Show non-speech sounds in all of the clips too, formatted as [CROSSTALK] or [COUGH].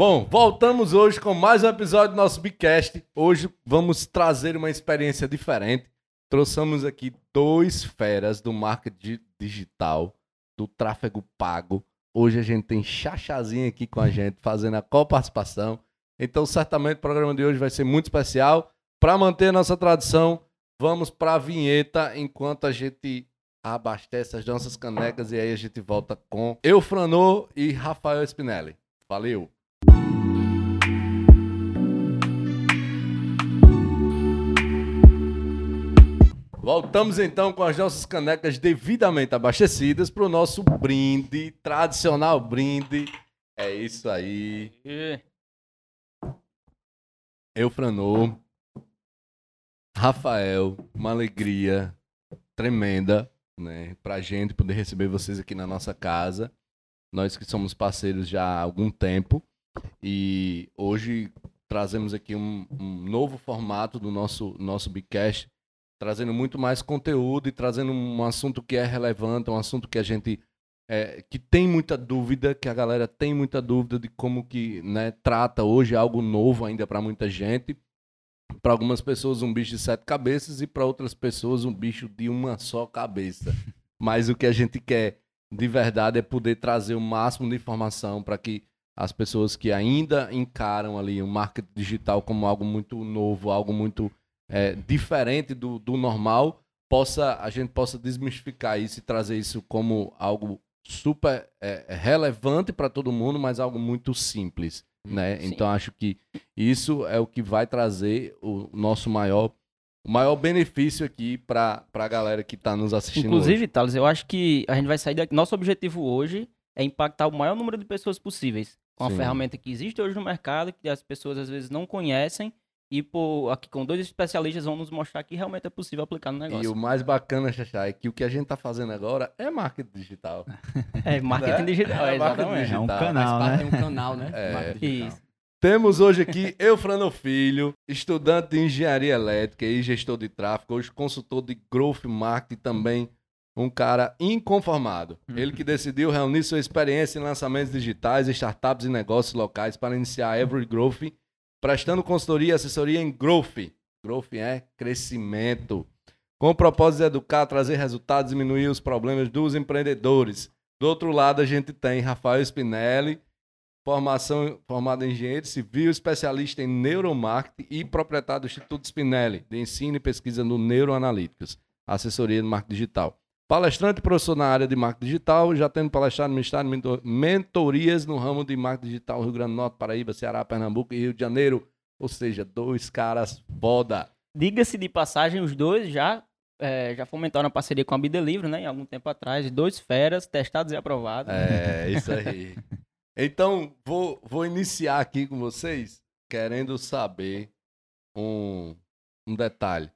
Bom, voltamos hoje com mais um episódio do nosso Bicast. Hoje vamos trazer uma experiência diferente. Trouxemos aqui dois feras do marketing digital, do tráfego pago. Hoje a gente tem Chachazinho aqui com a gente, fazendo a coparticipação. Então, certamente o programa de hoje vai ser muito especial. Para manter a nossa tradição, vamos para a vinheta enquanto a gente abastece as nossas canecas e aí a gente volta com Eufranô e Rafael Spinelli. Valeu! Voltamos então com as nossas canecas devidamente abastecidas para o nosso brinde, tradicional brinde. É isso aí. Eufranô, Rafael, uma alegria tremenda, né, pra gente poder receber vocês aqui na nossa casa. Nós que somos parceiros já há algum tempo e hoje trazemos aqui um, um novo formato do nosso nosso Bicast, trazendo muito mais conteúdo e trazendo um assunto que é relevante, um assunto que a gente é, que tem muita dúvida, que a galera tem muita dúvida de como que né, trata hoje algo novo ainda para muita gente. Para algumas pessoas um bicho de sete cabeças e para outras pessoas um bicho de uma só cabeça. [LAUGHS] Mas o que a gente quer de verdade é poder trazer o máximo de informação para que as pessoas que ainda encaram ali o marketing digital como algo muito novo, algo muito é, diferente do, do normal, possa a gente possa desmistificar isso e trazer isso como algo super é, relevante para todo mundo, mas algo muito simples, né? Sim. Então acho que isso é o que vai trazer o nosso maior o maior benefício aqui para a galera que está nos assistindo. Inclusive, Thales, eu acho que a gente vai sair daqui. Nosso objetivo hoje é impactar o maior número de pessoas possíveis com a ferramenta que existe hoje no mercado, que as pessoas às vezes não conhecem. E por, aqui com dois especialistas vão nos mostrar que realmente é possível aplicar no negócio. E o mais bacana, Xaxá, é que o que a gente está fazendo agora é marketing digital. é marketing né? digital, é, exatamente. Digital. É um canal, né? É um canal, né? É. Isso. Temos hoje aqui Eufrano Filho, estudante de engenharia elétrica e gestor de tráfego, hoje consultor de growth marketing também, um cara inconformado. Uhum. Ele que decidiu reunir sua experiência em lançamentos digitais, startups e negócios locais para iniciar a Every Growth, prestando consultoria e assessoria em growth. Growth é crescimento. Com o propósito de educar, trazer resultados, diminuir os problemas dos empreendedores. Do outro lado, a gente tem Rafael Spinelli, formação formado em engenheiro civil, especialista em neuromarketing e proprietário do Instituto Spinelli, de ensino e pesquisa no Neuroanalíticas, assessoria de marketing digital. Palestrante e professor na área de marketing digital, já tendo palestrado no Ministério de mentorias no ramo de marketing digital Rio Grande do Norte, Paraíba, Ceará, Pernambuco e Rio de Janeiro. Ou seja, dois caras foda. Diga-se de passagem, os dois já é, já fomentaram a parceria com a Bida Livre, né? Em algum tempo atrás. Dois feras, testados e aprovados. É, isso aí. [LAUGHS] Então, vou, vou iniciar aqui com vocês querendo saber um, um detalhe.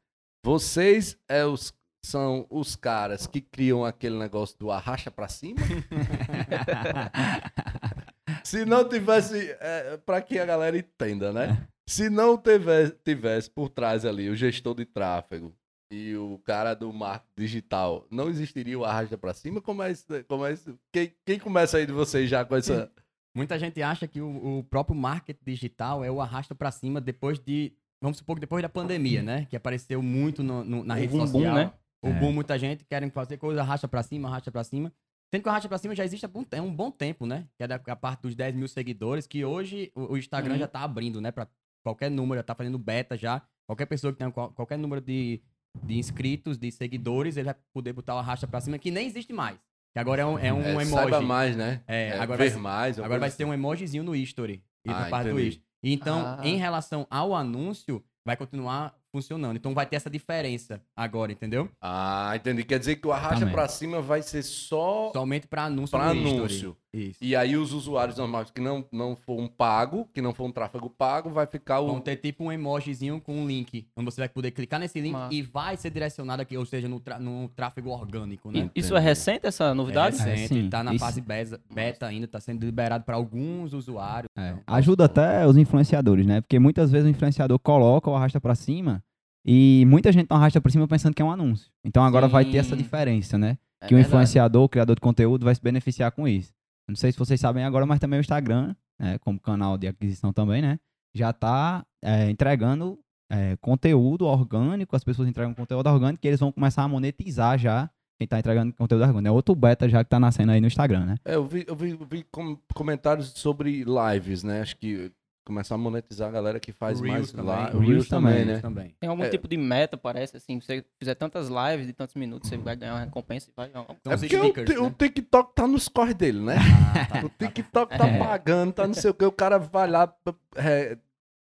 Vocês é os, são os caras que criam aquele negócio do arracha para cima? [LAUGHS] Se não tivesse, é, para que a galera entenda, né? Se não tivesse, tivesse por trás ali o gestor de tráfego e o cara do marketing digital, não existiria o arrasta para cima? Como é isso? Como é isso? Quem, quem começa aí de vocês já com essa Muita gente acha que o, o próprio marketing digital é o arrasta para cima depois de, vamos supor que depois da pandemia, né? Que apareceu muito no, no, na o rede boom, social. Né? O é. boom, muita gente querem fazer coisa arrasta para cima, arrasta para cima. Sendo que o arrasta para cima já existe há um bom tempo, né? Que é da, a parte dos 10 mil seguidores, que hoje o, o Instagram uhum. já tá abrindo, né? Para qualquer número, já tá fazendo beta já. Qualquer pessoa que tenha qualquer número de, de inscritos, de seguidores, ele vai poder botar o arrasta para cima, que nem existe mais. Que agora é um, é um é, emoji. Saiba mais, né? É, é agora ver vai, mais. Agora vai ser um emojizinho no history. E ah, parte do history. Então, ah. em relação ao anúncio, vai continuar funcionando. Então vai ter essa diferença agora, entendeu? Ah, entendi. Quer dizer que o arracha para cima vai ser só somente para anúncio. Para anúncio. Isso. E aí os usuários normais que não não for um pago, que não for um tráfego pago, vai ficar o Vão ter tipo um emojizinho com um link, onde você vai poder clicar nesse link Mas... e vai ser direcionado aqui, ou seja, no, no tráfego orgânico, né? Isso é recente essa novidade? É recente, é, tá na Isso... fase beta, beta ainda, tá sendo liberado para alguns usuários. É. Então, Ajuda até os influenciadores, né? Porque muitas vezes o influenciador coloca o arrasta para cima e muita gente não arrasta por cima pensando que é um anúncio. Então agora Sim. vai ter essa diferença, né? É que o influenciador, o criador de conteúdo vai se beneficiar com isso. Não sei se vocês sabem agora, mas também o Instagram né, como canal de aquisição também, né, já está é, entregando é, conteúdo orgânico, as pessoas entregam conteúdo orgânico e eles vão começar a monetizar já quem está entregando conteúdo orgânico. É outro beta já que está nascendo aí no Instagram, né? É, eu vi, eu vi, eu vi com, comentários sobre lives, né? Acho que começar a monetizar a galera que faz Reels mais também. lá. Reels, Reels também, né? Também. Tem algum é. tipo de meta, parece, assim, se você fizer tantas lives de tantos minutos, você vai ganhar uma recompensa e vai ganhar É porque stickers, o, né? o, TikTok tá nos corre dele, né? Ah, tá. O TikTok tá é. pagando, tá não sei o que, o cara vai lá, é,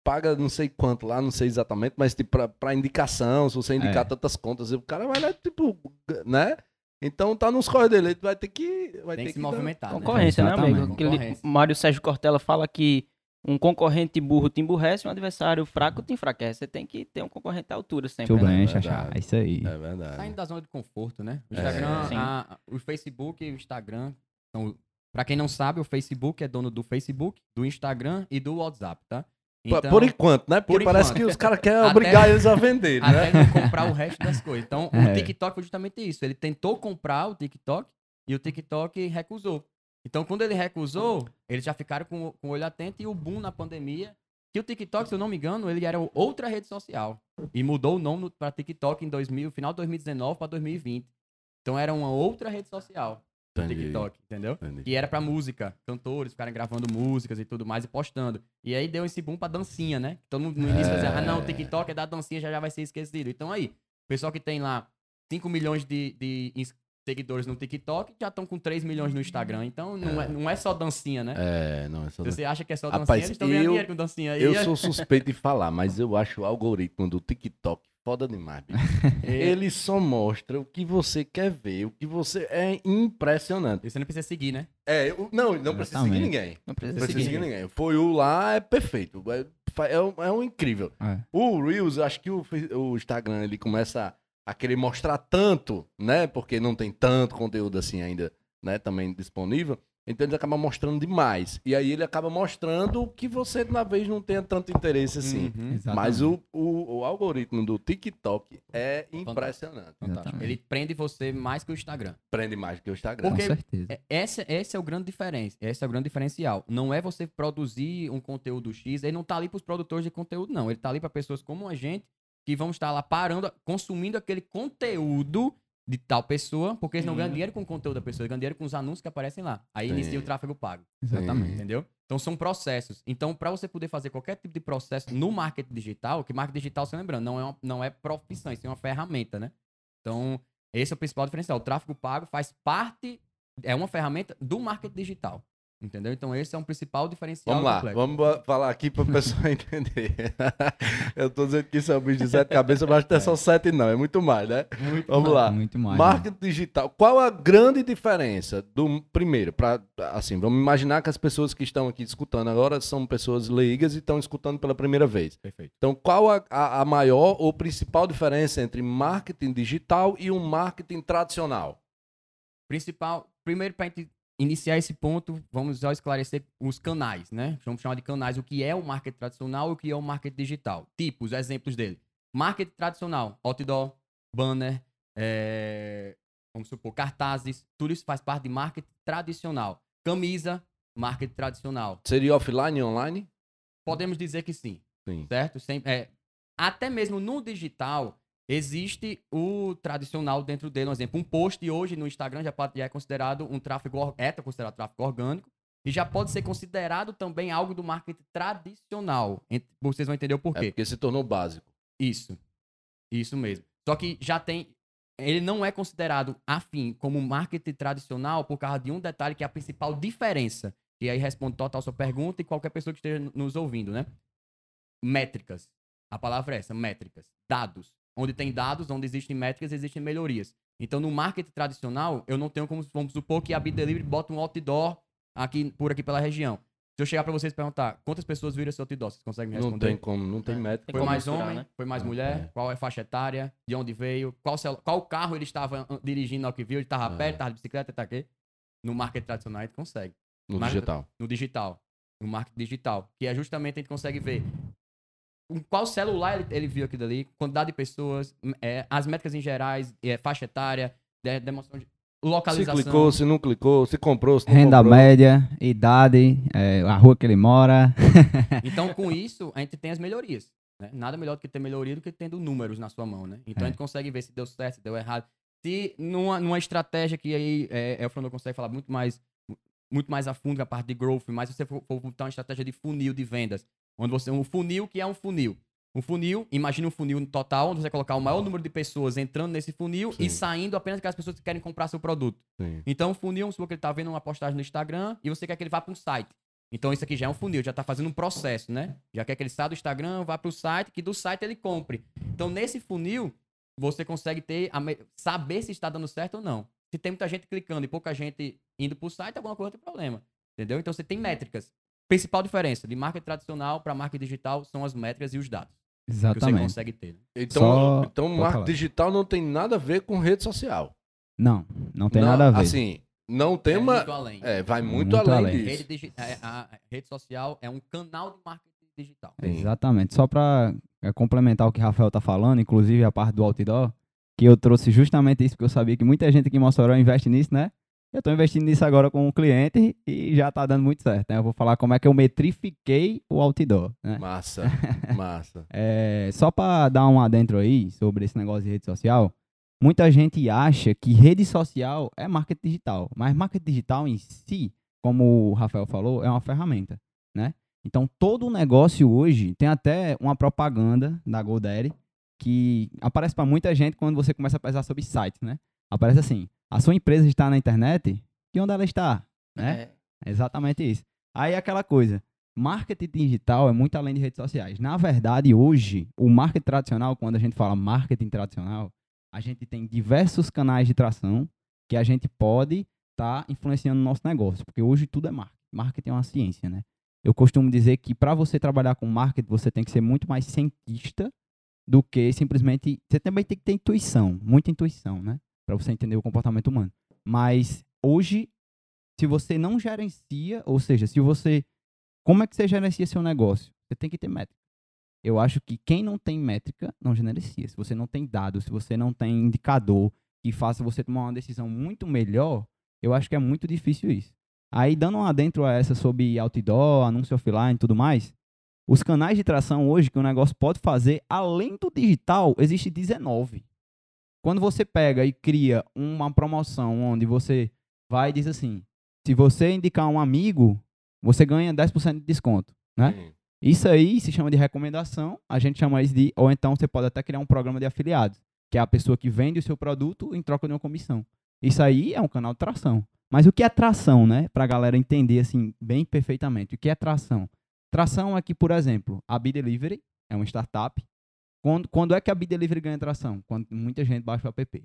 paga não sei quanto lá, não sei exatamente, mas tipo, pra, pra indicação, se você indicar é. tantas contas, o cara vai lá, tipo, né? Então tá nos corre dele, ele vai ter que. Vai Tem ter que se movimentar. Né? Concorrência, né, amigo? Aquele Mário Sérgio Cortella fala que um concorrente burro te emburrece, um adversário fraco te enfraquece. Você tem que ter um concorrente à altura sempre. Tudo né? bem, Xaxá. É isso aí. É verdade. Saindo da zona de conforto, né? O Instagram, é. a, o Facebook e o Instagram. Então, pra quem não sabe, o Facebook é dono do Facebook, do Instagram e do WhatsApp, tá? Então, por enquanto, né? Porque parece enquanto. que os caras querem [LAUGHS] obrigar eles a vender, né? Até comprar o resto das coisas. Então, [LAUGHS] é. o TikTok foi justamente isso. Ele tentou comprar o TikTok e o TikTok recusou. Então, quando ele recusou, eles já ficaram com, com o olho atento e o boom na pandemia. Que o TikTok, se eu não me engano, ele era outra rede social. E mudou o nome para TikTok em 2000, final de 2019 para 2020. Então, era uma outra rede social. Entendi. TikTok, entendeu? Entendi. E era pra música, cantores ficarem gravando músicas e tudo mais e postando. E aí deu esse boom pra dancinha, né? Então no, no início é... dizia, ah não, o TikTok é da dancinha, já, já vai ser esquecido. Então aí, o pessoal que tem lá 5 milhões de, de seguidores no TikTok já estão com 3 milhões no Instagram. Então não é, não é só dancinha, né? É, não é só dancinha. Se você acha que é só dancinha, Rapaz, eles estão ganhando dinheiro com dancinha. Eu sou suspeito de falar, mas eu acho o algoritmo do TikTok foda demais, bicho. [LAUGHS] Ele só mostra o que você quer ver, o que você. É impressionante. E você não precisa seguir, né? É, eu, não, não precisa seguir ninguém. Não precisa, não precisa seguir, seguir ninguém. Foi o lá, é perfeito. É, é, um, é um incrível. É. O Reels, acho que o, o Instagram ele começa a querer mostrar tanto, né? Porque não tem tanto conteúdo assim ainda, né? Também disponível. Então ele acaba mostrando demais. E aí ele acaba mostrando que você, na vez, não tenha tanto interesse assim. Uhum, Mas o, o, o, algoritmo do TikTok é impressionante. Fantástico. Ele prende você mais que o Instagram. Prende mais que o Instagram. Porque Com certeza. É, esse, esse é o grande diferença. Esse é o grande diferencial. Não é você produzir um conteúdo X, ele não tá ali para os produtores de conteúdo, não. Ele tá ali para pessoas como a gente que vão estar lá parando, consumindo aquele conteúdo de tal pessoa, porque eles não ganham dinheiro com o conteúdo da pessoa, eles ganham dinheiro com os anúncios que aparecem lá. Aí Sim. inicia o tráfego pago. Exatamente. Entendeu? Então são processos. Então, para você poder fazer qualquer tipo de processo no marketing digital, que marketing digital, se lembrando, não é, uma, não é profissão, isso é uma ferramenta, né? Então, esse é o principal diferencial. O tráfego pago faz parte, é uma ferramenta do marketing digital. Entendeu? Então esse é um principal diferencial. Vamos lá, vamos falar aqui para o pessoal [LAUGHS] entender. Eu tô dizendo que isso é um bicho de sete cabeças, mas não é só sete não, é muito mais, né? Muito vamos mais, lá. Muito mais. Marketing né? digital. Qual a grande diferença do primeiro para assim, vamos imaginar que as pessoas que estão aqui escutando agora são pessoas leigas e estão escutando pela primeira vez. Perfeito. Então, qual a, a, a maior ou principal diferença entre marketing digital e um marketing tradicional? Principal, primeiro para iniciar esse ponto, vamos já esclarecer os canais, né? Vamos chamar de canais o que é o marketing tradicional e o que é o marketing digital. Tipos, exemplos dele. Marketing tradicional, outdoor, banner, é... vamos supor, cartazes, tudo isso faz parte de marketing tradicional. Camisa, marketing tradicional. Seria offline e online? Podemos dizer que sim. sim. Certo? Sem, é, até mesmo no digital, Existe o tradicional dentro dele, um exemplo, um post hoje no Instagram já, pode, já é considerado um tráfego, é considerado tráfego orgânico, e já pode ser considerado também algo do marketing tradicional. Vocês vão entender o porquê. É porque se tornou básico. Isso. Isso mesmo. Só que já tem. Ele não é considerado afim como marketing tradicional por causa de um detalhe que é a principal diferença. E aí responde total sua pergunta e qualquer pessoa que esteja nos ouvindo, né? Métricas. A palavra é essa, métricas. Dados. Onde tem dados, onde existem métricas, existem melhorias. Então, no marketing tradicional, eu não tenho como, vamos supor que a Bit Delivery bota um outdoor aqui, por aqui pela região. Se eu chegar para vocês e perguntar quantas pessoas viram esse outdoor, vocês conseguem me responder? Não tem como, não tem é. métrica. Foi mais homem, né? foi mais mulher, é. qual é a faixa etária, de onde veio, qual, qual carro ele estava dirigindo ao que viu, ele estava a pé, estava de bicicleta, tá aqui. No marketing tradicional a gente consegue. No digital. No digital. No marketing digital. Que é justamente a gente consegue ver qual celular ele, ele, viu aquilo ali, quantidade de pessoas, é, as métricas em gerais, é, faixa etária, de, demonstração de, localização. Se clicou, se não clicou, se comprou, se não Renda comprou. média, idade, é, a rua que ele mora. [LAUGHS] Então, com isso, a gente tem as melhorias. Né? Nada melhor do que ter melhoria do que tendo números na sua mão, né? Então É. a gente consegue ver se deu certo, se deu errado. Se numa, numa estratégia que aí é, é, o Fernando consegue falar muito mais, muito mais a fundo que a parte de growth, mas se você for, for botar uma estratégia de funil de vendas, onde você um funil que é um funil. Um funil, imagina um funil total, onde você colocar o maior número de pessoas entrando nesse funil Sim. e saindo apenas aquelas pessoas que querem comprar seu produto. Sim. Então, o funil, que ele tá vendo uma postagem no Instagram e você quer que ele vá para um site. Então, isso aqui já é um funil, já tá fazendo um processo, né? Já quer que ele saia do Instagram, vá para o site, que do site ele compre. Então, nesse funil, você consegue ter a me- saber se está dando certo ou não. Se tem muita gente clicando e pouca gente indo para o site, alguma coisa tem problema. Entendeu? Então, você tem métricas. Principal diferença de marketing tradicional para marketing digital são as métricas e os dados que você Exatamente. consegue ter. né? Então, Só- então pode marketing falar. digital não tem nada a ver com rede social. Não, não tem Não, nada a ver. Assim, não tem é uma. muito além. É, vai muito, Muito além, além. disso. Rede, digi- é, a rede social é um canal de marketing digital. Sim. Exatamente. Só para complementar o que o Rafael tá falando, inclusive a parte do outdoor, que eu trouxe justamente isso, porque eu sabia que muita gente aqui em Mossoró investe nisso, né? Eu tô investindo nisso agora com um cliente e já tá dando muito certo, né? Eu vou falar como é que eu metrifiquei o outdoor, né? Massa, [LAUGHS] massa. É, só para dar um adentro aí sobre esse negócio de rede social, muita gente acha que rede social é marketing digital, mas marketing digital em si, como o Rafael falou, é uma ferramenta, né? Então todo o negócio hoje tem até uma propaganda da GoDaddy que aparece para muita gente quando você começa a pesquisar sobre sites, né? Aparece assim: a sua empresa está na internet, e onde ela está, né? É, É exatamente isso. Aí aquela coisa, marketing digital é muito além de redes sociais. Na verdade, hoje, o marketing tradicional, quando a gente fala marketing tradicional, a gente tem diversos canais de tração que a gente pode estar influenciando no nosso negócio, porque hoje tudo é marketing. Marketing é uma ciência, né? Eu costumo dizer que para você trabalhar com marketing, você tem que ser muito mais cientista do que simplesmente. Você também tem que ter intuição, muita intuição, né? Para você entender o comportamento humano. Mas hoje se você não gerencia, ou seja, se você. Como é que você gerencia seu negócio? Você tem que ter métrica. Eu acho que quem não tem métrica não gerencia. Se você não tem dados, se você não tem indicador que faça você tomar uma decisão muito melhor, eu acho que é muito difícil isso. Aí, dando um adentro a essa sobre outdoor, anúncio offline e tudo mais, os canais de tração hoje que o negócio pode fazer, além do digital, existe 19. Quando você pega e cria uma promoção onde você vai e diz assim, se você indicar um amigo, você ganha 10% de desconto, né? Sim. Isso aí se chama de recomendação, a gente chama isso de, ou então você pode até criar um programa de afiliados, que é a pessoa que vende o seu produto em troca de uma comissão. Isso aí é um canal de tração. Mas o que é tração, né? Pra galera entender assim bem perfeitamente. O que é tração? Tração é que, por exemplo, a B-Delivery é uma startup. Quando, quando é que a B-Delivery ganha tração? Quando muita gente baixa o app.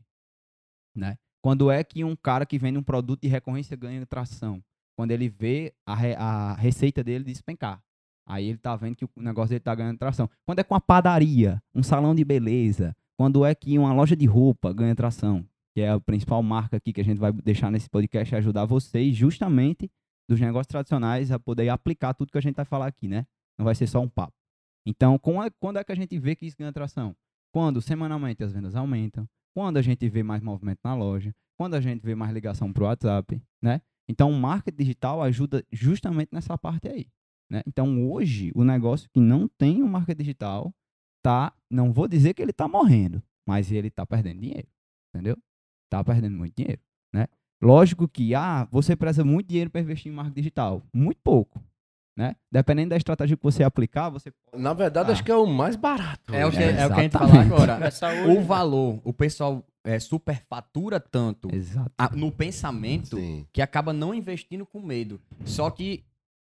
Né? Quando é que um cara que vende um produto de recorrência ganha tração? Quando ele vê a, re- a receita dele despencar. Aí ele tá vendo que o negócio dele tá ganhando tração. Quando é com uma padaria, um salão de beleza, quando é que uma loja de roupa ganha tração, que é a principal marca aqui que a gente vai deixar nesse podcast e ajudar vocês justamente dos negócios tradicionais a poder aplicar tudo que a gente vai falar aqui, né? Não vai ser só um papo. Então, quando é que a gente vê que isso ganha tração? Quando semanalmente as vendas aumentam, quando a gente vê mais movimento na loja, quando a gente vê mais ligação para o WhatsApp, né? Então, o marketing digital ajuda justamente nessa parte aí. Né? Então, hoje, o negócio que não tem o marketing digital tá, não vou dizer que ele tá morrendo, mas ele tá perdendo dinheiro, entendeu? Tá perdendo muito dinheiro, né? Lógico que, ah, você precisa muito dinheiro para investir em marketing digital, muito pouco, né? Dependendo da estratégia que você aplicar, você Na verdade, Ah. acho que é o mais barato. É o que, hoje. é o que a gente fala agora. [LAUGHS] O valor, o pessoal é, superfatura tanto a- no pensamento Sim. que acaba não investindo com medo. Só que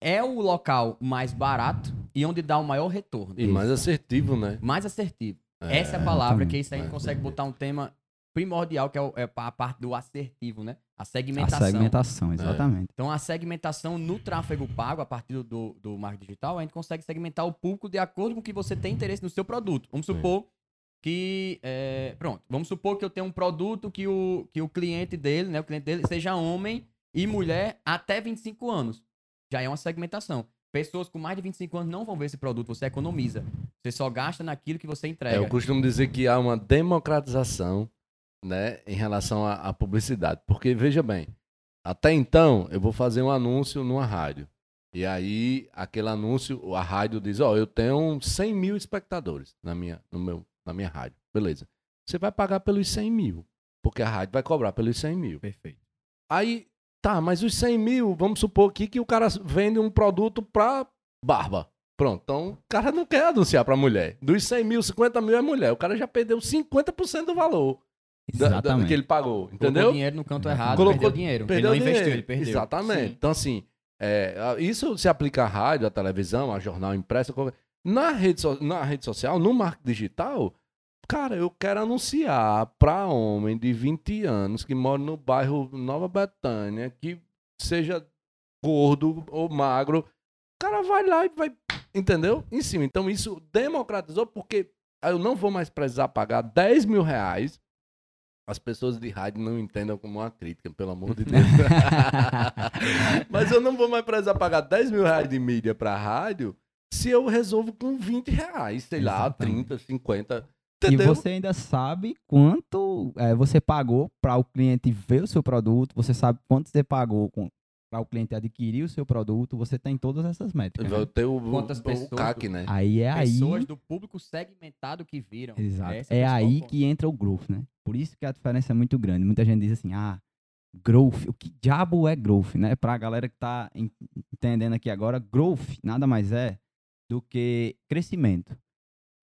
é o local mais barato e onde dá o maior retorno. E mais assertivo, né? Mais assertivo. Essa é a palavra, que isso aí a gente consegue botar um tema primordial, que é, o- é a parte do assertivo, né? A A segmentação. segmentação, exatamente. Então, a segmentação no tráfego pago, a partir do, do, marketing digital, a gente consegue segmentar o público de acordo com o que você tem interesse no seu produto. Vamos supor que. é, pronto, vamos supor que eu tenho um produto que o, que o cliente dele, né? O cliente dele seja homem e mulher até 25 anos. Já é uma segmentação. Pessoas com mais de 25 anos não vão ver esse produto, você economiza. Você só gasta naquilo que você É, entrega. eu costumo dizer que há uma democratização né, em relação à, publicidade. Porque, veja bem, até então eu vou fazer um anúncio numa rádio. E aí, aquele anúncio, a rádio diz: Ó, oh, eu tenho 100 mil espectadores na minha, no meu, na minha rádio. Beleza. Você vai pagar pelos 100 mil. Porque a rádio vai cobrar pelos 100 mil. Perfeito. Aí, tá, mas os 100 mil, vamos supor aqui que o cara vende um produto pra barba. Pronto, então o cara não quer anunciar pra mulher. Dos 100 mil, 50 mil é mulher. O cara já perdeu 50% do valor. Da, da, que ele pagou, entendeu? Colocou dinheiro no canto errado, Colocou, perdeu dinheiro. Perdeu ele não investiu, ele perdeu. Exatamente. Sim. Então, assim, é, isso se aplica à rádio, à televisão, a jornal impresso. Qualquer... Na, rede so... na rede social, no marketing digital, cara, eu quero anunciar para homem de 20 anos que mora no bairro Nova Betânia, que seja gordo ou magro, o cara vai lá e vai, entendeu? Em cima. Então, isso democratizou porque eu não vou mais precisar pagar 10 mil reais as pessoas de rádio não entendam como uma crítica, pelo amor de Deus. [LAUGHS] Mas eu não vou mais precisar pagar 10 mil reais de mídia para rádio se eu resolvo com 20 reais, sei lá, 30, 50. Entendeu? E você ainda sabe quanto é, você pagou para o cliente ver o seu produto, você sabe quanto você pagou para o cliente adquirir o seu produto, você tem todas essas métricas. Né? Ter o, Quantas o, pessoas, o CAC, né? Aí é aí. Pessoas do público segmentado que viram. Exato. É, é aí que entra o growth, né? Por isso que a diferença é muito grande. Muita gente diz assim, ah, growth, o que diabo é growth, né? Para a galera que está entendendo aqui agora, growth nada mais é do que crescimento.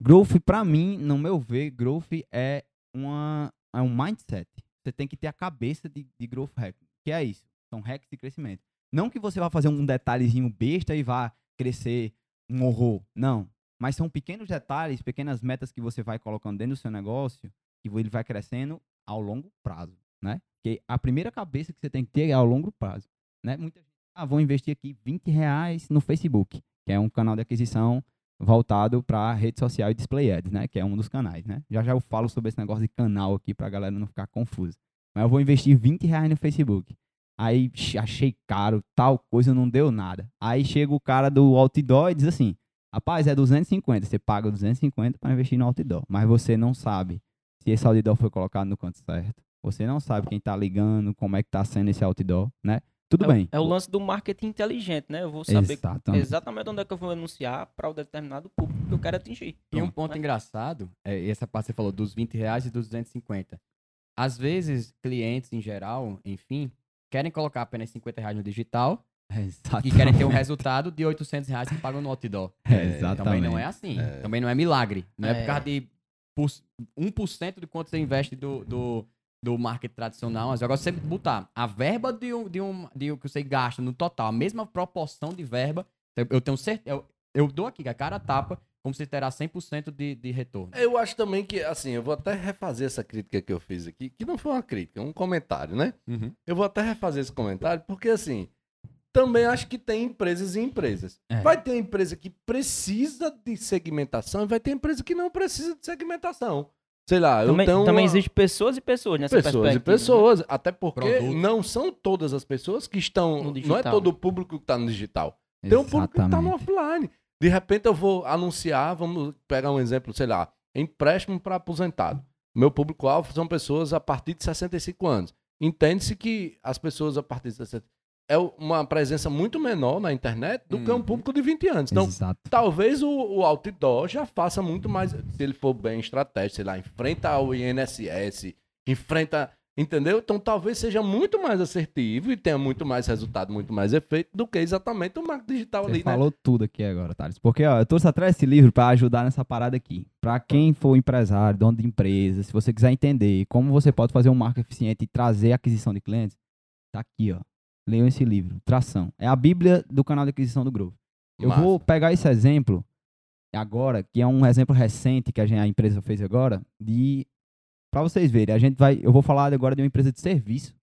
Growth, para mim, no meu ver, growth é, uma, é um mindset. Você tem que ter a cabeça de, de growth hack, que é isso. São hacks de crescimento. Não que você vá fazer um detalhezinho besta e vá crescer um horror. Não. Mas são pequenos detalhes, pequenas metas que você vai colocando dentro do seu negócio que ele vai crescendo ao longo prazo, né? Porque a primeira cabeça que você tem que ter é ao longo prazo, né? Muita gente, ah, vou investir aqui 20 reais no Facebook, que é um canal de aquisição voltado para rede social e display ads, né? Que é um dos canais, né? Já já eu falo sobre esse negócio de canal aqui para a galera não ficar confusa. Mas eu vou investir 20 reais no Facebook. Aí achei caro, tal coisa não deu nada. Aí chega o cara do outdoor e diz assim: rapaz, é 250. Você paga 250 para investir no outdoor. Mas você não sabe se esse outdoor foi colocado no canto certo. Você não sabe quem está ligando, como é que está sendo esse outdoor, né? Tudo é, bem. É o lance do marketing inteligente, né? Eu vou saber exatamente, exatamente onde é que eu vou anunciar para o determinado público que eu quero atingir. E um ponto né? engraçado, é essa parte que você falou dos 20 reais e dos 250. Às vezes, clientes em geral, enfim, querem colocar apenas 50 reais no digital [LAUGHS] Exatamente. e querem ter um resultado de 800 reais que pagam no outdoor. É, exatamente. Também não é assim. É. Também não é milagre. Não é, é por causa de por 1% de quanto você investe do, do, do marketing tradicional, mas agora você botar a verba de um, de um, de um que você gasta no total, a mesma proporção de verba, eu tenho certeza, eu, eu dou aqui a cara tapa, como você terá 100% de, de retorno. Eu acho também que, assim, eu vou até refazer essa crítica que eu fiz aqui, que não foi uma crítica, um comentário, né? Uhum. Eu vou até refazer esse comentário, porque, assim, também acho que tem empresas e empresas. É. Vai ter empresa que precisa de segmentação e vai ter empresa que não precisa de segmentação. Sei lá, também, eu tenho também uma... existe pessoas e pessoas nessa Pessoas e né? pessoas, né? até porque Produto. não são todas as pessoas que estão, no digital. não é todo o público que está no digital. Tem um público que está no offline. De repente eu vou anunciar, vamos pegar um exemplo, sei lá, empréstimo para aposentado. Meu público-alvo são pessoas a partir de 65 anos. Entende-se que as pessoas a partir de 65 é uma presença muito menor na internet do que um uhum. público de 20 anos. Então, Exato. talvez o, o, outdoor já faça muito mais, se ele for bem estratégico, sei lá, enfrenta o INSS, enfrenta, entendeu? Então, talvez seja muito mais assertivo e tenha muito mais resultado, muito mais efeito do que exatamente o marketing digital Você ali, né? falou tudo aqui agora, Thales. Porque, ó, eu trouxe atrás esse livro para ajudar nessa parada aqui. Para quem for empresário, dono de empresa, se você quiser entender como você pode fazer um marketing eficiente e trazer aquisição de clientes, tá aqui, ó Leiam esse livro, Tração. É a Bíblia do canal de aquisição do Grove. Eu Massa. vou pegar esse exemplo agora, que é um exemplo recente que a, gente, a empresa fez agora, de para vocês verem, a gente vai, eu vou falar agora de uma empresa de serviço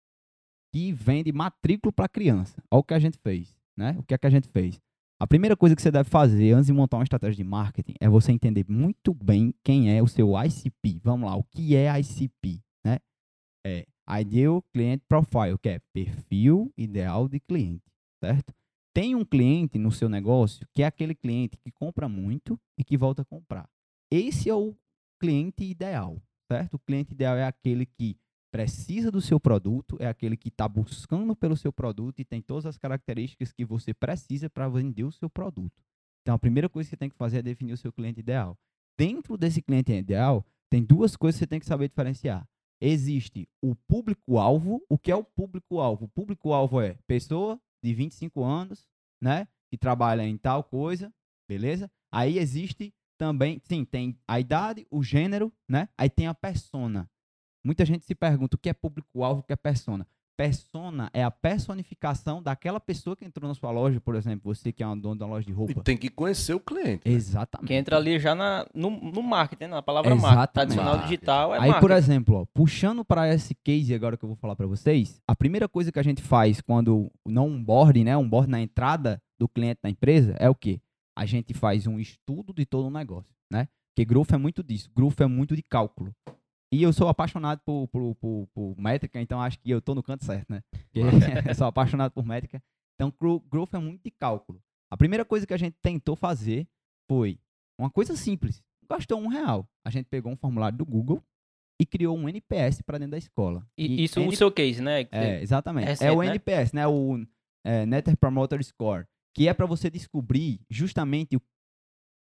que vende matrícula para criança. Olha o que a gente fez, né? O que é que a gente fez? A primeira coisa que você deve fazer antes de montar uma estratégia de marketing é você entender muito bem quem é o seu ICP. Vamos lá, o que é ICP, né? É Ideal Client Profile, que é perfil ideal de cliente, certo? Tem um cliente no seu negócio que é aquele cliente que compra muito e que volta a comprar. Esse é o cliente ideal, certo? O cliente ideal é aquele que precisa do seu produto, é aquele que está buscando pelo seu produto e tem todas as características que você precisa para vender o seu produto. Então, a primeira coisa que você tem que fazer é definir o seu cliente ideal. Dentro desse cliente ideal, tem duas coisas que você tem que saber diferenciar. Existe o público-alvo. O que é o público-alvo? O público-alvo é pessoa de 25 anos, né? Que trabalha em tal coisa, beleza? Aí existe também, sim, tem a idade, o gênero, né? Aí tem a persona. Muita gente se pergunta o que é público-alvo, o que é persona. Persona é a personificação daquela pessoa que entrou na sua loja, por exemplo, você que é um dono da loja de roupa. E tem que conhecer o cliente. Né? Exatamente. Que entra ali já na, no, no marketing, na palavra Exatamente. marketing. Tradicional digital é Aí, marketing. por exemplo, ó, puxando para esse case agora que eu vou falar para vocês, a primeira coisa que a gente faz quando não onboard, né, onboard na entrada do cliente na empresa é o quê? A gente faz um estudo de todo o negócio, né? Porque growth é muito disso, growth é muito de cálculo. E eu sou apaixonado por, por, por, por métrica, então acho que eu tô no canto certo, né? [LAUGHS] eu sou apaixonado por métrica. Então, growth é muito de cálculo. A primeira coisa que a gente tentou fazer foi uma coisa simples. Gastou um real. A gente pegou um formulário do Google e criou um NPS para dentro da escola. E, e isso N... o seu case, né? É, exatamente. É, recente, é o né? NPS, né? O é, Net Promoter Score, que é para você descobrir justamente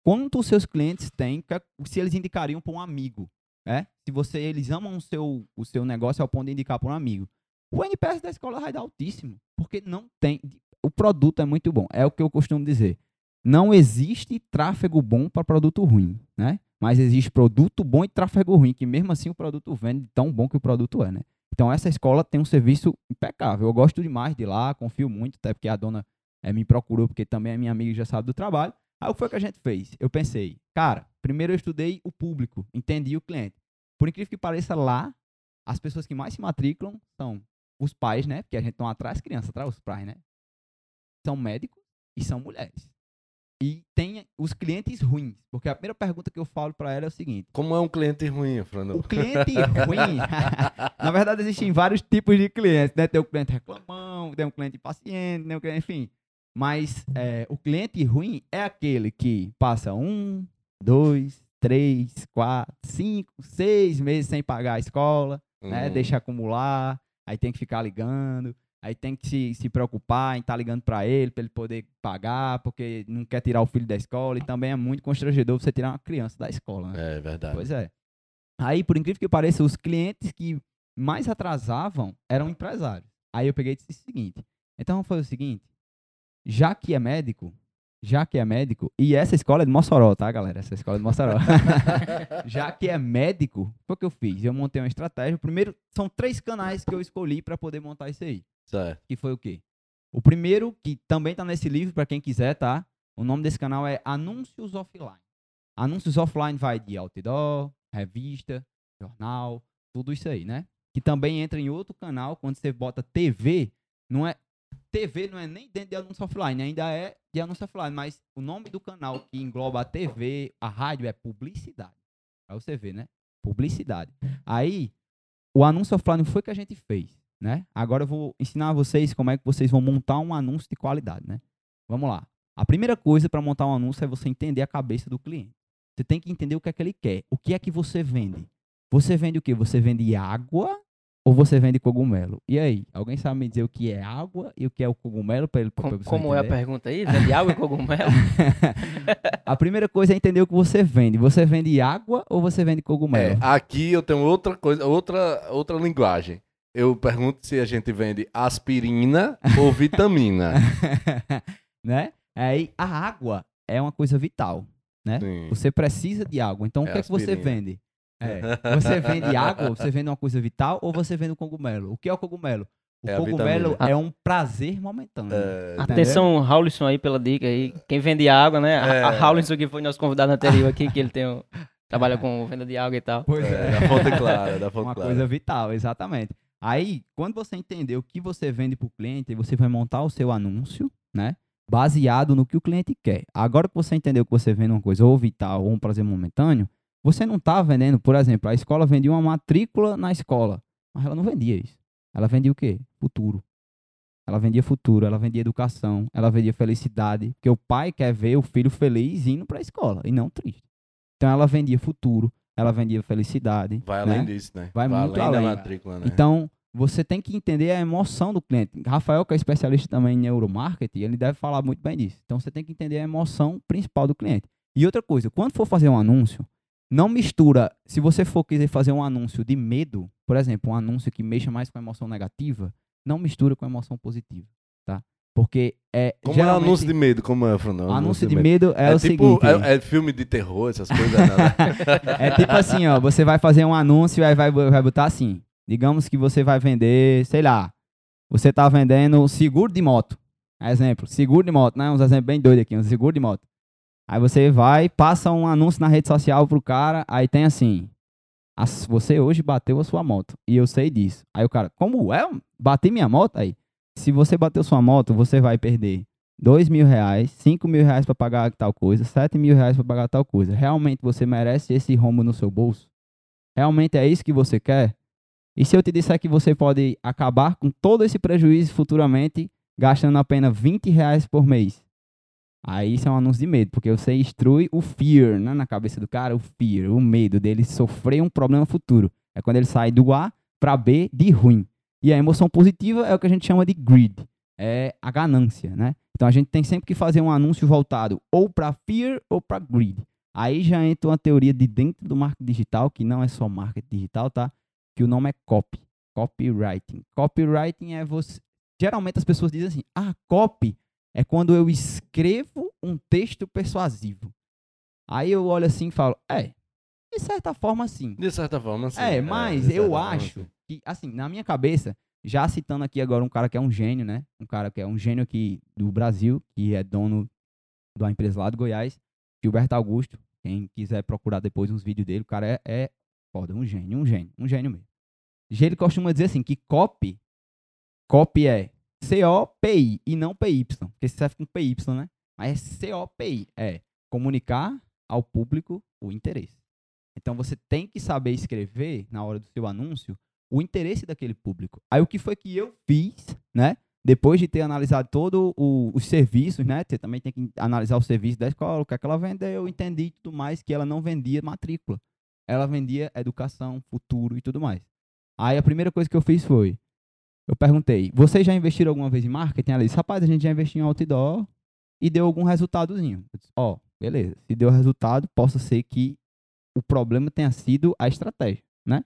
quanto os seus clientes têm, é, se eles indicariam para um amigo. É? Se você, eles amam o seu, o seu negócio ao ponto de indicar para um amigo. O NPS da escola vai dar altíssimo, porque não tem. O produto é muito bom. É o que eu costumo dizer. Não existe tráfego bom para produto ruim, né? Mas existe produto bom e tráfego ruim, que mesmo assim o produto vende tão bom que o produto é, né? Então essa escola tem um serviço impecável. Eu gosto demais de lá, confio muito, até porque a dona é, me procurou, porque também é minha amiga e já sabe do trabalho. Aí o que foi que a gente fez? Eu pensei, cara, primeiro eu estudei o público, entendi o cliente. Por incrível que pareça, lá, as pessoas que mais se matriculam são os pais, né? Porque a gente não atrás criança, atrás os pais, né? São médicos e são mulheres. E tem os clientes ruins. Porque a primeira pergunta que eu falo para ela é o seguinte: Como é um cliente ruim, Fernando? O cliente ruim, [LAUGHS] na verdade, existem vários tipos de clientes, né? Tem o cliente reclamão, tem um cliente paciente, tem um cliente, enfim. Mas é, o cliente ruim é aquele que passa um, dois, três, quatro, cinco, seis meses sem pagar a escola, né? uhum. né? Deixa acumular, aí tem que ficar ligando, aí tem que se, se preocupar em estar tá ligando para ele, para ele poder pagar, porque não quer tirar o filho da escola, e também é muito constrangedor você tirar uma criança da escola. Né? É verdade. Pois é. Aí, por incrível que pareça, os clientes que mais atrasavam eram empresários. Aí eu peguei e disse o seguinte: então fazer o seguinte, já que é médico, já que é médico, e essa escola é de Mossoró, tá, galera? Essa escola é de Mossoró. [LAUGHS] já que é médico, o que eu fiz? Eu montei uma estratégia. Primeiro, são três canais que eu escolhi para poder montar isso aí. Certo. Que foi o quê? O primeiro, que também tá nesse livro, para quem quiser, tá? O nome desse canal é Anúncios Offline. Anúncios Offline vai de outdoor, revista, jornal, tudo isso aí, né? Que também entra em outro canal, quando você bota TV, não é TV não é nem dentro de anúncio offline, ainda é de anúncio offline, mas o nome do canal que engloba a TV, a rádio é publicidade. Aí você vê, né? Publicidade. Aí, o anúncio offline foi que a gente fez, né? Agora eu vou ensinar a vocês como é que vocês vão montar um anúncio de qualidade, né? Vamos lá. A primeira coisa para montar um anúncio é você entender a cabeça do cliente. Você tem que entender o que é que ele quer. O que é que você vende? Você vende o quê? Você vende água ou você vende cogumelo? E aí, alguém sabe me dizer o que é água e o que é o cogumelo para ele pra Como é a pergunta aí? Vende água e cogumelo? [LAUGHS] a primeira coisa é entender o que você vende. Você vende água ou você vende cogumelo? É, aqui eu tenho outra coisa, outra outra linguagem. Eu pergunto se a gente vende aspirina ou [LAUGHS] vitamina. [LAUGHS] né? Aí a água é uma coisa vital, né? Sim. Você precisa de água. Então é o que é que você vende? É. Você vende água, você vende uma coisa vital ou você vende um cogumelo? O que é o cogumelo? O é cogumelo é um prazer momentâneo. É, Atenção, Raulisson aí pela dica aí. Quem vende água, né? É. A Raulisson que foi nosso convidado anterior aqui, que ele tem um, [LAUGHS] trabalha com venda de água e tal. Pois é. é. Da fonte clara, da [LAUGHS] fonte Uma clara. coisa vital, exatamente. Aí, quando você entender o que você vende para o cliente, você vai montar o seu anúncio, né? Baseado no que o cliente quer. Agora que você entendeu que você vende uma coisa ou vital ou um prazer momentâneo, você não está vendendo, por exemplo, a escola vendia uma matrícula na escola, mas ela não vendia isso. Ela vendia o quê? Futuro. Ela vendia futuro, ela vendia educação, ela vendia felicidade, porque o pai quer ver o filho feliz indo para a escola e não triste. Então ela vendia futuro, ela vendia felicidade. Vai né? além disso, né? Vai muito além, da além. matrícula, né? Então, você tem que entender a emoção do cliente. Rafael, que é especialista também em neuromarketing, ele deve falar muito bem disso. Então, você tem que entender a emoção principal do cliente. E outra coisa, quando for fazer um anúncio, não mistura. Se você for querer fazer um anúncio de medo, por exemplo, um anúncio que mexa mais com a emoção negativa, não mistura com a emoção positiva, tá? Porque é. Como geralmente, é anúncio de medo? Como é, Fernando? anúncio de medo é, É, o tipo, seguinte. é, é filme de terror, essas coisas. [LAUGHS] É tipo assim, ó, você vai fazer um anúncio e aí vai, vai botar assim. Digamos que você vai vender, sei lá, você tá vendendo seguro de moto. Exemplo, seguro de moto, né? Uns exemplos bem doidos aqui, um seguro de moto. Aí você vai, passa um anúncio na rede social pro cara, aí tem assim, "As- você hoje bateu a sua moto, e eu sei disso. Aí o cara, como é? Bati minha moto? Aí, se você bateu sua moto, você vai perder dois mil reais, cinco mil reais pra pagar tal coisa, sete mil reais pra pagar tal coisa. Realmente você merece esse rombo no seu bolso? Realmente é isso que você quer? E se eu te disser que você pode acabar com todo esse prejuízo futuramente, gastando apenas 20 reais por mês? Aí isso é um anúncio de medo, porque você instrui o fear né, na cabeça do cara, o fear, o medo dele sofrer um problema futuro. É quando ele sai do A para B de ruim. E a emoção positiva é o que a gente chama de greed, é a ganância, né? Então a gente tem sempre que fazer um anúncio voltado ou para fear ou para greed. Aí já entra uma teoria de dentro do marketing digital, que não é só marketing digital, tá? Que o nome é copy, copywriting. Copywriting é você. Geralmente as pessoas dizem assim: ah, copy é quando eu escrevo um texto persuasivo. Aí eu olho assim e falo: é, de certa forma sim. De certa forma, sim. É, mas de eu acho sim. que, assim, na minha cabeça, já citando aqui agora um cara que é um gênio, né? Um cara que é um gênio aqui do Brasil, que é dono de uma empresa lá de Goiás, Gilberto Augusto. Quem quiser procurar depois uns vídeos dele, o cara é, é foda, um gênio, um gênio, um gênio mesmo. Ele costuma dizer assim, que copy, copy é C-O-P-I e não P-Y, porque você serve com P-Y, né? Mas é C-O-P-I, é comunicar ao público o interesse. Então você tem que saber escrever na hora do seu anúncio o interesse daquele público. Aí o que foi que eu fiz, né? Depois de ter analisado todos os serviços, né? Você também tem que analisar o serviço da escola, o que é que ela vendeu, eu entendi tudo mais que ela não vendia matrícula. Ela vendia educação, futuro e tudo mais. Aí a primeira coisa que eu fiz foi, eu perguntei, vocês já investiram alguma vez em marketing? Ela disse, rapaz, a gente já investiu em outdoor e deu algum resultadozinho. Ó, beleza, se deu resultado, possa ser que o problema tenha sido a estratégia, né?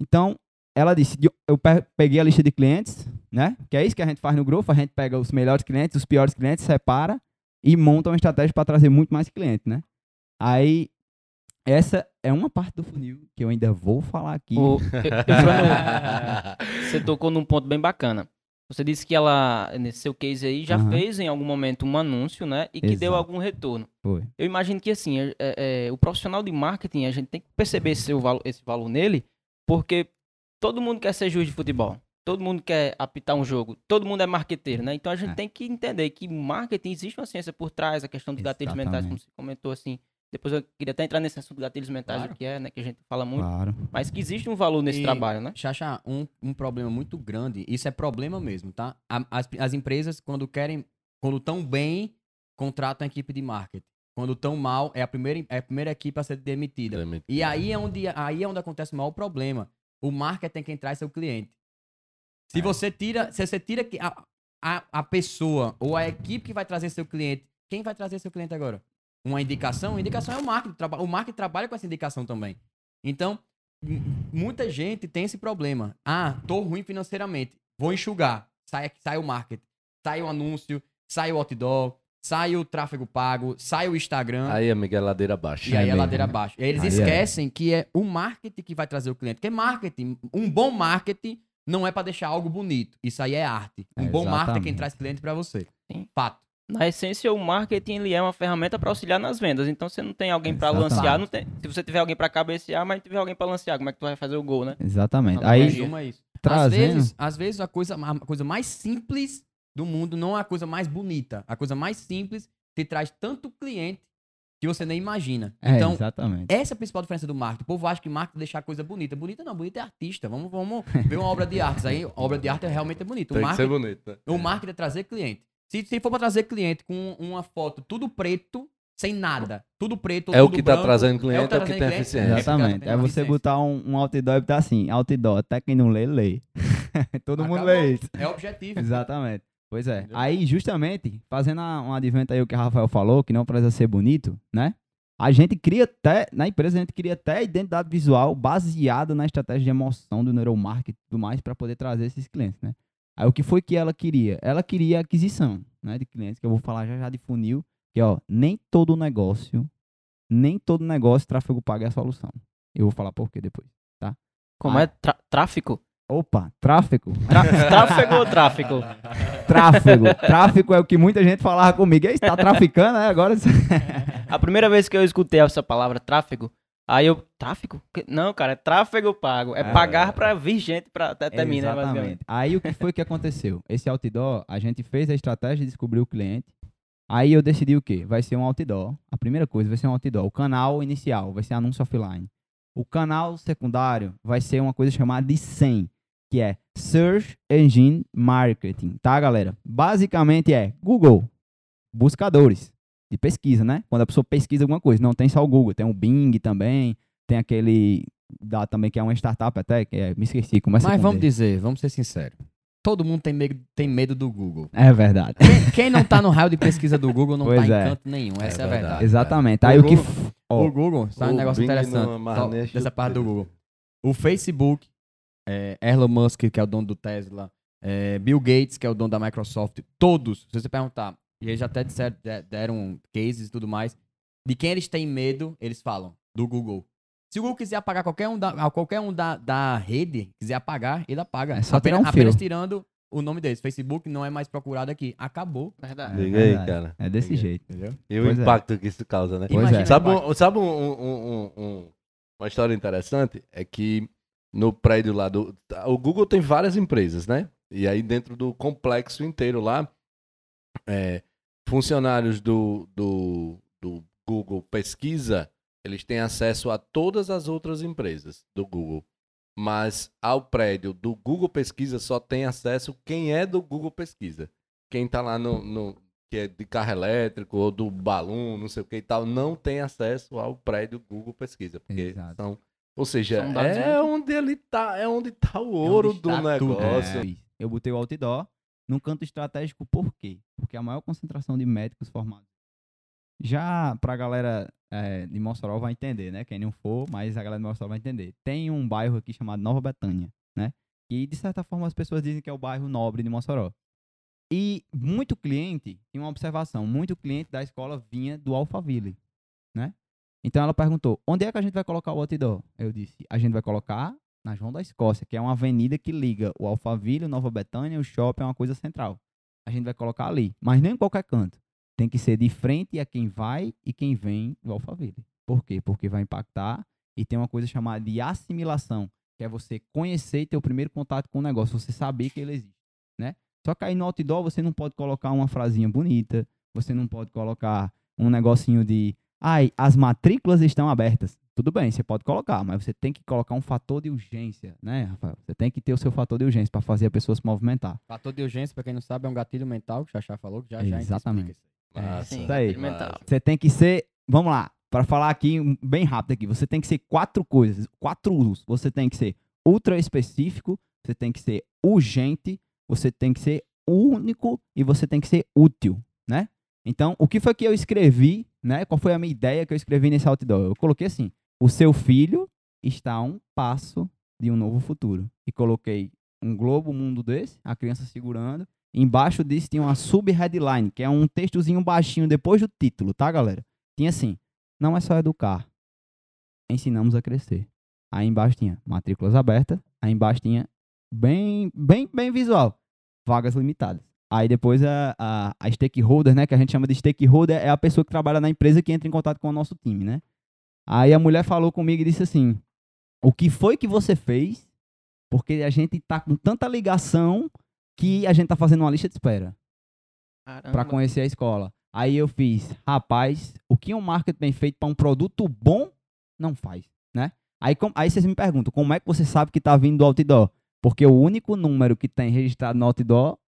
Então, ela disse, eu pe- peguei a lista de clientes, né? Que é isso que a gente faz no Growth, a gente pega os melhores clientes, os piores clientes, separa e monta uma estratégia para trazer muito mais clientes, né? Aí, essa é uma parte do funil que eu ainda vou falar aqui. O, [LAUGHS] você tocou num ponto bem bacana. Você disse que ela, nesse seu case aí, já Aham. fez em algum momento um anúncio, né? E que deu Exato. algum retorno. Foi. Eu imagino que assim, é- é- é, o profissional de marketing, a gente tem que perceber esse, seu valo- esse valor nele, porque todo mundo quer ser juiz de futebol. Todo mundo quer apitar um jogo. Todo mundo é marqueteiro, né? Então a gente É. tem que entender que marketing existe uma ciência por trás, a questão dos gatilhos mentais, como você comentou assim. Depois eu queria até entrar nesse assunto gatilhos mentais, Claro. o que é, né? Que a gente fala muito. Claro. Mas que existe um valor nesse E- trabalho, né? Xaxá, um, um problema muito grande, isso é problema mesmo, tá? As, as empresas, quando querem, quando estão bem, contratam a equipe de marketing. Quando estão mal, é a primeira, é a primeira equipe a ser demitida. Demitido. E aí é onde, aí é onde acontece o maior problema. O marketing tem que entrar em seu cliente. Se É. você tira, se você tira que a, a, a pessoa ou a equipe que vai trazer seu cliente, quem vai trazer seu cliente agora? Uma indicação? Indicação é o marketing. O marketing trabalha com essa indicação também. Então, muita gente tem esse problema. Ah, tô ruim financeiramente. Vou enxugar. Sai, sai o marketing. Sai o anúncio, sai o outdoor, sai o tráfego pago, sai o Instagram. Aí, amiga, é ladeira abaixo. E aí É a mesmo, ladeira né? abaixo. E aí eles Aí é. esquecem que é o marketing que vai trazer o cliente. Porque marketing, um bom marketing não é pra deixar algo bonito. Isso aí é arte. Um É, bom marketing é quem traz cliente pra você. Sim. Fato. Na essência, o marketing ele é uma ferramenta para auxiliar nas vendas. Então, você não tem alguém para lancear, não tem. Se você tiver alguém para cabecear, mas não tiver alguém para lancear, como é que tu vai fazer o gol, né? Exatamente. Não, Aí, Resuma isso. Às trazendo... vezes, às vezes a, coisa, a coisa mais simples do mundo não é a coisa mais bonita. A coisa mais simples te traz tanto cliente que você nem imagina. É, Então, exatamente. Essa é a principal diferença do marketing. O povo acha que marketing é deixar a coisa bonita. Bonita não, bonita é artista. Vamos, vamos ver uma obra de arte. Aí, obra de arte é realmente bonita. O Tem marketing, bonito, né? o marketing é trazer cliente. Se, se for pra trazer cliente com uma foto tudo preto, sem nada. Tudo preto, É o tudo que tá branco. trazendo cliente, é o tá que trazendo tem cliente. eficiência. Exatamente. É você botar um, um outdoor e botar assim, outdoor, até quem não lê, lê. [LAUGHS] Todo mundo Acabou. lê isso. É objetivo. Exatamente. Pois é. Entendeu? Aí, justamente, fazendo a- um advento aí o que o Rafael falou, que não precisa ser bonito, né? A gente cria até, na empresa, a gente cria até a identidade visual baseada na estratégia de emoção do neuromarketing e tudo mais para poder trazer esses clientes, né? Aí o que foi que ela queria? Ela queria aquisição, né, de clientes, que eu vou falar já já de funil, que ó, nem todo negócio, nem todo negócio tráfego pago é a solução. Eu vou falar por quê depois. Como Ah. é? Tra- tráfico? Opa, tráfego. Tra- tráfego ou tráfico? [LAUGHS] Tráfego. Tráfego é o que muita gente falava comigo. E aí, você tá traficando, né? Agora. [LAUGHS] [LAUGHS] A primeira vez que eu escutei essa palavra tráfego, aí eu. Tráfico? Não, cara, é tráfego pago. É É. pagar pra vir gente pra, até, até mim, né? Basicamente. Aí o que foi que aconteceu? Esse outdoor, a gente fez a estratégia de descobrir o cliente. Aí eu decidi o quê? Vai ser um outdoor. A primeira coisa vai ser um outdoor. O canal inicial vai ser anúncio offline. O canal secundário vai ser uma coisa chamada de SEM, que é Search Engine Marketing, tá, galera? Basicamente é Google, buscadores de pesquisa, né? Quando a pessoa pesquisa alguma coisa, não tem só o Google, tem o Bing também, tem aquele da também que é uma startup até, que é, me esqueci, começa Mas com vamos dizer, vamos ser sinceros. Todo mundo tem medo, tem medo do Google. É verdade. Quem, quem não tá no raio de pesquisa do Google não [LAUGHS] Pois tá é. em canto nenhum. Essa é, a verdade. verdade. Exatamente. O Aí o que. O Google, sabe um negócio Bing é interessante só dessa parte do Google. O Facebook, é, Elon Musk, que é o dono do Tesla, é, Bill Gates, que é o dono da Microsoft, todos, se você perguntar, e eles até disseram, de- deram cases e tudo mais, de quem eles têm medo, eles falam, do Google. Se o Google quiser apagar qualquer um da, qualquer um da, da rede, quiser apagar, ele apaga. É só apenas, tirar um apenas tirando o nome deles. Facebook não é mais procurado aqui. Acabou. Verdade. Diga aí, verdade. cara. É desse Diga aí. jeito. Entendeu? E o Pois é. impacto que isso causa, né? Pois Imagina é. o Sabe, um, sabe um- um- um- um- uma história interessante? É que no prédio lá do. O Google tem várias empresas, né? E aí dentro do complexo inteiro lá, é, funcionários do, do, do Google Pesquisa, eles têm acesso a todas as outras empresas do Google. Mas ao prédio do Google Pesquisa só tem acesso quem é do Google Pesquisa. Quem tá lá no, no- que é de carro elétrico ou do balão, não sei o que e tal, não tem acesso ao prédio Google Pesquisa. Porque Exato. são. Ou seja, é onde ele tá, é onde tá o ouro onde do está tudo. negócio. É, eu botei o outdoor num canto estratégico, por quê? Porque a maior concentração de médicos formados. Já pra galera é, de Mossoró vai entender, né? Quem não for, mas a galera de Mossoró vai entender. Tem um bairro aqui chamado Nova Betânia, né? E de certa forma as pessoas dizem que é o bairro nobre de Mossoró. E muito cliente, tinha uma observação, muito cliente da escola vinha do Alphaville, né? Então ela perguntou, onde é que a gente vai colocar o outdoor? Eu disse, a gente vai colocar na João da Escócia, que é uma avenida que liga o Alphaville, Nova Betânia, o shopping é uma coisa central. A gente vai colocar ali, mas nem em qualquer canto. Tem que ser de frente a quem vai e quem vem do Alphaville. Por quê? Porque vai impactar e tem uma coisa chamada de assimilação, que é você conhecer e ter o primeiro contato com o negócio, você saber que ele existe, né? Só que aí no outdoor você não pode colocar uma frasinha bonita, você não pode colocar um negocinho de ai, as matrículas estão abertas. Tudo bem, você pode colocar, mas você tem que colocar um fator de urgência, né, Rafael? Você tem que ter o seu fator de urgência para fazer a pessoa se movimentar. Fator de urgência, pra quem não sabe, é um gatilho mental, que o Xaxá falou, que já já Exatamente. explica isso aí. Massa, Sim, isso aí. gatilho mental. Você tem que ser, vamos lá, para falar aqui bem rápido aqui, você tem que ser quatro coisas, quatro usos. Você tem que ser ultra específico, você tem que ser urgente, você tem que ser único e você tem que ser útil, né? Então, o que foi que eu escrevi, né? Qual foi a minha ideia que eu escrevi nesse outdoor? Eu coloquei assim: o seu filho está a um passo de um novo futuro. E coloquei um globo mundo desse, a criança segurando. Embaixo disso tinha uma sub-headline, que é um textozinho baixinho depois do título, tá, galera? Tinha assim: não é só educar, ensinamos a crescer. Aí embaixo tinha matrículas abertas, aí embaixo tinha bem, bem, bem visual, vagas limitadas. Aí depois a, a, a stakeholder, né, que a gente chama de stakeholder, é a pessoa que trabalha na empresa que entra em contato com o nosso time, né? Aí a mulher falou comigo e disse assim: o que foi que você fez? Porque a gente tá com tanta ligação que a gente tá fazendo uma lista de espera para conhecer a escola. Aí eu fiz, rapaz, o que um marketing bem feito para um produto bom não faz, né? Aí, com- aí vocês me perguntam, como é que você sabe que tá vindo do outdoor? Porque o único número que tem registrado no outdoor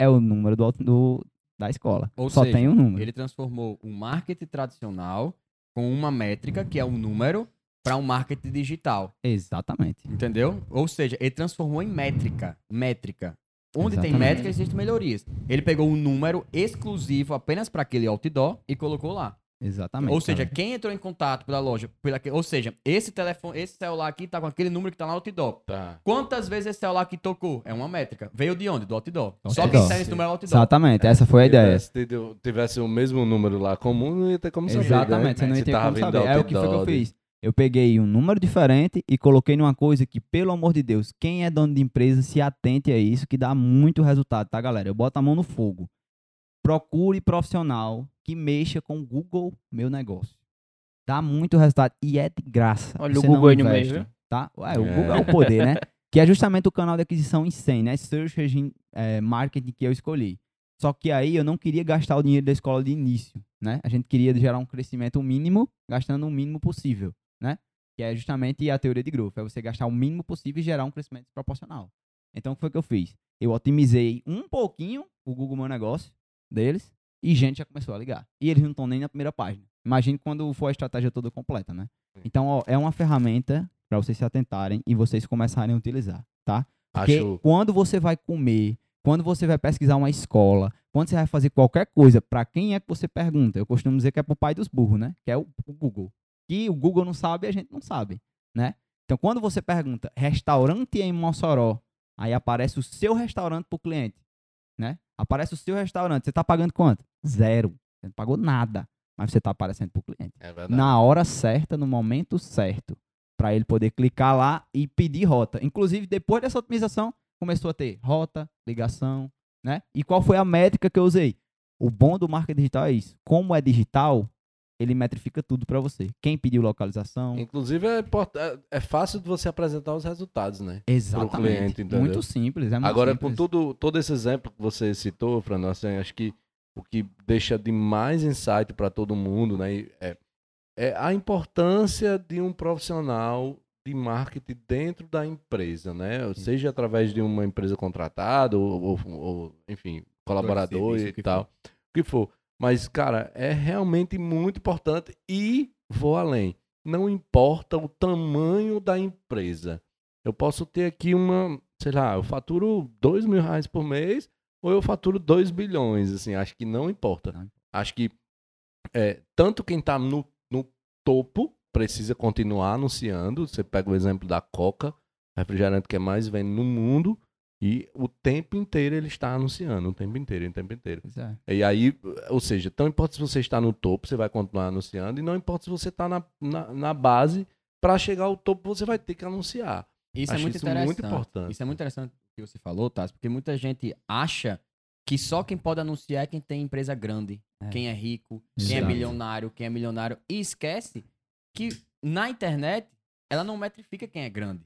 é o número do, do, da escola. Ou Só seja, tem um número. Ele transformou o marketing tradicional com uma métrica, que é um número, para um marketing digital. Exatamente. Entendeu? Ou seja, ele transformou em métrica. Métrica. Onde tem Exatamente. métrica, existem melhorias. Ele pegou um número exclusivo apenas para aquele outdoor e colocou lá. Exatamente. Ou seja, cara. quem entrou em contato pela loja, pela, ou seja, esse telefone, esse celular aqui tá com aquele número que tá no outdoor. Tá. Quantas vezes esse celular aqui tocou? É uma métrica. Veio de onde? Do outdoor. Do Só outdoor. quem sai nesse número é outdoor. Exatamente, essa foi a ideia. Tivesse, tido- tivesse o mesmo número lá comum, não ia ter como saber. Exatamente, né? você não Se ia ter como saber. É o que foi que eu outdoor de- fiz. Eu peguei um número diferente e coloquei numa coisa que, pelo amor de Deus, quem é dono de empresa se atente a isso, que dá muito resultado, tá, galera? Eu boto a mão no fogo. Procure profissional que mexa com o Google Meu Negócio. Dá muito resultado e é de graça. Olha Você o Google não aí no meio? Tá? Ué, o É. Google é o poder, né? [LAUGHS] Que é justamente o canal de aquisição em 100, né? Search Engine eh, Marketing que eu escolhi. Só que aí eu não queria gastar o dinheiro da escola de início, né? A gente queria gerar um crescimento mínimo, gastando o mínimo possível, né? Que é justamente a teoria de growth, é você gastar o mínimo possível e gerar um crescimento proporcional. Então, o que foi que eu fiz? Eu otimizei um pouquinho o Google Meu Negócio deles e gente já começou a ligar. E eles não estão nem na primeira página. Imagine quando for a estratégia toda completa, né? Sim. Então, ó, é uma ferramenta para vocês se atentarem e vocês começarem a utilizar, tá? Porque Acho. quando você vai comer, quando você vai pesquisar uma escola, quando você vai fazer qualquer coisa, para quem é que você pergunta? Eu costumo dizer que é pro pai dos burros, né? Que é o, o Google. Que o Google não sabe, a gente não sabe, né? Então, quando você pergunta restaurante em Mossoró, aí aparece o seu restaurante pro cliente, né? Aparece o seu restaurante. Você tá pagando quanto? Zero. Você não pagou nada, mas você tá aparecendo pro cliente É verdade. na hora certa, no momento certo, para ele poder clicar lá e pedir rota. Inclusive, depois dessa otimização, começou a ter rota, ligação, né? E qual foi a métrica que eu usei? O bom do marketing digital é isso. Como é digital, ele metrifica tudo para você. Quem pediu localização. Inclusive, é, é- é fácil de você apresentar os resultados, né? Exatamente. cliente, muito simples. É muito Agora, simples. com tudo, todo esse exemplo que você citou, Fran, assim, acho que o que deixa de mais insight para todo mundo, né, é, é a importância de um profissional de marketing dentro da empresa, né? Seja através de uma empresa contratada ou, ou- ou, enfim, colaborador serviço, e o que tal, o que for. Mas, cara, é realmente muito importante e vou além. Não importa o tamanho da empresa. Eu posso ter aqui uma, sei lá, eu faturo dois mil reais por mês ou eu faturo 2 bilhões, assim, acho que não importa. Acho que é, tanto quem tá no, no topo precisa continuar anunciando. Você pega o exemplo da Coca, refrigerante que é mais vende no mundo, e o tempo inteiro ele está anunciando, o tempo inteiro, o tempo inteiro. Pois é. E aí, ou seja, não importa se você está no topo, você vai continuar anunciando, e não importa se você está na, na, na base, para chegar ao topo você vai ter que anunciar. Isso Acho é muito isso interessante. muito importante. Isso é muito interessante o que você falou, Tassi, porque muita gente acha que só quem pode anunciar é quem tem empresa grande, É. quem é rico, quem é Exato. bilionário, quem é milionário. E esquece que na internet ela não metrifica quem é grande.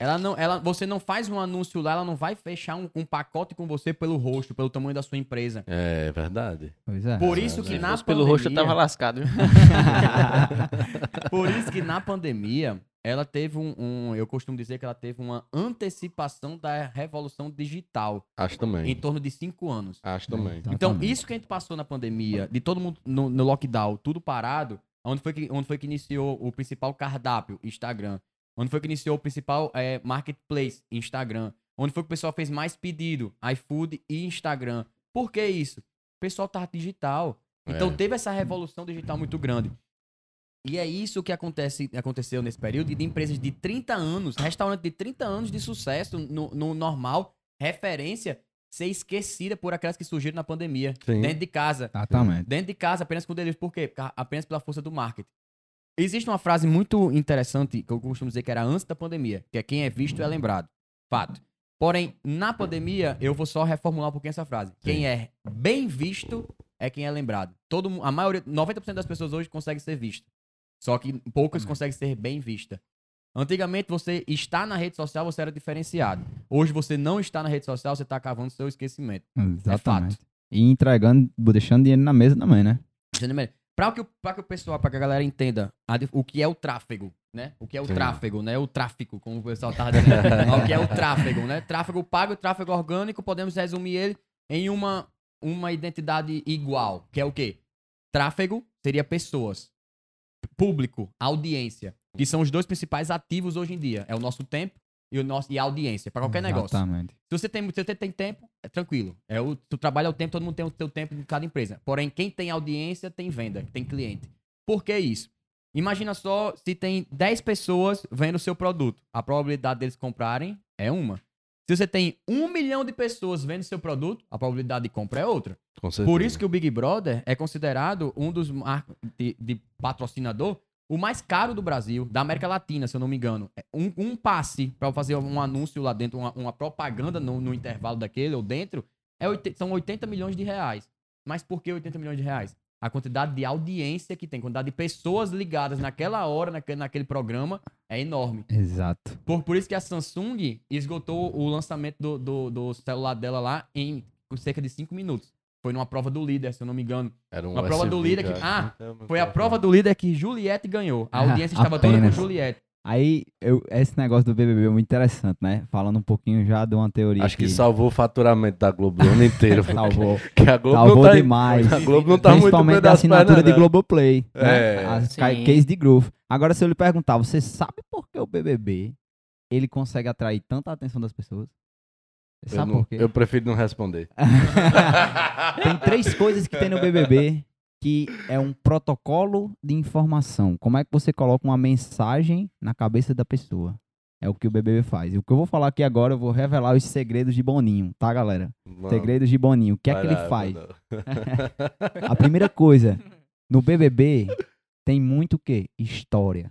Ela não, ela, você não faz um anúncio lá, ela não vai fechar um, um pacote com você pelo rosto, pelo tamanho da sua empresa. É verdade. Pois é. Por isso que Se na fosse pelo pandemia, roxo eu tava lascado. viu? [LAUGHS] Por isso que na pandemia, ela teve um, um- Eu costumo dizer que ela teve uma antecipação da revolução digital Acho também. em torno de cinco anos. Acho também. Então, Exatamente. isso que a gente passou na pandemia, de todo mundo no, no lockdown, tudo parado, onde foi, que, onde foi que iniciou o principal cardápio? Instagram. Onde foi que iniciou o principal eh, marketplace? Instagram. Onde foi que o pessoal fez mais pedido? iFood e Instagram. Por que isso? O pessoal tá digital. Então É. teve essa revolução digital muito grande. E é isso que acontece, aconteceu nesse período de empresas de 30 anos, restaurante de 30 anos de sucesso no, no normal, referência, ser esquecida por aquelas que surgiram na pandemia. Sim. Dentro de casa. Exatamente. Dentro de casa, apenas com delivery. Por quê? Porque Apenas pela força do marketing. Existe uma frase muito interessante que eu costumo dizer que era antes da pandemia, que é quem é visto é lembrado. Fato. Porém, na pandemia, eu vou só reformular um pouquinho essa frase. Quem é bem visto é quem é lembrado. Todo, a maioria, 90% das pessoas hoje consegue ser vista. Só que poucas conseguem ser bem vista. Antigamente, você está na rede social, você era diferenciado. Hoje, você não está na rede social, você está cavando seu esquecimento. Exatamente. E entregando, deixando dinheiro na mesa também, né? Para que, pra que o pessoal, para que a galera entenda a o que é o tráfego, né? O que é o Sim. tráfego, né? O tráfico, como o pessoal tava dizendo. [LAUGHS] o que é o tráfego, né? Tráfego pago e tráfego orgânico, podemos resumir ele em uma uma identidade igual, que é o quê? Tráfego seria pessoas. Público, audiência, que são os dois principais ativos hoje em dia. É o nosso tempo e, o nosso, e a audiência, para qualquer Exatamente. negócio. Se você, tem, se você tem tempo, é tranquilo. É o, tu trabalha o tempo, todo mundo tem o seu tempo em cada empresa. Porém, quem tem audiência tem venda, tem cliente. Por que isso? Imagina só se tem 10 pessoas vendo o seu produto. A probabilidade deles comprarem é uma. Se você tem um milhão de pessoas vendo seu produto, a probabilidade de compra é outra. Por isso que o Big Brother é considerado um dos marcos de, de, patrocinador o mais caro do Brasil, da América Latina, se eu não me engano. É um, um passe para fazer um anúncio lá dentro, uma, uma propaganda no, no, intervalo daquele ou dentro, é, são 80 milhões de reais. Mas por que 80 milhões de reais? a quantidade de audiência que tem, a quantidade de pessoas ligadas naquela hora, naquele, naquele programa, é enorme. Exato. Por, por isso que a Samsung esgotou o lançamento do, do, do celular dela lá em cerca de 5 minutos. Foi numa prova do líder, se eu não me engano. Era um uma prova do líder que. Ah, foi a prova do líder que Juliette ganhou. A [LAUGHS] audiência estava Apenas. toda com Juliette. Aí, eu, esse negócio do BBB é muito interessante, né? Falando um pouquinho já de uma teoria. Acho que, que salvou o faturamento da Globo o ano inteiro. [LAUGHS] salvou. Que a Globo salvou não tá, demais. [LAUGHS] A Globo não tá Principalmente muito da assinatura de Globo. Globoplay. Né? É. As case de Groove. Agora, se eu lhe perguntar, você sabe por que o BBB ele consegue atrair tanta atenção das pessoas? Sabe não- por quê? eu prefiro não responder. [LAUGHS] tem três coisas que tem no BBB que é um protocolo de informação. Como é que você coloca uma mensagem na cabeça da pessoa? É o que o BBB faz. E o que eu vou falar aqui agora, eu vou revelar os segredos de Boninho, tá, galera? Mano, Segredos de Boninho. O que é que ele lá, faz? [LAUGHS] A primeira coisa, no BBB [LAUGHS] tem muito o quê? História?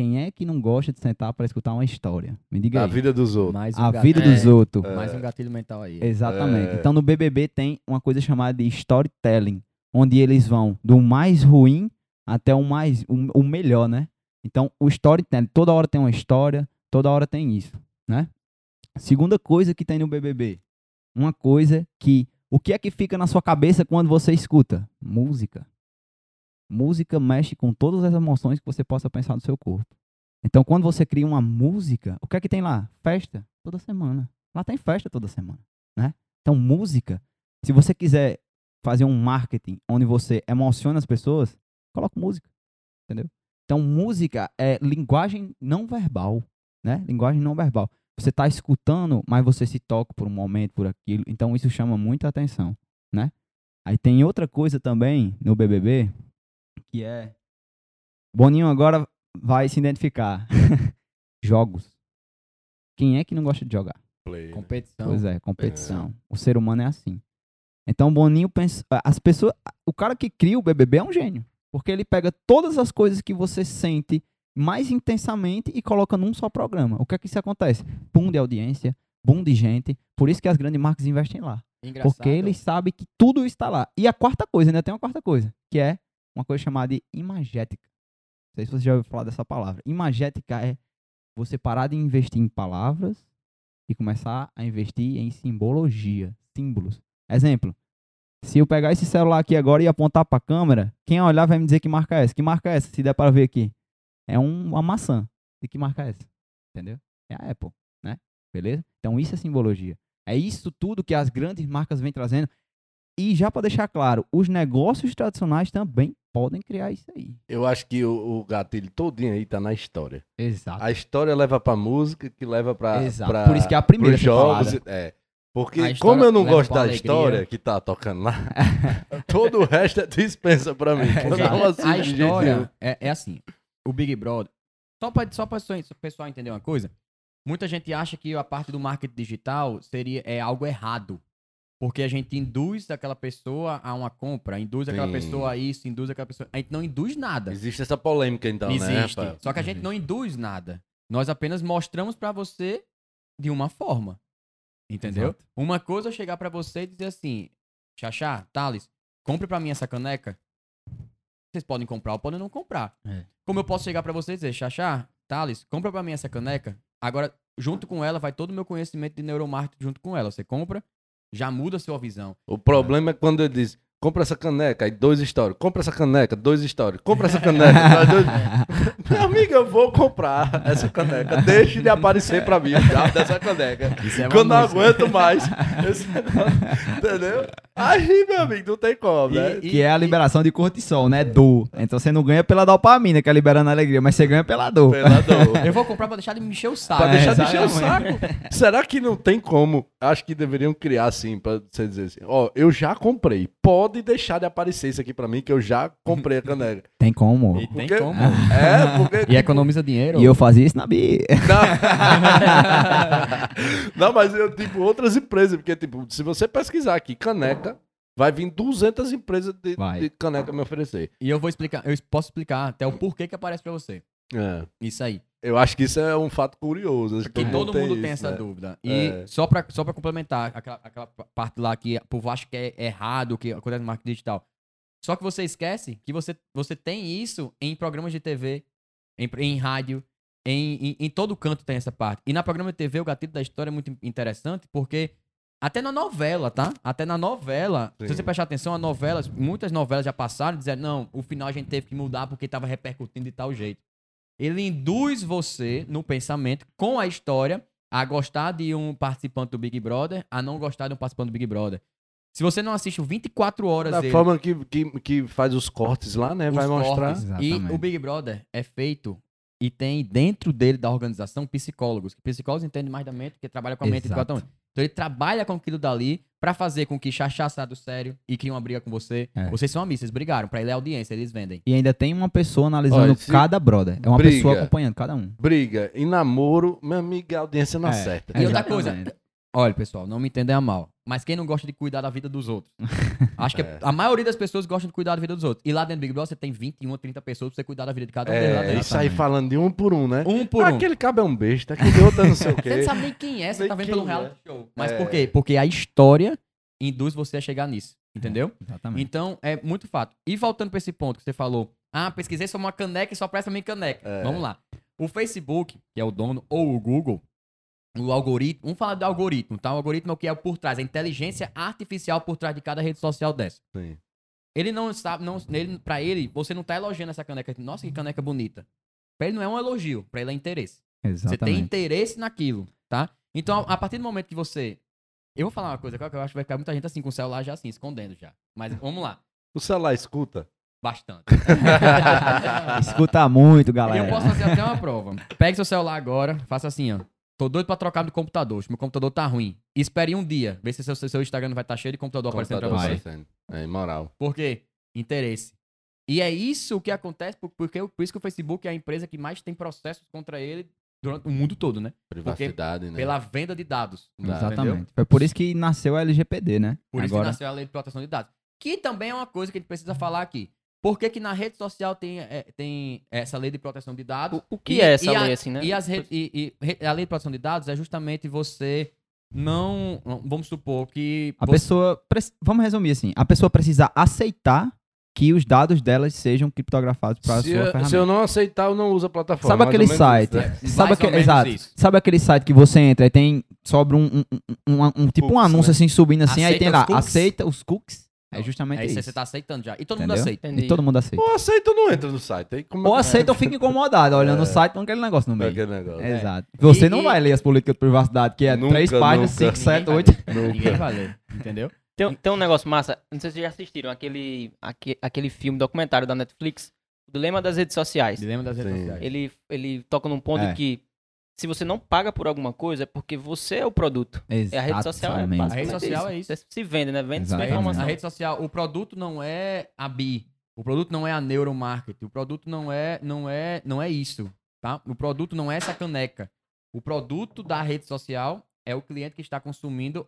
Quem é que não gosta de sentar para escutar uma história? Me diga Da aí. vida dos outros. Mais um A gatilho- vida dos é, outros. Mais um gatilho mental aí. Exatamente. É. Então no BBB tem uma coisa chamada de storytelling, onde eles vão do mais ruim até o mais o, o melhor, né? Então o storytelling, toda hora tem uma história, toda hora tem isso, né? Segunda coisa que tem no BBB, uma coisa que o que é que fica na sua cabeça quando você escuta? Música. Música mexe com todas as emoções que você possa pensar no seu corpo. Então, quando você cria uma música, o que é que tem lá? Festa toda semana. Lá tem festa toda semana, né? Então, música. Se você quiser fazer um marketing onde você emociona as pessoas, coloca música, entendeu? Então, música é linguagem não verbal, né? Linguagem não verbal. Você está escutando, mas você se toca por um momento, por aquilo. Então, isso chama muita atenção, né? Aí tem outra coisa também no BBB, que é... Boninho agora vai se identificar. [LAUGHS] Jogos. Quem é que não gosta de jogar? Play, né? Competição. Pois é, competição. O ser humano é assim. Então, Boninho pensa. As pessoas. O cara que cria o BBB é um gênio. Porque ele pega todas as coisas que você sente mais intensamente e coloca num só programa. O que é que isso acontece? Boom de audiência, boom de gente. Por isso que as grandes marcas investem lá. Engraçado. Porque eles sabem que tudo está lá. E a quarta coisa, ainda tem uma quarta coisa, que é uma coisa chamada de imagética. Não sei se você já ouviu falar dessa palavra. Imagética é você parar de investir em palavras e começar a investir em simbologia, símbolos. Exemplo, se eu pegar esse celular aqui agora e apontar para a câmera, quem olhar vai me dizer que marca é essa. Que marca é essa? Se der para ver aqui. É um- uma maçã. De que marca é essa? Entendeu? É a Apple, né? Beleza? Então isso é simbologia. É isso tudo que as grandes marcas vêm trazendo. E já para deixar claro, os negócios tradicionais também podem criar isso aí. Eu acho que o, o gatilho todinho aí tá na história. Exato. A história leva pra música, que leva pra, Exato. pra Por isso que é a primeira pros jogos. É. Porque como eu não gosto da alegria. história que tá tocando lá, [LAUGHS] todo o resto é dispensa pra mim. [LAUGHS] Não assisto a história é, é assim. O Big Brother. Só para só pra o pessoal entender uma coisa. Muita gente acha que a parte do marketing digital seria é algo errado. Porque a gente induz aquela pessoa a uma compra, induz aquela Sim. pessoa a isso, induz aquela pessoa. A gente não induz nada. Existe essa polêmica então, né, Existe. Só que a gente não induz nada. Nós apenas mostramos pra você de uma forma. Entendeu? Exato. Uma coisa é chegar pra você e dizer assim: Xaxá, Thales, compre pra mim essa caneca. Vocês podem comprar ou podem não comprar. É. Como eu posso chegar pra você e dizer, Xaxá, Thales, compra pra mim essa caneca. Agora, junto com ela, vai todo o meu conhecimento de neuromarketing junto com ela. Você compra, já muda a sua visão. O problema é quando ele diz, compra essa caneca, aí dois stories, compra essa caneca, dois stories, compra essa caneca, [LAUGHS] dois... [LAUGHS] Meu amigo, eu vou comprar essa caneca, deixe de aparecer pra mim, já dessa caneca. Isso é uma Quando eu não música. aguento mais. Esse entendeu? Aí, meu amigo, não tem como, né? E, que é a liberação de cortisol, né? Dor. Então você não ganha pela dopamina, que é liberando a alegria, mas você ganha pela dor. Pela dor. [LAUGHS] Eu vou comprar pra deixar de me encher o saco. Pra deixar É, de encher o saco. Será que não tem como? Acho que deveriam criar assim, pra você dizer assim: ó, eu já comprei. Pode deixar de aparecer isso aqui pra mim, que eu já comprei a caneca. [LAUGHS] Tem como. E tem Porque- como. É, porque. [LAUGHS] E economiza dinheiro. E eu fazia isso na Bia. Não, não mas eu, tipo, outras empresas, porque, tipo, se você pesquisar aqui, caneca, vai vir 200 empresas de, de caneca me oferecer. E eu vou explicar, eu posso explicar até o porquê que aparece pra você. É. Isso aí. Eu acho que isso é um fato curioso. acho Que todo mundo tem isso, essa né? dúvida. E É. só, pra, só pra complementar aquela, aquela parte lá que o povo acha que é errado, que acontece no marketing digital. Só que você esquece que você, você tem isso em programas de TV, em, em rádio, em, em, em todo canto tem essa parte. E na programa de TV, o Gatilho da História é muito interessante, porque até na novela, tá? Até na novela, Sim. se você prestar atenção, a novelas, muitas novelas já passaram dizendo, não, o final a gente teve que mudar porque tava repercutindo de tal jeito. Ele induz você no pensamento, com a história, a gostar de um participante do Big Brother, a não gostar de um participante do Big Brother. Se você não assiste o 24 horas Da dele, forma que, que, que faz os cortes lá, né? vai mostrar. cortes, e o Big Brother é feito e tem dentro dele, da organização, psicólogos. Que psicólogos entendem mais da mente, porque trabalham com a mente. Exato. Então, então ele trabalha com aquilo dali pra fazer com que Xaxá saia do sério e crie uma briga com você. É. Vocês são amigos, vocês brigaram. Pra ele é audiência, eles vendem. E ainda tem uma pessoa analisando Olha, cada brother. É uma briga. pessoa acompanhando cada um. Briga e namoro, meu amigo, a audiência não É. acerta. E outra coisa, olha, pessoal, não me entendam a mal. Mas quem não gosta de cuidar da vida dos outros? [LAUGHS] Acho que É. a maioria das pessoas gostam de cuidar da vida dos outros. E lá dentro do Big Brother você tem 21 ou 30 pessoas pra você cuidar da vida de cada um deles É, dentro. isso aí falando de um por um, né? Um por um. Aquele cabo é um besta, aquele outro é não sei o [LAUGHS] Você quê. não sabe nem quem é, você Nem tá vendo pelo é. reality show. Mas É. por quê? Porque a história induz você a chegar nisso. Entendeu? Exatamente. Então, é muito fato. E voltando pra esse ponto que você falou. Ah, pesquisei sobre uma caneca e só presta mim caneca. É. Vamos lá. O Facebook, que é o dono, ou o Google, o algoritmo. Vamos falar do algoritmo, tá? O algoritmo é o que é por trás, a inteligência artificial por trás de cada rede social dessa. Sim. Ele não sabe, não, ele, pra ele, você não tá elogiando essa caneca. Nossa, que caneca bonita. Pra ele não é um elogio, pra ele é interesse. Você tem Exatamente. interesse naquilo, tá? Então, a partir do momento que você. Eu vou falar uma coisa que eu acho que vai ficar muita gente assim, com o celular já assim, escondendo já. Mas vamos lá. O celular escuta? Bastante. [LAUGHS] Escuta muito, E galera. eu posso fazer até uma prova. Pegue seu celular agora, faça assim, ó. Tô doido pra trocar do computador. Meu computador tá ruim. Espere um dia. Vê se seu, seu Instagram não vai estar cheio de computador, aparecendo pra Computador você. aparecendo. É imoral. Por quê? Interesse. E é isso que acontece, por- porque, por isso que o Facebook é a empresa que mais tem processos contra ele durante o mundo todo, né? Privacidade, né? Pela venda de dados. Dá. Exatamente. Entendeu? Foi por isso que nasceu a LGPD, né? Por isso Agora, que nasceu a lei de proteção de dados. Que também é uma coisa que a gente precisa falar aqui. Por que, que na rede social tem, é, tem essa lei de proteção de dados? O, o que E- é essa e a- lei, assim, né? E, as re- e- e a lei de proteção de dados é justamente você não. Vamos supor que. a você- pessoa. Vamos resumir assim. A pessoa precisa aceitar que os dados delas sejam criptografados para a sua eu- ferramenta. se eu não aceitar, eu não uso a plataforma. Sabe aquele site? né? Mais Sabe aquele, exato. isso. Sabe aquele site que você entra e tem sobre um, um, um, um- um- tipo um Cookies, anúncio né? assim subindo assim, aí Aceita tem os lá, cookies? aceita os cookies. É justamente É isso, isso. você tá aceitando já. E todo mundo Entendeu? aceita. Entendi. E todo mundo aceita. Ou aceita ou não entra no site. Aí como Ou é- aceita ou fica [LAUGHS] incomodado, olhando É. o site com aquele negócio no meio. aquele negócio. Exato. Você E- não e- vai ler as políticas de privacidade, que é Nunca, três páginas, nunca. cinco, sete, oito. Ninguém vai ler. Entendeu? Tem, um- tem um negócio massa, não sei se vocês já assistiram, aquele, aque- aquele filme documentário da Netflix, O Dilema das Redes Sociais. Dilema das redes Sim. sociais. Ele, ele toca num ponto É. que se você não paga por alguma coisa, é porque você é o produto. E a rede social é Exatamente. A rede social é isso. Você se vende, né? Vende sua Exatamente. informação. A rede social, o produto não é a BI. O produto não é a neuromarketing. O produto não é, não é, não é isso, tá? O produto não é essa caneca. O produto da rede social é o cliente que está consumindo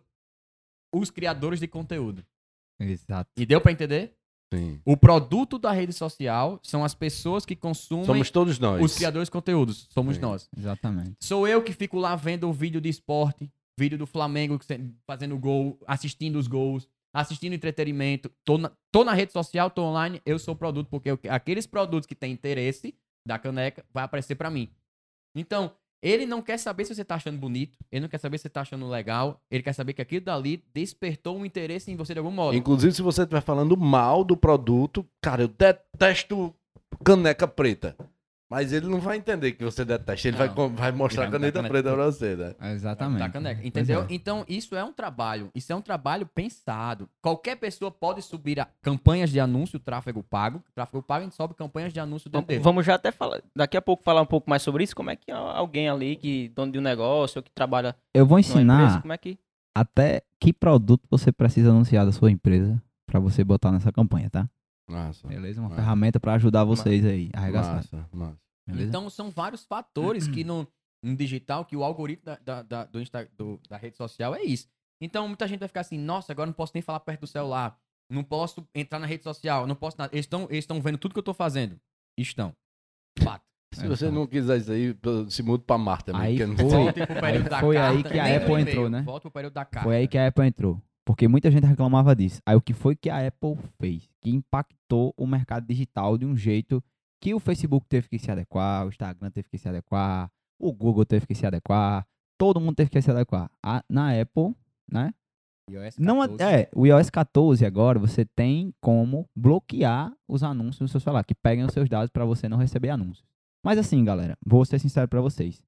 os criadores de conteúdo. Exato. E deu pra entender? Sim. O produto da rede social são as pessoas que consumem Somos todos nós. os criadores de conteúdos. Somos Sim. nós. Exatamente. Sou eu que fico lá vendo o vídeo de esporte, vídeo do Flamengo fazendo gol, assistindo os gols, assistindo entretenimento. Tô na, tô na rede social, tô online, eu sou o produto, porque eu- aqueles produtos que têm interesse da caneca vai aparecer pra mim. Então, ele não quer saber se você tá achando bonito, ele não quer saber se você tá achando legal, ele quer saber que aquilo dali despertou um interesse em você de algum modo. Inclusive, se você estiver falando mal do produto, cara, eu detesto caneca preta. Mas ele não vai entender que você detesta. Ele vai, vai mostrar Ele a caneta botar preta caneta pra você, né? Exatamente. Da caneca, entendeu? é. Então, isso é um trabalho. Isso é um trabalho pensado. Qualquer pessoa pode subir a campanhas de anúncio, tráfego pago. Tráfego pago, a gente sobe campanhas de anúncio dentro dele. Vamos já até falar, daqui a pouco falar um pouco mais sobre isso. Como é que alguém ali, que dono de um negócio, ou que trabalha Eu vou numa empresa, ensinar como é que... até que produto você precisa anunciar da sua empresa pra você botar nessa campanha, tá? Massa. Beleza? Uma Massa. ferramenta pra ajudar vocês aí a arregaçar. Massa, massa. Beleza? Então, são vários fatores que [CLEARS THROAT] no, no digital, que o algoritmo da, da, da- do Insta- do- da rede social é isso. Então, muita gente vai ficar assim, nossa, agora não posso nem falar perto do celular. Não posso entrar na rede social, não posso nada. Eles estão eles estão vendo tudo que eu tô fazendo. Estão. Fato. Se você não quiser isso aí, se muda pra Marta. Aí foi. da foi aí carta, que a Apple entrou, né? Volta pro período da carta. Foi aí que a Apple entrou. Porque muita gente reclamava disso. Aí o que foi que a Apple fez? Que impactou o mercado digital de um jeito que o Facebook teve que se adequar, o Instagram teve que se adequar, o Google teve que se adequar, todo mundo teve que se adequar. A- na Apple, né? Não, 14. é, o iOS 14 agora você tem como bloquear os anúncios no seu celular, que peguem os seus dados para você não receber anúncios. Mas assim, galera, vou ser sincero para vocês.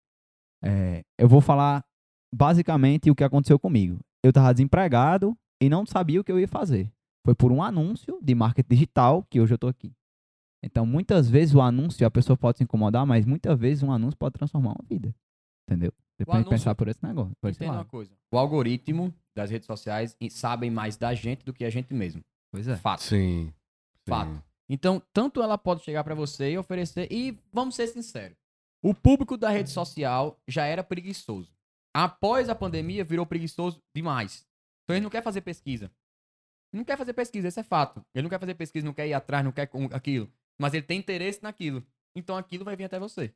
É, eu vou falar basicamente o que aconteceu comigo. Eu tava desempregado e não sabia o que eu ia fazer. Foi por um anúncio de marketing digital que hoje eu tô aqui. Então, muitas vezes o anúncio, a pessoa pode se incomodar, mas muitas vezes um anúncio pode transformar uma vida. Entendeu? Depois de pensar por esse negócio. Por esse uma coisa. O algoritmo das redes sociais sabem mais da gente do que a gente mesmo. Pois é. Fato. Sim. Fato. sim. Então, tanto ela pode chegar pra você e oferecer. E vamos ser sinceros: o público da rede social já era preguiçoso. Após a pandemia, virou preguiçoso demais. Então, ele não quer fazer pesquisa. Não quer fazer pesquisa, esse é fato. Ele não quer fazer pesquisa, não quer ir atrás, não quer com aquilo. Mas ele tem interesse naquilo. Então, aquilo vai vir até você.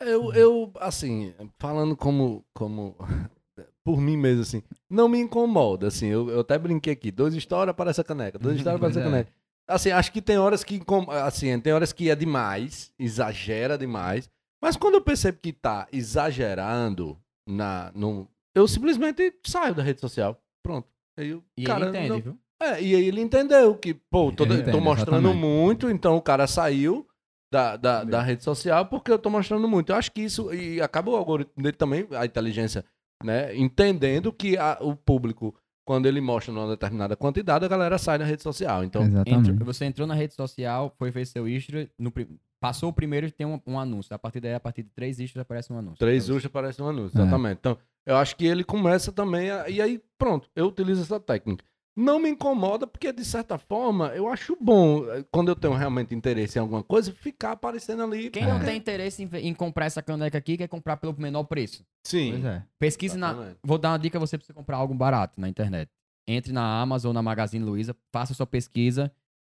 Eu, eu, assim, falando como, como [LAUGHS] por mim mesmo, assim, não me incomoda, assim, eu, eu até brinquei aqui, dois histórias para essa caneca, duas [LAUGHS] histórias para essa caneca. Assim, acho que tem horas que, assim, tem horas que é demais, exagera demais, mas quando eu percebo que tá exagerando na, no, eu simplesmente saio da rede social, pronto. Aí o E cara ele entende, não- viu? É, e aí ele entendeu que, pô, tô, Ele tô entende, mostrando exatamente. muito, então o cara saiu da, da, da rede social porque eu tô mostrando muito. Eu acho que isso, e acaba o algoritmo dele também, a inteligência, né, entendendo que a- o público, quando ele mostra numa determinada quantidade, a galera sai da rede social. Então. Entrou- você entrou na rede social, foi ver seu history, no passou o primeiro e tem um, um anúncio. A partir daí, a partir de três history, aparece um anúncio. três você. usos aparece no anúncio, É. exatamente. Então, eu acho que ele começa também, a- e aí, pronto, eu utilizo essa técnica. Não me incomoda, porque de certa forma eu acho bom, eh, quando eu tenho realmente interesse em alguma coisa, ficar aparecendo ali. Quem não É. tem interesse em, em comprar essa caneca aqui, quer comprar pelo menor preço. Sim. Pois é. Pesquise na. Exatamente. Vou dar uma dica: você precisa comprar algo barato na internet. Entre na Amazon ou na Magazine Luiza, faça sua pesquisa,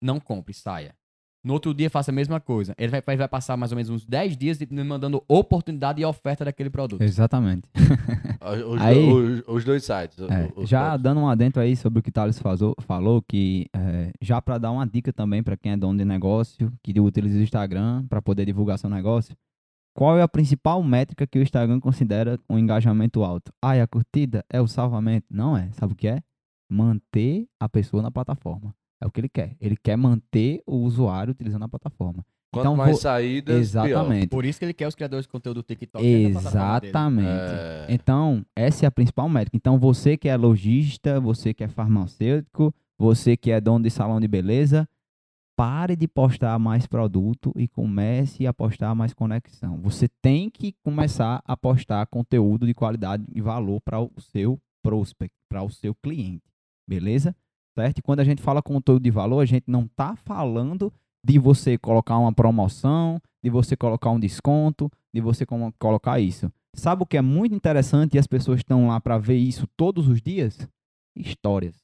não compre, saia. No outro dia, faça a mesma coisa. Ele vai, vai passar mais ou menos uns 10 dias me mandando oportunidade e oferta daquele produto. Exatamente. [LAUGHS] Os, Aí- os- os dois sites. É, os já próprios. dando um adentro aí sobre o que o Thales fazou- falou, que é, já para dar uma dica também para quem é dono de negócio, que utiliza o Instagram para poder divulgar seu negócio, qual é a principal métrica que o Instagram considera um engajamento alto? Ah, é a curtida? É o salvamento? Não é. Sabe o que é? Manter a pessoa na plataforma. É o que ele quer. Ele quer manter o usuário utilizando a plataforma. Quanto então mais vou- saídas, Exatamente. Por isso que ele quer os criadores de conteúdo do TikTok. Exatamente. pior. É, Então, essa é a principal métrica. Então, você que é lojista, você que é farmacêutico, você que é dono de salão de beleza, pare de postar mais produto e comece a postar mais conexão. Você tem que começar a postar conteúdo de qualidade e valor para o seu prospect, para o seu cliente. Beleza? Certo? E quando a gente fala conteúdo de valor, a gente não está falando de você colocar uma promoção, de você colocar um desconto, de você colocar isso. Sabe o que é muito interessante e as pessoas estão lá para ver isso todos os dias? Histórias.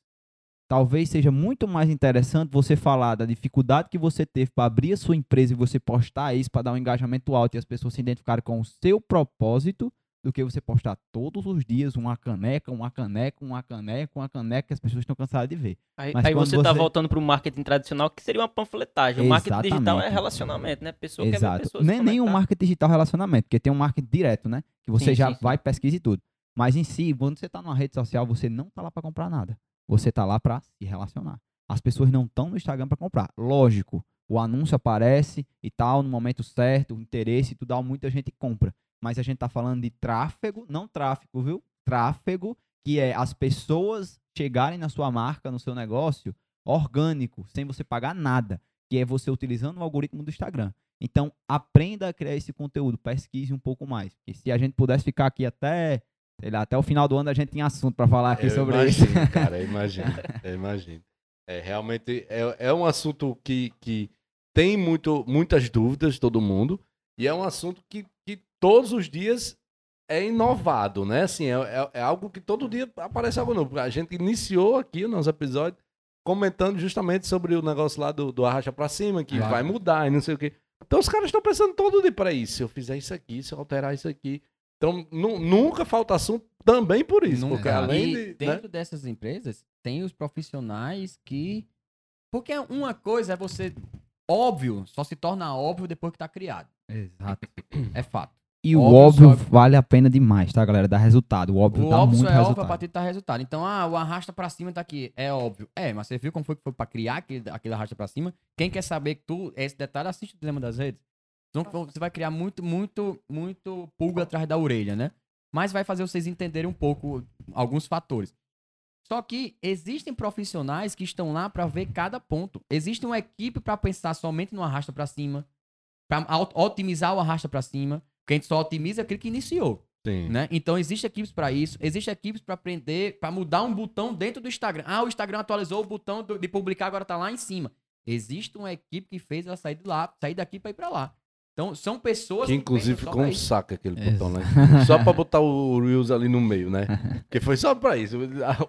Talvez seja muito mais interessante você falar da dificuldade que você teve para abrir a sua empresa e você postar isso para dar um engajamento alto e as pessoas se identificarem com o seu propósito do que você postar todos os dias uma caneca, uma caneca, uma caneca, uma caneca que as pessoas estão cansadas de ver. Aí, aí você tá você- voltando pro marketing tradicional, que seria uma panfletagem. O marketing digital é relacionamento, né? Pessoa quer ver Exato. pessoas Nem, nem o marketing digital relacionamento, porque tem um marketing direto, né? Que você Sim, já sim, sim. vai, pesquisa e tudo. Mas em si, quando você tá numa rede social, você não tá lá para comprar nada. Você tá lá para se relacionar. As pessoas não estão no Instagram para comprar. Lógico, o anúncio aparece e tal, no momento certo, o interesse, tu dá muita gente compra. Mas a gente tá falando de tráfego, não tráfego, viu? Tráfego, que é as pessoas chegarem na sua marca, no seu negócio, orgânico, sem você pagar nada, que é você utilizando o algoritmo do Instagram. Então, aprenda a criar esse conteúdo, pesquise um pouco mais. Porque se a gente pudesse ficar aqui até, sei lá, até o final do ano, a gente tem assunto para falar aqui eu sobre imagino, isso. Cara, eu [LAUGHS] imagino, eu imagino. É, realmente é, é um assunto que, que tem muito, muitas dúvidas, todo mundo, e é um assunto que todos os dias é inovado, né? Assim, é, é, é algo que todo dia aparece algo novo. A gente iniciou aqui o nosso episódio comentando justamente sobre o negócio lá do, do arracha pra cima, que Claro. vai mudar e não sei o quê. Então os caras estão pensando todo dia para isso. Se eu fizer isso aqui, se eu alterar isso aqui. Então nu- nunca falta assunto também por isso. Nunca. Porque além e de. né? dentro dessas empresas, tem os profissionais que. Porque uma coisa é você. Óbvio, só se torna óbvio depois que tá criado. Exato. É fato. E o Óbvio óbvio vale a pena demais, tá, galera? Dá resultado. O óbvio O dá óbvio muito é óbvio a resultado. partir de dar resultado. Então, ah, o arrasta pra cima tá aqui. É óbvio. É, mas você viu como foi que foi pra criar aquele, aquele arrasta pra cima? Quem quer saber que tu, esse detalhe, assiste o Dilema das Redes. Então, você vai criar muito, muito, muito pulga atrás da orelha, né? Mas vai fazer vocês entenderem um pouco alguns fatores. Só que existem profissionais que estão lá pra ver cada ponto. Existe uma equipe pra pensar somente no arrasta pra cima, pra au- otimizar o arrasta pra cima. Porque a gente só otimiza aquele que iniciou Sim. né? Então existe equipes para isso, existe equipes para aprender, para mudar um botão dentro do Instagram. Ah, o Instagram atualizou o botão do- de publicar agora tá lá em cima. Existe uma equipe que fez ela sair de lá, sair daqui para ir para lá. Então são pessoas Que inclusive ficou um isso. saco aquele Exato. botão, né? [LAUGHS] Só pra botar o Reels ali no meio, né? Porque foi só pra isso.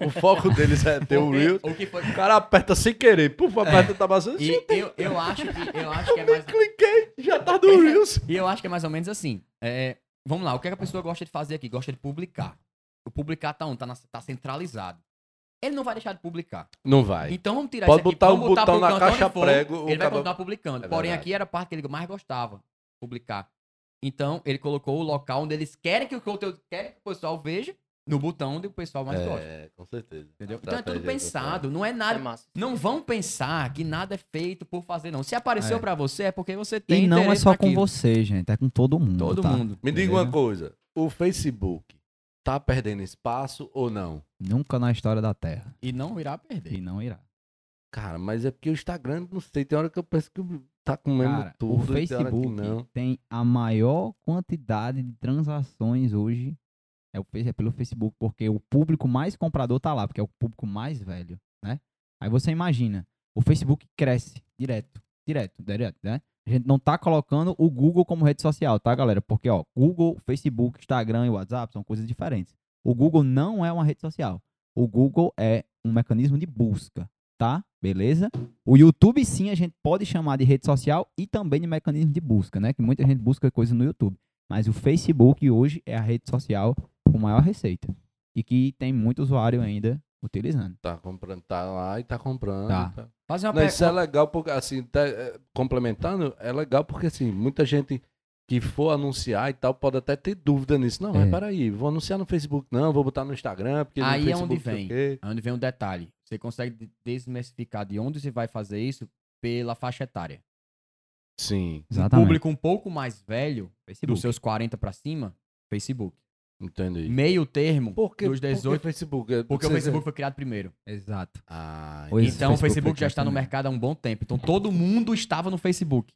O foco deles é ter o Porque Reels. o que foi O cara aperta sem querer. Puf, aperta, tá passando. e eu, eu acho que eu acho que é mais Cliquei, já tá do Reels. e eu acho que é mais ou menos assim. É, vamos lá, o que, é que a pessoa gosta de fazer aqui? Gosta de publicar. O publicar tá onde? Tá, na- tá centralizado. Ele não vai deixar de publicar. Não vai. Então vamos tirar Pode isso aqui, botar o botão na caixa for, prego, o Ele vai continuar publicando. É Porém, aqui era a parte que ele mais gostava, publicar. Então, ele colocou o local onde eles querem que o conteúdo, querem que o pessoal veja, no botão onde o pessoal mais gosta. É, com certeza. Entendeu? Então é tudo pensado, não é É nada. massa. Não vão pensar que nada é feito por fazer, não. Se apareceu É. pra você, é porque você tem E não é só com você, gente. É com todo mundo. Todo tá? mundo. Me diga uma coisa. O Facebook tá perdendo espaço ou não? Nunca na história da Terra. E não irá perder. E não irá. Cara, mas é porque o Instagram, não sei, tem hora que eu penso que tá comendo Cara, tudo. o Facebook não. tem a maior quantidade de transações hoje. É, o, é pelo Facebook, porque o público mais comprador tá lá, porque é o público mais velho, né? Aí você imagina, o Facebook cresce direto, direto, direto, né? A gente não tá colocando o Google como rede social, tá, galera? Porque, ó, Google, Facebook, Instagram e WhatsApp são coisas diferentes. O Google não é uma rede social. O Google é um mecanismo de busca, tá? Beleza? O YouTube, sim, a gente pode chamar de rede social e também de mecanismo de busca, né? Que muita gente busca coisa no YouTube. Mas o Facebook hoje é a rede social com maior receita. E que tem muito usuário ainda utilizando. Tá comprando, tá lá e tá comprando. Tá. tá. Fazer uma Não, isso é legal porque, assim, tá, é, complementando, é legal porque, assim, muita gente que for anunciar e tal pode até ter dúvida nisso. Não, mas É. peraí, vou anunciar no Facebook, não, vou botar no Instagram, porque no Aí é Facebook onde sei o vem. quê. Onde vem um detalhe. Você consegue de- desmistificar de onde você vai fazer isso pela faixa etária. Sim, Um Exatamente. público um pouco mais velho, Facebook. dos seus 40 pra cima, Facebook. entendi. Meio termo, Por que, dos por que 18, Facebook? É- porque o Facebook foi criado primeiro. Exato. Ah, então o Facebook Facebook já está no mercado há um bom tempo. Então todo mundo estava no Facebook.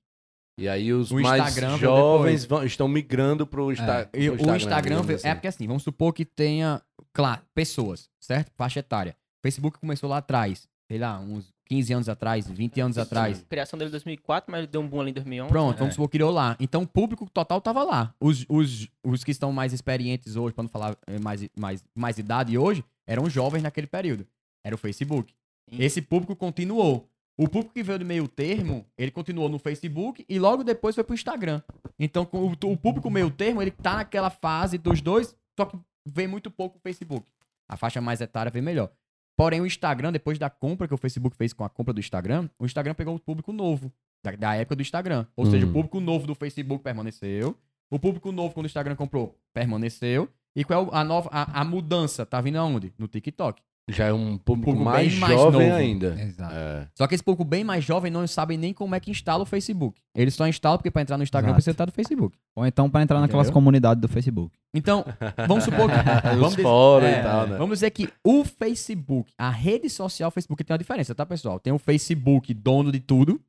E aí os O mais Instagram jovens vão- estão migrando pro, Insta, E pro o Instagram veio, assim. é porque assim, vamos supor que tenha, claro, pessoas, certo? Faixa etária. O Facebook começou lá atrás, sei lá, uns 15 anos atrás, 20 anos atrás. Criação dele em 2004, mas ele deu um boom ali em 2011. Pronto, né? vamos supor que criou lá. Então o público total tava lá. Os, os, os que estão mais experientes hoje, para não falar eh, mais, mais, mais idade hoje, eram jovens naquele período. Era o Facebook. Sim. Esse público continuou. O público que veio do meio termo, ele continuou no Facebook e logo depois foi pro Instagram. Então o, o público meio termo, ele tá naquela fase dos dois, só que vê muito pouco o Facebook. A faixa mais etária vê melhor. Porém, o Instagram, depois da compra que o Facebook fez com a compra do Instagram, o Instagram pegou o público novo, da, da época do Instagram. Ou seja, Hum. o público novo do Facebook permaneceu. O público novo, quando o Instagram comprou, permaneceu. E qual é a nova a, a mudança? Tá vindo aonde? No TikTok. Já é um público, público mais jovem novo. ainda. Exato. É. Só que esse público bem mais jovem não sabem nem como é que instala o Facebook. Eles só instalam porque pra entrar no Instagram Exato. precisa estar no Facebook. Ou então pra entrar naquelas Entendeu? comunidades do Facebook. Então, vamos supor que. [LAUGHS] vamos Os dizer- é, e tal, né? Vamos dizer que o Facebook, a rede social Facebook tem uma diferença, tá, pessoal? Tem o Facebook, dono de tudo,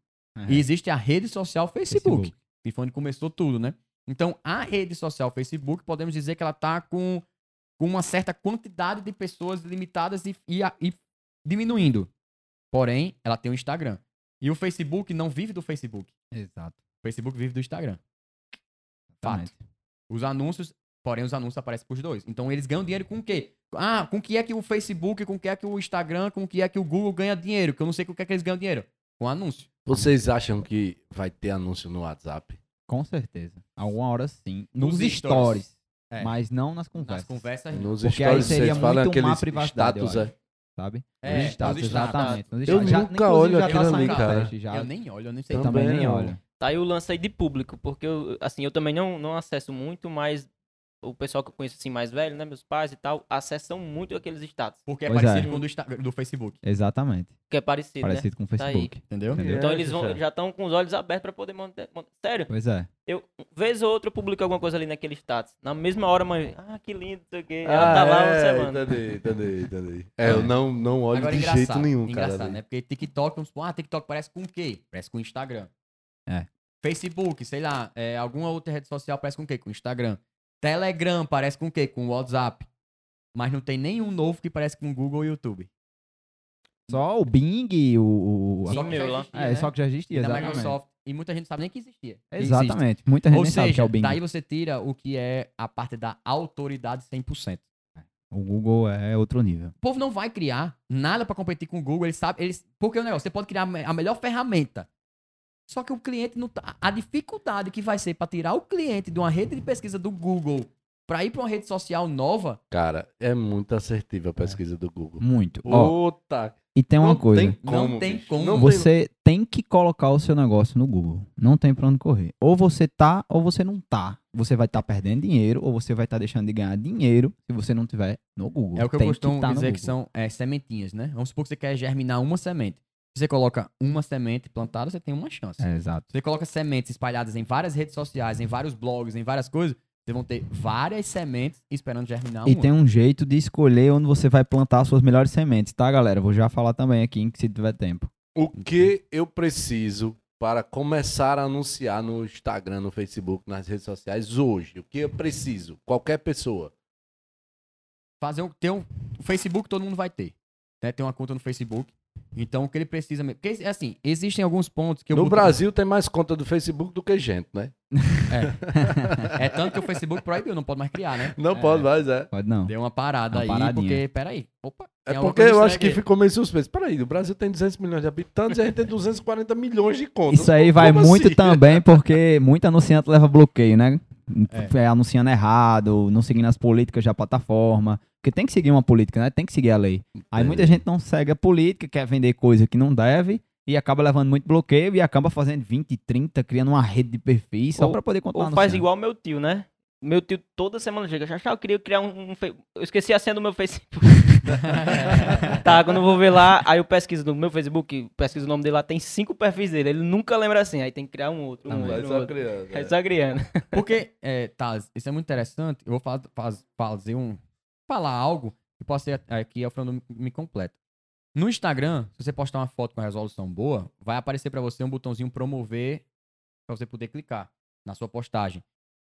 e existe a rede social Facebook, Facebook. que foi onde começou tudo, né? Então, a rede social Facebook, podemos dizer que ela tá com, com uma certa quantidade de pessoas limitadas e, e, e diminuindo. Porém, ela tem o Instagram. E o Facebook não vive do Facebook. Exato. O Facebook vive do Instagram. Exatamente. Os anúncios, porém, os anúncios aparecem pros dois. Então eles ganham dinheiro com o quê? Ah, com o que é que o Facebook, com o que é que o Instagram, com o que é que o Google ganha dinheiro? Que eu não sei com o que é que eles ganham dinheiro. Com anúncio. Vocês acham que vai ter anúncio no WhatsApp? Com certeza. Alguma hora sim. Nos, Nos stories. stories. É. Mas não nas Nas conversas. conversas. Nos Porque aí stories seria vocês falam muito má aqueles privacidade, eu status, acho. é? Sabe? É, nos nos status, exatamente. nos Eu status. Já- nunca inclusive, olho já aquilo passou ali, cara. já. Eu nem olho, eu nem sei. Eu também também nem não. olho. Tá aí o lance aí de público, porque eu, assim, eu também não, não acesso muito, mas o pessoal que eu conheço assim mais velho, né, meus pais e tal, acessam muito aqueles status, Porque é Pois parecido é. com o do, Insta- do Facebook. Exatamente. que é parecido, né? Parecido com o Tá aí. Facebook. Entendeu? Entendeu? Então É, eles vão, Xixé. já estão com os olhos abertos pra poder manter, manter- Sério, Pois é. eu, vez ou outra, eu publico alguma coisa ali naquele status. Na mesma hora, mãe, ah, que lindo, não sei o quê. Ela tá lá uma é, semana. Entendi, entendi, entendi. É, eu não, não olho Agora, de jeito nenhum, cara. engraçado, né? Porque TikTok, vamos supor, ah, TikTok parece com o quê? Parece com o Instagram. É. Facebook, sei lá, é, alguma outra rede social parece com o quê? Com o Instagram. Telegram parece com o quê? Com o WhatsApp. Mas não tem nenhum novo que parece com o Google e o YouTube. Só o Bing, o. o- Sim, Só que meu já lá. existia, É, né? só que já E existia, da. Microsoft. E muita gente não sabe nem que existia. Exatamente. Muita gente Ou nem sabe que é seja, o Bing. daí você tira o que é a parte da autoridade 100%. O Google é outro nível. O povo não vai criar nada pra competir com o Google, eles sabem, eles, porque o negócio, você pode criar a melhor ferramenta. Só que o cliente não tá, a dificuldade que vai ser pra tirar o cliente de uma rede de pesquisa do Google pra ir pra uma rede social nova, Cara, é muito assertiva a pesquisa do Google. Muito. Ó, Puta. e tem uma não coisa. Tem como, Não tem bicho. como. Não tem- Você tem que colocar o seu negócio no Google. Não tem pra onde correr. Ou você tá, ou você não tá. Você vai estar perdendo dinheiro, ou você vai estar deixando de ganhar dinheiro se você não tiver no Google. é o que eu Tem costumo tá no dizer que são é, sementinhas, né? Vamos supor que você quer germinar uma semente. Você coloca uma semente plantada, você tem uma chance. É, exato. Você coloca sementes espalhadas em várias redes sociais, em vários blogs, em várias coisas, vocês vão ter várias sementes esperando germinar E uma. tem um jeito de escolher onde você vai plantar as suas melhores sementes, tá, galera? Vou já falar também aqui, se tiver tempo. O que eu preciso para começar a anunciar no Instagram, no Facebook, nas redes sociais hoje? O que eu preciso? Qualquer pessoa. fazer um, ter um, o Facebook todo mundo vai ter. Né? Tem uma conta no Facebook. Então o que ele precisa. Porque, assim, existem alguns pontos que eu. no boto- Brasil tem mais conta do Facebook do que gente, né? [LAUGHS] É tanto que o Facebook proibiu, não pode mais criar, né? Não É. pode mais, é. Pode não. Deu uma parada Uma aí, paradinha. porque. Peraí. Opa. É porque eu acho que ficou meio suspenso. Peraí, o Brasil tem 200 milhões de habitantes e a gente tem 240 milhões de contas. Isso aí vai Como muito assim? [LAUGHS] também porque muito anunciante leva bloqueio, né? É. É, anunciando errado, não seguindo as políticas da plataforma. Porque tem que seguir uma política, né? Tem que seguir a lei. Aí muita gente não segue a política, quer vender coisa que não deve e acaba levando muito bloqueio e acaba fazendo 20, 30, criando uma rede de perfis só pra poder continuar Ou faz igual meu tio, né? Meu tio toda semana chega, já eu queria criar um, um fe- Eu esqueci a senha do meu Facebook. [LAUGHS] tá, quando eu vou ver lá, aí eu pesquiso no meu Facebook, pesquiso o nome dele lá, tem cinco perfis dele. Ele nunca lembra assim, aí tem que criar um outro, um outro, um só criança. Aí é. só criando. Porque, é, Taz, isso é muito interessante. Eu vou faz, faz- fazer um. Falar algo que possa ser aqui é o me completo. No Instagram, se você postar uma foto com a resolução boa, vai aparecer pra você um botãozinho promover pra você poder clicar na sua postagem.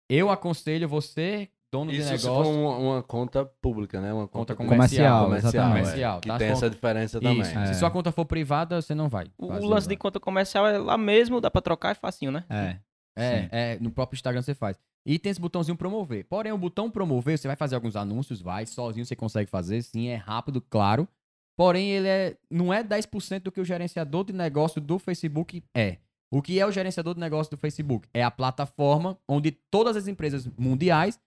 Eu aconselho você, dono Isso de se for negócio, uma, uma conta pública, né? Uma conta conta comercial, Comercial, comercial, exatamente. é, Comercial, que tá? tem essa diferença também. Isso. É. Se sua conta for privada, você não vai. O, lance de vai. conta comercial é lá mesmo, dá pra trocar, é facinho, né? É. É, é, no próprio Instagram você faz. E tem esse botãozinho promover. Porém, o botão promover, você vai fazer alguns anúncios, vai, sozinho você consegue fazer, sim, é rápido, claro. Porém, ele é, não é 10% do que o gerenciador de negócio do Facebook é. O que é o gerenciador de negócio do Facebook? É a plataforma onde todas as empresas mundiais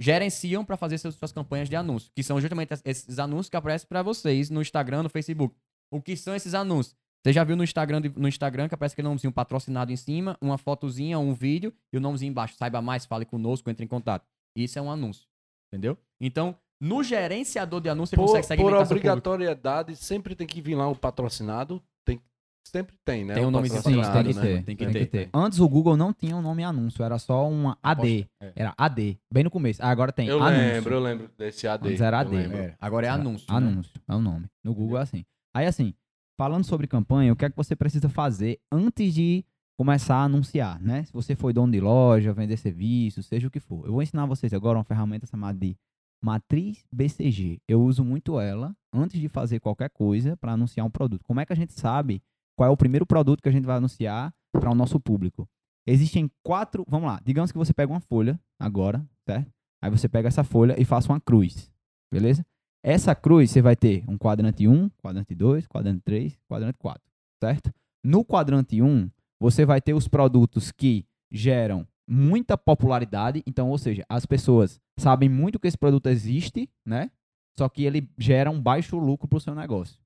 gerenciam para fazer suas, campanhas de anúncio, que são justamente esses anúncios que aparecem para vocês no Instagram, no Facebook. O que são esses anúncios? Você já viu no Instagram, no Instagram que aparece aquele nomezinho patrocinado em cima, uma fotozinha, um vídeo e o nomezinho embaixo. Saiba mais, fale conosco, entre em contato. Isso é um anúncio. Entendeu? Então, no gerenciador de anúncio, por, consegue segmentar Por obrigatoriedade, sempre tem que vir lá o patrocinado. Tem, sempre tem, né? Tem um nome Sim, tem que, né? ter, tem, que, tem que ter. Antes o Google não tinha um nome anúncio, era só uma AD. É. Era AD, bem no começo. Ah, agora tem Eu anúncio. lembro, eu lembro desse AD. Antes era AD. É, agora é anúncio. né? Anúncio, é o nome. No Google é assim. Aí assim, falando sobre campanha, o que é que você precisa fazer antes de começar a anunciar, né? Se você for dono de loja, vender serviço, seja o que for. Eu vou ensinar vocês agora uma ferramenta chamada de Matriz BCG. Eu uso muito ela antes de fazer qualquer coisa para anunciar um produto. Como é que a gente sabe qual é o primeiro produto que a gente vai anunciar para o nosso público? Existem quatro, vamos lá, digamos que você pega uma folha agora, certo? Aí você pega essa folha e faça uma cruz, beleza? Essa cruz você vai ter um quadrante 1, quadrante 2, quadrante 3, quadrante 4, certo? No quadrante 1, você vai ter os produtos que geram muita popularidade, então, ou seja, as pessoas sabem muito que esse produto existe, né? Só que ele gera um baixo lucro para o seu negócio,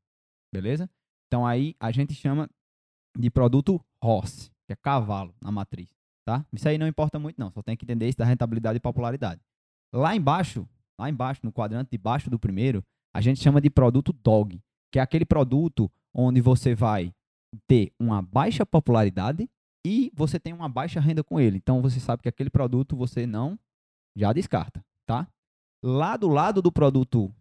beleza? Então aí a gente chama de produto horse, que é cavalo na matriz, tá? Isso aí não importa muito não, só tem que entender isso da rentabilidade e popularidade. Lá embaixo, lá embaixo, no quadrante de baixo do primeiro, a gente chama de produto dog, que é aquele produto onde você vai ter uma baixa popularidade e você tem uma baixa renda com ele. Então você sabe que aquele produto você não já descarta, tá? Lá do lado do produto,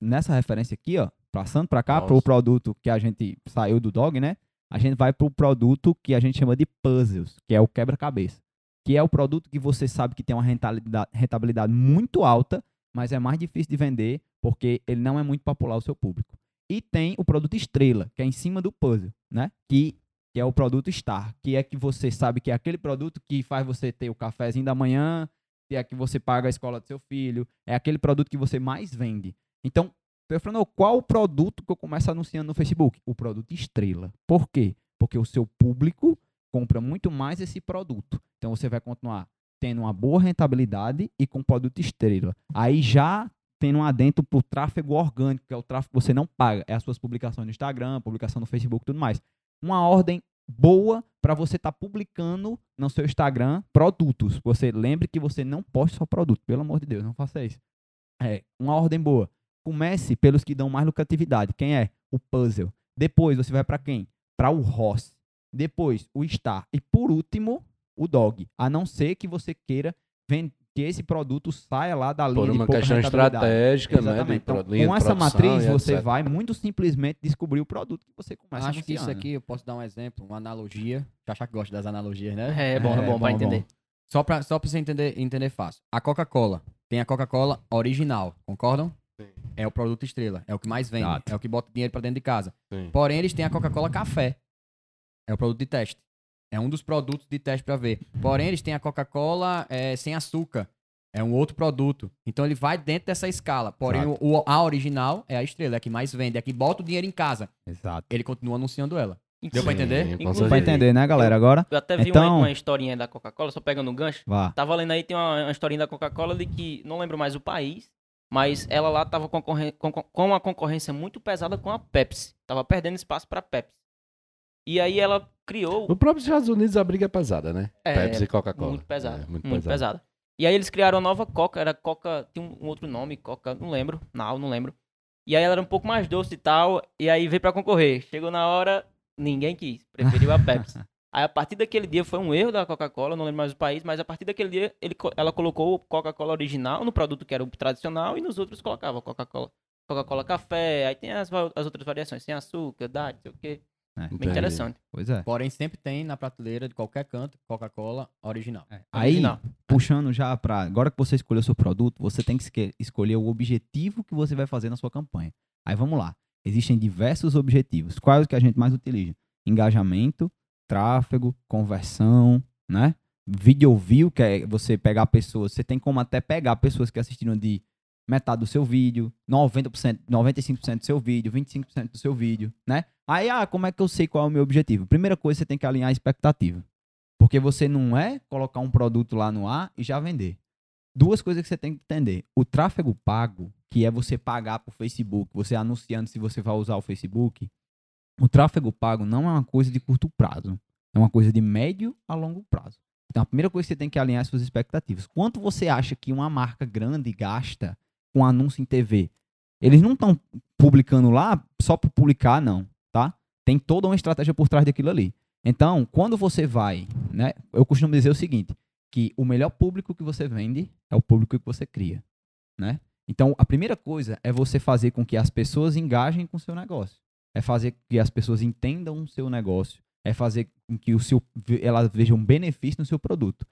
nessa referência aqui, ó, passando para cá, para o produto que a gente saiu do dog, né? A gente vai para o produto que a gente chama de puzzles, que é o quebra-cabeça. Que é o produto que você sabe que tem uma rentabilidade, rentabilidade muito alta, mas é mais difícil de vender porque ele não é muito popular ao seu público. E tem o produto estrela, que é em cima do puzzle, né? Que, que é o produto star, que é que você sabe que é aquele produto que faz você ter o cafezinho da manhã, que é que você paga a escola do seu filho, é aquele produto que você mais vende. Então, eu falando, qual o produto que eu começo anunciando no Facebook? O produto estrela. Por quê? Porque o seu público compra muito mais esse produto. Então você vai continuar tendo uma boa rentabilidade e com produto estrela. Aí já tendo um adentro o tráfego orgânico, que é o tráfego que você não paga. É as suas publicações no Instagram, publicação no Facebook tudo mais. Uma ordem boa para você estar tá publicando no seu Instagram produtos. Você lembre que você não poste só produto. Pelo amor de Deus, não faça isso. É, uma ordem boa. Comece pelos que dão mais lucratividade. Quem é? O puzzle. Depois você vai para quem? Para o Ross. Depois o Star. E por último, o Dog. A não ser que você queira que esse produto saia lá da linha Por uma de questão estratégica, né? De então, com essa matriz, você etc. vai muito simplesmente descobrir o produto que você começa Acho que isso aqui, eu posso dar um exemplo, uma analogia. Já que gosta das analogias, né? É, é bom, é, é bom, bom pra entender. Bom. Só pra, só pra você entender, entender fácil. A Coca-Cola tem a Coca-Cola original, concordam? Sim. É o produto estrela, é o que mais vende, Exato. é o que bota dinheiro para dentro de casa. Sim. Porém, eles têm a Coca-Cola Café. É o produto de teste. É um dos produtos de teste para ver. Porém, eles têm a Coca-Cola é, sem açúcar. É um outro produto. Então ele vai dentro dessa escala. Porém, o, a original é a estrela, é a que mais vende, é a que bota o dinheiro em casa. Exato. Ele continua anunciando ela. Deu pra entender? Deu pra entender, né, galera? Agora. Eu até vi então... uma, uma historinha da Coca-Cola, só pegando um gancho. Vá. Tava lendo aí, tem uma, uma historinha da Coca-Cola de que, não lembro mais o país, mas ela lá tava com, com uma concorrência muito pesada com a Pepsi. Tava perdendo espaço pra Pepsi. E aí ela criou. No próprio Estados Unidos a briga é pesada, né? É, Pepsi e Coca-Cola. Muito pesada. É, muito, muito pesada. pesada. E aí eles criaram a nova Coca, era Coca, tinha um outro nome, Coca, não lembro, não, não lembro. E aí ela era um pouco mais doce e tal, e aí veio para concorrer. Chegou na hora, ninguém quis, preferiu a Pepsi. [LAUGHS] aí a partir daquele dia foi um erro da Coca-Cola, não lembro mais o país, mas a partir daquele dia ele, ela colocou o Coca-Cola original no produto que era o tradicional e nos outros colocava Coca-Cola. Coca-Cola café, aí tem as, as outras variações, sem açúcar, diet, sei o quê. É, Bem interessante. Pois é. Porém, sempre tem na prateleira de qualquer canto Coca-Cola original. É. Aí, original. puxando já para. Agora que você escolheu o seu produto, você tem que escolher o objetivo que você vai fazer na sua campanha. Aí vamos lá. Existem diversos objetivos. Quais que a gente mais utiliza? Engajamento, tráfego, conversão, né? Video view, que é você pegar pessoas. Você tem como até pegar pessoas que assistiram de metade do seu vídeo, 90%, 95% do seu vídeo, 25% do seu vídeo, né? Aí, ah, como é que eu sei qual é o meu objetivo? Primeira coisa, você tem que alinhar a expectativa. Porque você não é colocar um produto lá no ar e já vender. Duas coisas que você tem que entender. O tráfego pago, que é você pagar por Facebook, você anunciando se você vai usar o Facebook, o tráfego pago não é uma coisa de curto prazo. É uma coisa de médio a longo prazo. Então, a primeira coisa que você tem que alinhar é suas expectativas. Quanto você acha que uma marca grande gasta com anúncio em TV. Eles não estão publicando lá só por publicar, não? Tem toda uma estratégia por trás daquilo ali. Então, quando você vai, né? Eu costumo dizer o seguinte, que o melhor público que você vende é o público que você cria, né? Então, a primeira coisa é você fazer com que as pessoas engajem com o seu negócio. É fazer com que as pessoas entendam o seu negócio. É fazer com que o seu, elas vejam benefício no seu produto.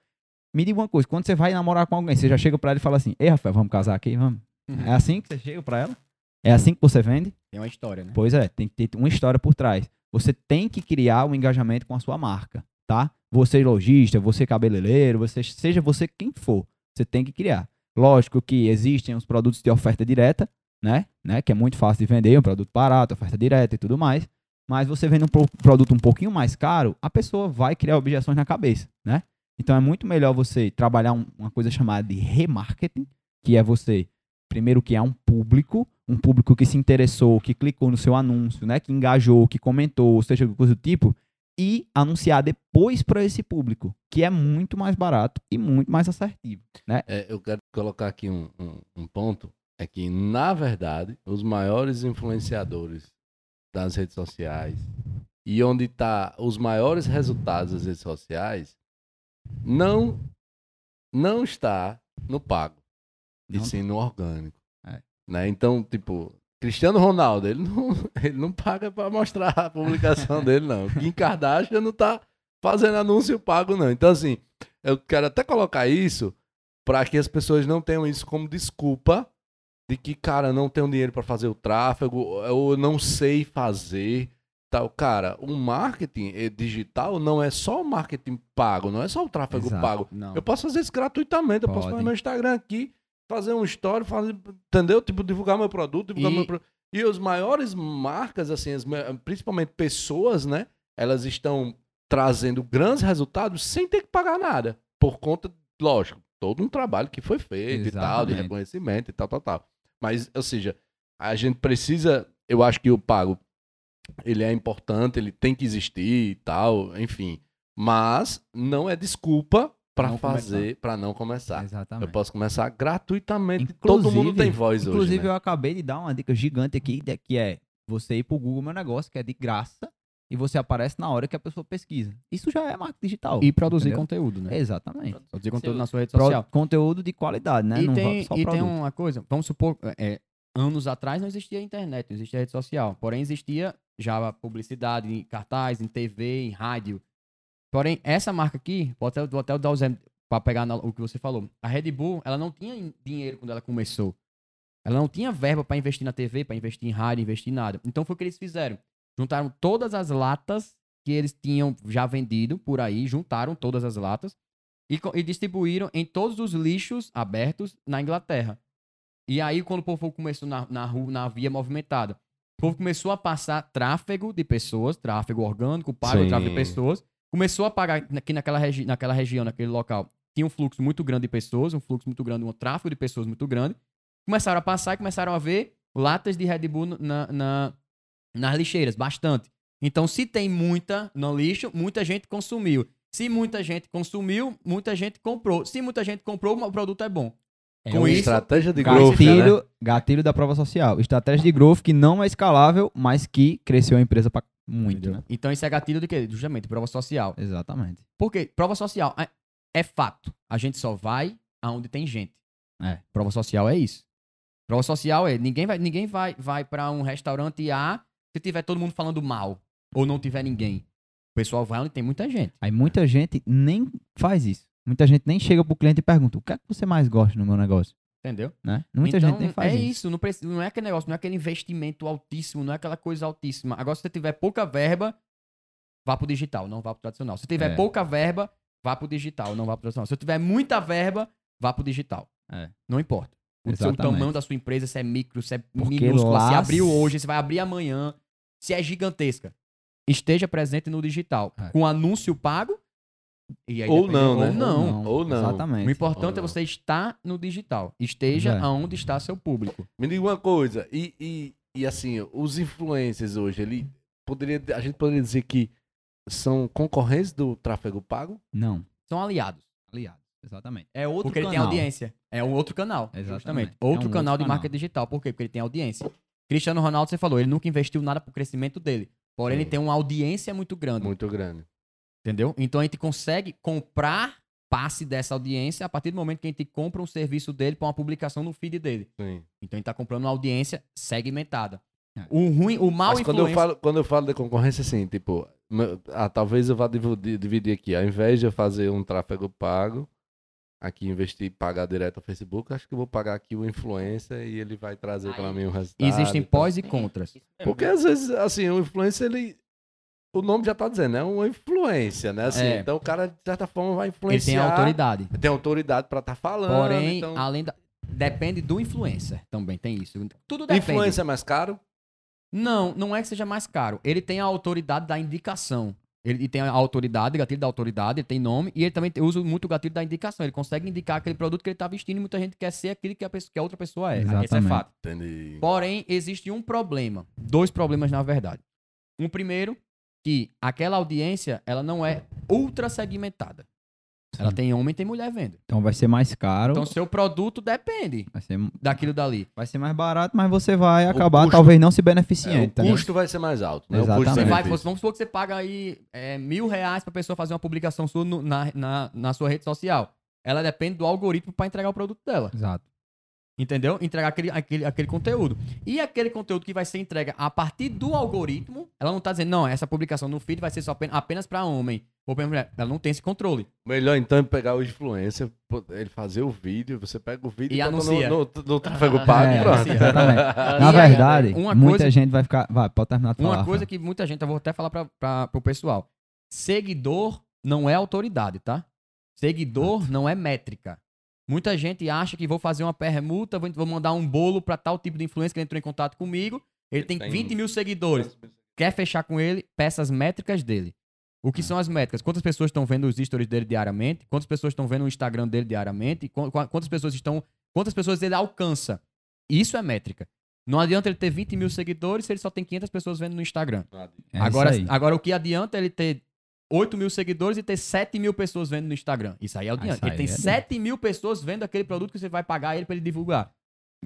Me diga uma coisa, quando você vai namorar com alguém, você já chega para ela e fala assim, Ei, Rafael, vamos casar aqui, vamos? Uhum. É assim que você chega para ela? É assim que você vende? Tem uma história, né? Pois é, tem que ter uma história por trás. Você tem que criar um engajamento com a sua marca, tá? Você lojista, você cabeleireiro, você, seja você quem for, você tem que criar. Lógico que existem os produtos de oferta direta, né? né? Que é muito fácil de vender, um produto barato, oferta direta e tudo mais. Mas você vende um produto um pouquinho mais caro, a pessoa vai criar objeções na cabeça, né? Então é muito melhor você trabalhar um, uma coisa chamada de remarketing, que é você primeiro criar um público, um público que se interessou, que clicou no seu anúncio, né, que engajou, que comentou, seja coisa do tipo, e anunciar depois para esse público, que é muito mais barato e muito mais assertivo, né? É, eu quero colocar aqui um, um, um ponto, é que na verdade os maiores influenciadores das redes sociais e onde está os maiores resultados das redes sociais não não está no pago, e não. sim no orgânico. Né? Então, tipo, Cristiano Ronaldo, ele não, [LAUGHS] ele não paga para mostrar a publicação [LAUGHS] dele, não. Kim Kardashian não tá fazendo anúncio pago, não. Então, assim, eu quero até colocar isso para que as pessoas não tenham isso como desculpa de que, cara, não tenho dinheiro para fazer o tráfego, ou não sei fazer tal. Cara, o marketing eh, digital não é só o marketing pago, não é só o tráfego Exato, pago. Não. Eu posso fazer isso gratuitamente, eu posso fazer meu Instagram aqui, fazer um story, fazer, entendeu? Tipo, divulgar meu produto, divulgar e... meu produto. E as maiores marcas, assim, as, principalmente pessoas, né? Elas estão trazendo grandes resultados sem ter que pagar nada. Por conta, lógico, todo um trabalho que foi feito Exatamente. e tal, de reconhecimento e tal, tal, tal. Mas, ou seja, a gente precisa, eu acho que o pago ele é importante, ele tem que existir e tal, enfim. Mas não é desculpa para fazer, para não começar. Exatamente. Eu posso começar gratuitamente. Inclusive, Todo mundo tem voz inclusive hoje. Inclusive, né? eu acabei de dar uma dica gigante aqui, que é você ir pro Google Meu Negócio, que é de graça, e você aparece na hora que a pessoa pesquisa. Isso já é marketing digital. E produzir entendeu? conteúdo, né? Exatamente. Produzir conteúdo na sua rede social. Pro, conteúdo de qualidade, né? E, não tem, e tem uma coisa, vamos supor, é, anos atrás não existia internet, não existia rede social. Porém, existia já publicidade em cartaz, em TV, em rádio. Porém, essa marca aqui, vou até, vou até dar o exemplo para pegar o que você falou. A Red Bull, ela não tinha dinheiro quando ela começou. Ela não tinha verba para investir na TV, para investir em rádio, investir em nada. Então foi o que eles fizeram. Juntaram todas as latas que eles tinham já vendido por aí, juntaram todas as latas e, e distribuíram em todos os lixos abertos na Inglaterra. E aí, quando o povo começou na, na rua, na via movimentada, o povo começou a passar tráfego de pessoas, tráfego orgânico, pago tráfego de pessoas. Começou a pagar aqui naquela, regi naquela região, naquele local. Tinha um fluxo muito grande de pessoas, um fluxo muito grande, um tráfego de pessoas muito grande. Começaram a passar e começaram a ver latas de Red Bull na, na, nas lixeiras, bastante. Então, se tem muita no lixo, muita gente consumiu. Se muita gente consumiu, muita gente comprou. Se muita gente comprou, o produto é bom. É Com isso, estratégia de growth, gatilho, né? gatilho da prova social. Estratégia de growth que não é escalável, mas que cresceu a empresa para muito, né? Então isso é gatilho de quê? Justamente, prova social. Exatamente. Porque prova social é, é fato. A gente só vai aonde tem gente. É. Prova social é isso. Prova social é ninguém vai, ninguém vai, vai para um restaurante A se tiver todo mundo falando mal ou não tiver ninguém. O pessoal vai onde tem muita gente. Aí muita gente nem faz isso. Muita gente nem chega pro cliente e pergunta: o que é que você mais gosta no meu negócio? Entendeu? Né? Muita então, gente nem faz é isso. isso. Não, precisa, não é aquele negócio, não é aquele investimento altíssimo, não é aquela coisa altíssima. Agora, se você tiver pouca verba, vá pro digital, não vá pro tradicional. Se tiver é. pouca verba, vá pro digital, não vá pro tradicional. Se tiver muita verba, vá pro digital. É. Não importa. O seu tamanho da sua empresa, se é micro, se é Porque minúscula, lá... se abriu hoje, se vai abrir amanhã, se é gigantesca. Esteja presente no digital. É. Com anúncio pago ou não, né? Ou não. Ou não. Exatamente. O importante é você estar no digital. Esteja é. aonde está seu público. Me diga uma coisa, e, e, e assim, os influencers hoje, ele poderia, a gente poderia dizer que são concorrentes do tráfego pago? Não. São aliados. Aliados. Exatamente. É outro Porque canal. ele tem audiência. É um outro canal. Exatamente. Justamente. É Outro um canal outro de marketing digital. Por quê? Porque ele tem audiência. Cristiano Ronaldo, você falou, ele nunca investiu nada pro crescimento dele. Porém, Sim. ele tem uma audiência muito grande. Muito grande. Entendeu? Então a gente consegue comprar passe dessa audiência a partir do momento que a gente compra um serviço dele para uma publicação no feed dele. Sim. Então a gente tá comprando uma audiência segmentada. É. O ruim, o mal Mas quando eu, influência... falo, quando eu falo de concorrência, assim, tipo, ah, talvez eu vá dividir, dividir aqui. Ao invés de eu fazer um tráfego pago, aqui investir e pagar direto ao Facebook, acho que eu vou pagar aqui o influencer e ele vai trazer para mim o resultado. Existem e pós e contras. Mesmo. Porque às vezes, assim, o influencer, ele. O nome já tá dizendo, é uma influência, né? Assim, É. Então o cara, de certa forma, vai Ele influenciar. tem autoridade. Tem autoridade pra estar falando. Porém, então... além da... Depende do influencer também, tem isso. Tudo depende. Influência é mais caro? Não, não é que seja mais caro. Ele tem a autoridade da indicação. Ele tem a autoridade, gatilho da autoridade, ele tem nome, e ele também usa muito o gatilho da indicação. Ele consegue indicar aquele produto que ele tá vestindo e muita gente quer ser aquilo que a, pessoa, que a outra pessoa é. Esse é Exatamente. fato. Entendi. Porém, existe um problema. Dois problemas, na verdade. Um primeiro, que aquela audiência, ela não é ultra segmentada. Ela Sim. tem homem e tem mulher vendo. Então vai ser mais caro. Então, seu produto depende vai, ser, daquilo dali. vai ser mais barato, mas você vai acabar custo- talvez não se É, beneficiando. o entendeu? custo vai ser mais alto, né? O Exatamente. Você vai, vamos supor que você paga aí é, mil reais pra pessoa fazer uma publicação sua no- na, na, na sua rede social. Ela depende do algoritmo pra entregar o produto dela. Exato. Entendeu? Entregar aquele, aquele, aquele conteúdo. E aquele conteúdo que vai ser entregue a partir do algoritmo, ela não tá dizendo, não, essa publicação no feed vai ser só apenas, pra homem ou mulher. Ela não tem esse controle. Melhor então é pegar o influencer, ele fazer o vídeo, você pega o vídeo E bota anuncia. no, no, no [LAUGHS] tráfego pago É, e pronto. [LAUGHS] Na E, verdade, uma muita coisa- gente vai ficar. Vai, pode terminar de falar. Uma coisa que muita gente, eu vou até falar pra, pra, pro pessoal. Seguidor não é autoridade, tá? Seguidor não é métrica. Muita gente acha que vou fazer uma permuta, vou, vou mandar um bolo pra tal tipo de influência que ele entrou em contato comigo. Ele tem Tem 20 mil seguidores. Quer fechar com ele, peça as métricas dele. O que são as métricas? Quantas pessoas estão vendo os stories dele diariamente? Quantas pessoas estão vendo o Instagram dele diariamente? Qu- qu- Quantas pessoas estão. Quantas pessoas ele alcança? Isso é métrica. Não adianta ele ter 20 mil seguidores se ele só tem 500 pessoas vendo no Instagram. É agora, agora, o que adianta é ele ter 8 mil seguidores e ter 7 mil pessoas vendo no Instagram. Isso aí é adianta. Isso Ele aí tem é 7 mil pessoas vendo aquele produto que você vai pagar ele pra ele divulgar.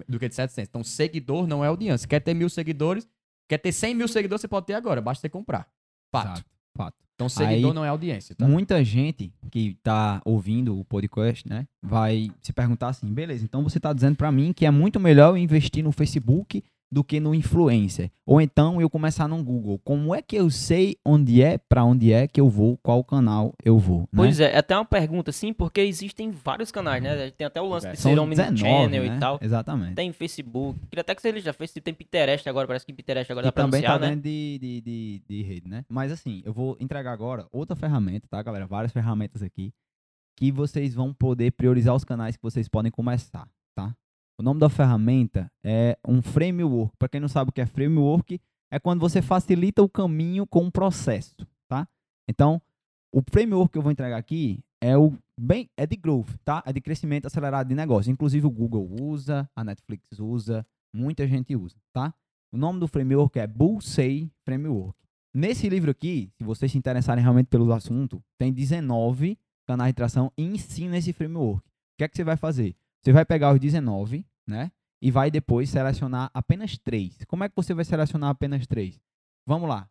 Do que de 700. Então, seguidor não é audiência. Quer ter mil seguidores, quer ter 100 mil seguidores, você pode ter agora. Basta você comprar. Fato. Exato, fato. Então, seguidor Aí- não é audiência, tá? Muita gente que tá ouvindo o podcast, né, vai se perguntar assim, beleza, então você tá dizendo pra mim que é muito melhor eu investir no Facebook do que no influencer. Ou então eu começar no Google. Como é que eu sei onde é, pra onde é que eu vou, qual canal eu vou, né? Pois é, é até uma pergunta, sim, porque existem vários canais, né? Tem até o lance de São ser 19, Channel né? e tal. Exatamente. Tem Facebook. Queria até que você já fez. Tem Pinterest agora, parece que Pinterest agora E dá pra também tá anunciar, né? dentro de, de, de, de rede, né? Mas assim, eu vou entregar agora outra ferramenta, tá, galera? Várias ferramentas aqui que vocês vão poder priorizar os canais que vocês podem começar, tá? O nome da ferramenta é um framework. Para quem não sabe o que é framework, é quando você facilita o caminho com um processo, tá? Então, o framework que eu vou entregar aqui é o bem é de growth, tá? É de crescimento acelerado de negócio. Inclusive o Google usa, a Netflix usa, muita gente usa, tá? O nome do framework é Bullseye Framework. Nesse livro aqui, se vocês se interessarem realmente pelo assunto, tem 19 canais de tração e ensina esse framework. O que é que você vai fazer? Você vai pegar os 19, né? E vai depois selecionar apenas três. Como é que você vai selecionar apenas três? Vamos lá.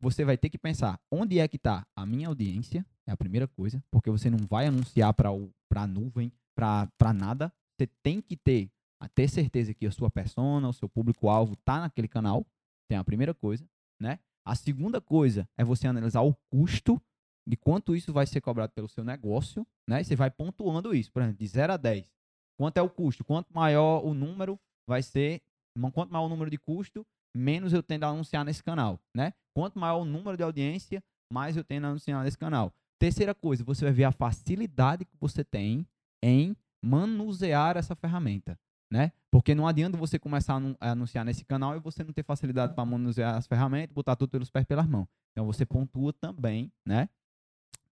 Você vai ter que pensar onde é que está a minha audiência, é a primeira coisa, porque você não vai anunciar para a nuvem, para nada. Você tem que ter, ter certeza que a sua persona, o seu público-alvo está naquele canal. Tem a primeira coisa, né? A segunda coisa é você analisar o custo de quanto isso vai ser cobrado pelo seu negócio, né? E você vai pontuando isso, por exemplo, de 0 a 10. Quanto é o custo? Quanto maior o número, vai ser. Quanto maior o número de custo, menos eu tendo a anunciar nesse canal, né? Quanto maior o número de audiência, mais eu tendo a anunciar nesse canal. Terceira coisa, você vai ver a facilidade que você tem em manusear essa ferramenta, né? Porque não adianta você começar a anu- a anunciar nesse canal e você não ter facilidade para manusear as ferramentas, botar tudo pelos pés pelas mãos. Então você pontua também, né?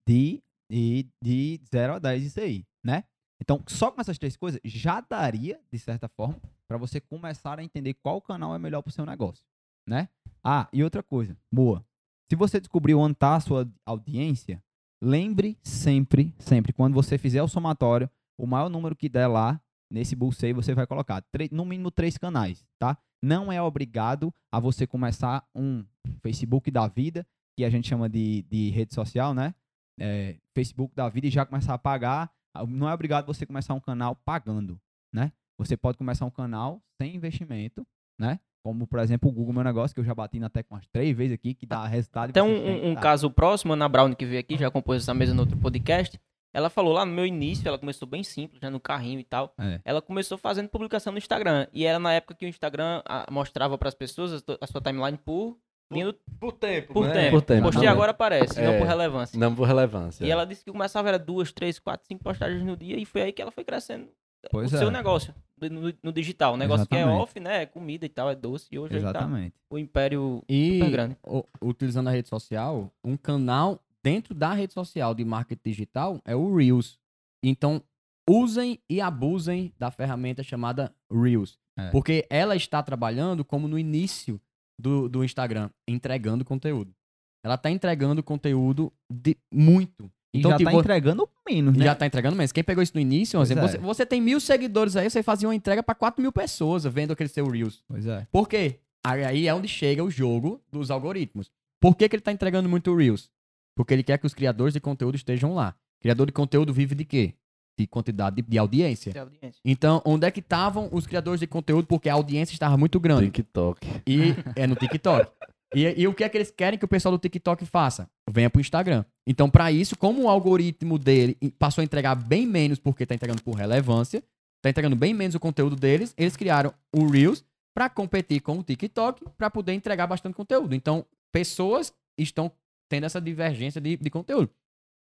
De, de, de 0 a 10 isso aí, né? Então, só com essas três coisas já daria, de certa forma, para você começar a entender qual canal é melhor para o seu negócio, né? Ah, e outra coisa, boa. Se você descobriu onde está a sua audiência, lembre sempre, sempre, quando você fizer o somatório, o maior número que der lá, nesse bolseio, você vai colocar no mínimo três canais, tá? Não é obrigado a você começar um Facebook da vida, que a gente chama de, de rede social, né? É, Facebook da vida e já começar a pagar. Não é obrigado você começar um canal pagando, né? Você pode começar um canal sem investimento, né? Como, por exemplo, o Google Meu Negócio, que eu já bati na tecla umas três vezes aqui, que dá resultado. Tem um, um caso próximo, a Ana Brown, que veio aqui, já compôs essa mesa no outro podcast. Ela falou lá no meu início, ela começou bem simples, já no carrinho e tal. É. Ela começou fazendo publicação no Instagram. E era na época que o Instagram a, mostrava para as pessoas a, sua timeline por Lindo... Por, tempo, por né? tempo. Por tempo. Postei agora aparece, é, não por relevância. Não por relevância. E é. ela disse que começava era duas, três, quatro, cinco postagens no dia e foi aí que ela foi crescendo pois o é. seu negócio no, no, digital. O negócio Exatamente. que é off, né? É comida e tal, é doce. E hoje tá Exatamente. Tá o império e, super grande. O, utilizando a rede social, um canal dentro da rede social de marketing digital é o Reels. Então, usem e abusem da ferramenta chamada Reels. É. Porque ela está trabalhando como no início do, do Instagram, entregando conteúdo. Ela está entregando conteúdo de muito. Então, já tipo, tá entregando menos, né? Já tá entregando menos. Quem pegou isso no início, exemplo, é. você, você, tem mil seguidores aí, você fazia uma entrega para quatro mil pessoas vendo aquele seu Reels. Pois é. Por quê? Aí é onde chega o jogo dos algoritmos. Por que, que ele tá entregando muito Reels? Porque ele quer que os criadores de conteúdo estejam lá. Criador de conteúdo vive de quê? De quantidade de, de audiência. De audiência. Então, onde é que estavam os criadores de conteúdo? Porque a audiência estava muito grande. TikTok. E é no TikTok. E, e, o que é que eles querem que o pessoal do TikTok faça? Venha pro Instagram. Então, para isso, como o algoritmo dele passou a entregar bem menos porque tá entregando por relevância, tá entregando bem menos o conteúdo deles, eles criaram o Reels para competir com o TikTok para poder entregar bastante conteúdo. Então, pessoas estão tendo essa divergência de, de conteúdo.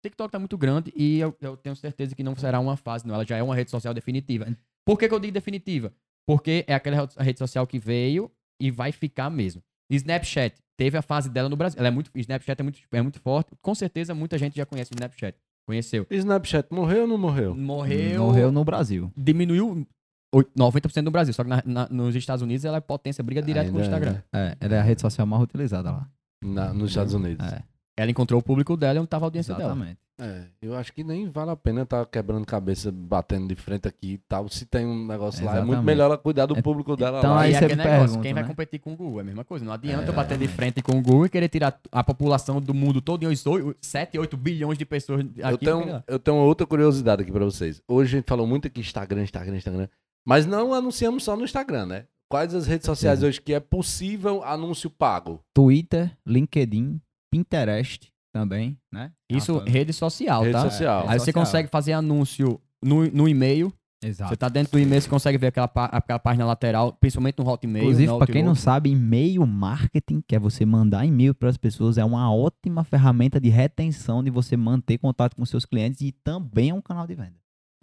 O TikTok tá muito grande e eu, eu, tenho certeza que não será uma fase, não. Ela já é uma rede social definitiva. Por que, que eu digo definitiva? Porque é aquela rede social que veio e vai ficar mesmo. Snapchat teve a fase dela no Brasil. Ela é muito, Snapchat é muito, é muito forte. Com certeza muita gente já conhece o Snapchat. Conheceu. Snapchat morreu ou não morreu? Morreu. Morreu no Brasil. Diminuiu 90% no Brasil. Só que na, na, nos Estados Unidos ela é potência, briga direto Ainda com o Instagram. É, é, ela é a rede social mais utilizada lá. Na, nos Estados Unidos. É. Ela encontrou o público dela e onde estava a audiência Exatamente. dela. É, eu acho que nem vale a pena estar tá quebrando cabeça, batendo de frente aqui e tal. Se tem um negócio Exatamente. lá, é muito melhor ela cuidar do é, público dela então, lá. Aí você negócio, pergunta, quem né? vai competir com o Google? É a mesma coisa. Não adianta é, eu bater de frente com o Google e querer tirar a população do mundo todo em 7, 8 bilhões de pessoas aqui. Eu tenho, eu tenho outra curiosidade aqui pra vocês. Hoje a gente falou muito aqui Instagram, Instagram, Instagram. Mas não anunciamos só no Instagram, né? Quais as redes sociais hoje que é possível anúncio pago? Twitter, LinkedIn, Pinterest, também, né? Isso, ah, rede social, rede tá? Social. Aí você social. consegue fazer anúncio no, no e-mail. Exato. Você tá dentro do e-mail, você consegue ver aquela, aquela página lateral, principalmente no Hotmail. Inclusive, para quem não sabe, e-mail marketing, que é você mandar e-mail para as pessoas, é uma ótima ferramenta de retenção, de você manter contato com seus clientes e também é um canal de venda.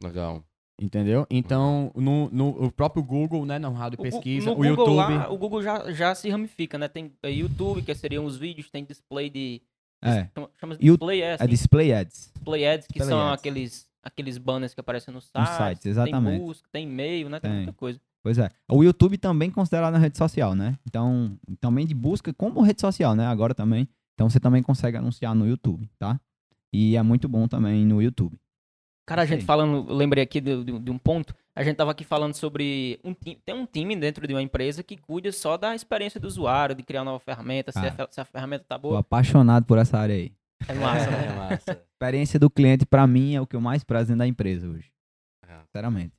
Legal. Entendeu? Então, no, no o próprio Google, né, não rádio pesquisa, o, o YouTube... Lá, o Google já, já se ramifica, né? Tem é, YouTube, que seriam os vídeos, tem display de é. Chama, de display ads. É display ads. Display ads, que display são ads. aqueles aqueles banners que aparecem no site. No site, exatamente. Tem busca, tem e-mail, né? Tem, tem, muita coisa. Pois é. O YouTube também considerado na rede social, né? Então, também de busca como rede social, né? Agora também. Então você também consegue anunciar no YouTube, tá? E é muito bom também no YouTube. Cara, a gente falando, lembrei aqui de, de, de, um ponto. A gente tava aqui falando sobre um time, tem um time dentro de uma empresa que cuida só da experiência do usuário, de criar uma nova ferramenta, ah, se, a, se, a, ferramenta tá boa. Tô apaixonado por essa área aí. É massa, né? [LAUGHS] É massa. experiência do cliente para mim é o que eu mais prazo dentro da empresa hoje. É. Sinceramente.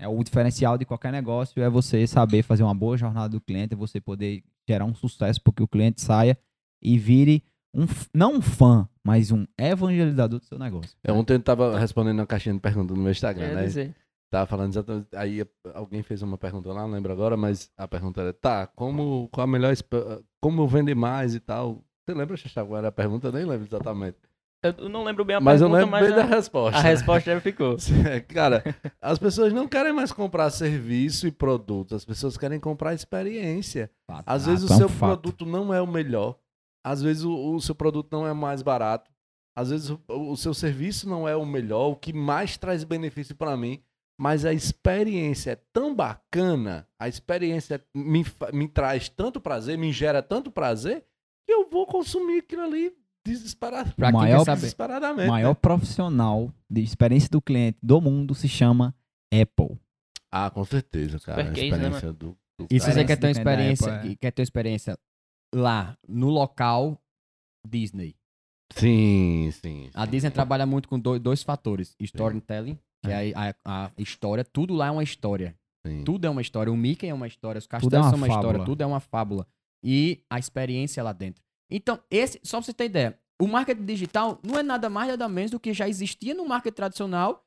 É o diferencial de qualquer negócio é você saber fazer uma boa jornada do cliente, é você poder gerar um sucesso porque o cliente saia e vire um, não um fã, mas um evangelizador do seu negócio. É, ontem eu tava respondendo uma caixinha de perguntas no meu Instagram, né? Dizer. Tava falando exatamente. Aí alguém fez uma pergunta lá, não lembro agora, mas a pergunta era: tá, como, qual a melhor. Como vender mais e tal? Você lembra, Xaxá, qual era a pergunta? Eu nem lembro exatamente. Eu não lembro bem a mas pergunta, eu lembro bem a, da resposta. A resposta já ficou. [LAUGHS] Cara, as pessoas não querem mais comprar serviço e produto, as pessoas querem comprar experiência. Fato, Às vezes o seu fato. produto não é o melhor, às vezes o, o seu produto não é mais barato. Às vezes o, o, seu serviço não é o melhor, o que mais traz benefício para mim. Mas a experiência é tão bacana, a experiência me, me traz tanto prazer, me gera tanto prazer, que eu vou consumir aquilo ali desesperado. Pra maior, saber, desesperadamente. maior né? profissional de experiência do cliente do mundo se chama Apple. Ah, com certeza, cara. Super a né, experiência né, do, do E se você quer ter uma experiência, Apple, é. quer ter uma experiência lá, no local Disney. Sim, sim. A Disney trabalha muito com dois, dois fatores: storytelling, que é a, a, a, história, tudo lá é uma história. Sim. Tudo é uma história. O Mickey é uma história, os castelos é uma são uma fábula. história, tudo é uma fábula. E a experiência lá dentro. Então, esse, só pra você ter ideia, o marketing digital não é nada mais nada menos do que já existia no marketing tradicional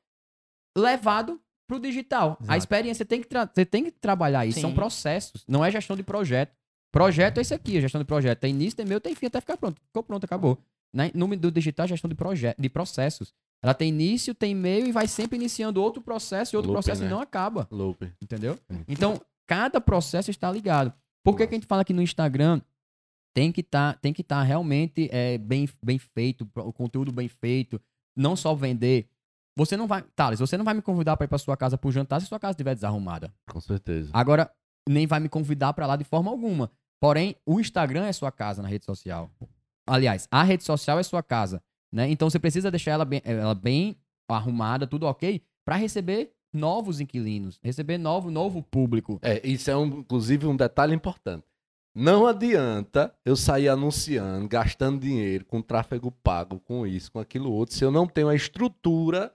levado pro digital. Exato. A experiência tem que você tem que trabalhar isso, Sim. são processos, não é gestão de projeto. Projeto é isso aqui, a gestão de projeto. Tem início, tem meio, tem fim, até ficar pronto. Ficou pronto, acabou. Né? No do digital, gestão de projeto, de processos. Ela tem início, tem meio e vai sempre iniciando outro processo e outro Loop, processo né? e não acaba. Loop. Entendeu? Então, cada processo está ligado. Por que, que a gente fala que no Instagram tem que tá, estar tá realmente é, bem, bem feito, o conteúdo bem feito, não só vender. Você não vai, Thales, você não vai me convidar para ir para sua casa para jantar se sua casa estiver desarrumada. Com certeza. Agora, nem vai me convidar para lá de forma alguma. Porém, o Instagram é sua casa na rede social. Aliás, a rede social é sua casa, né? Então você precisa deixar ela bem, ela bem arrumada, tudo ok, para receber novos inquilinos, receber novo, novo público. É, isso é um, inclusive um detalhe importante. Não adianta eu sair anunciando, gastando dinheiro com tráfego pago, com isso, com aquilo outro, se eu não tenho a estrutura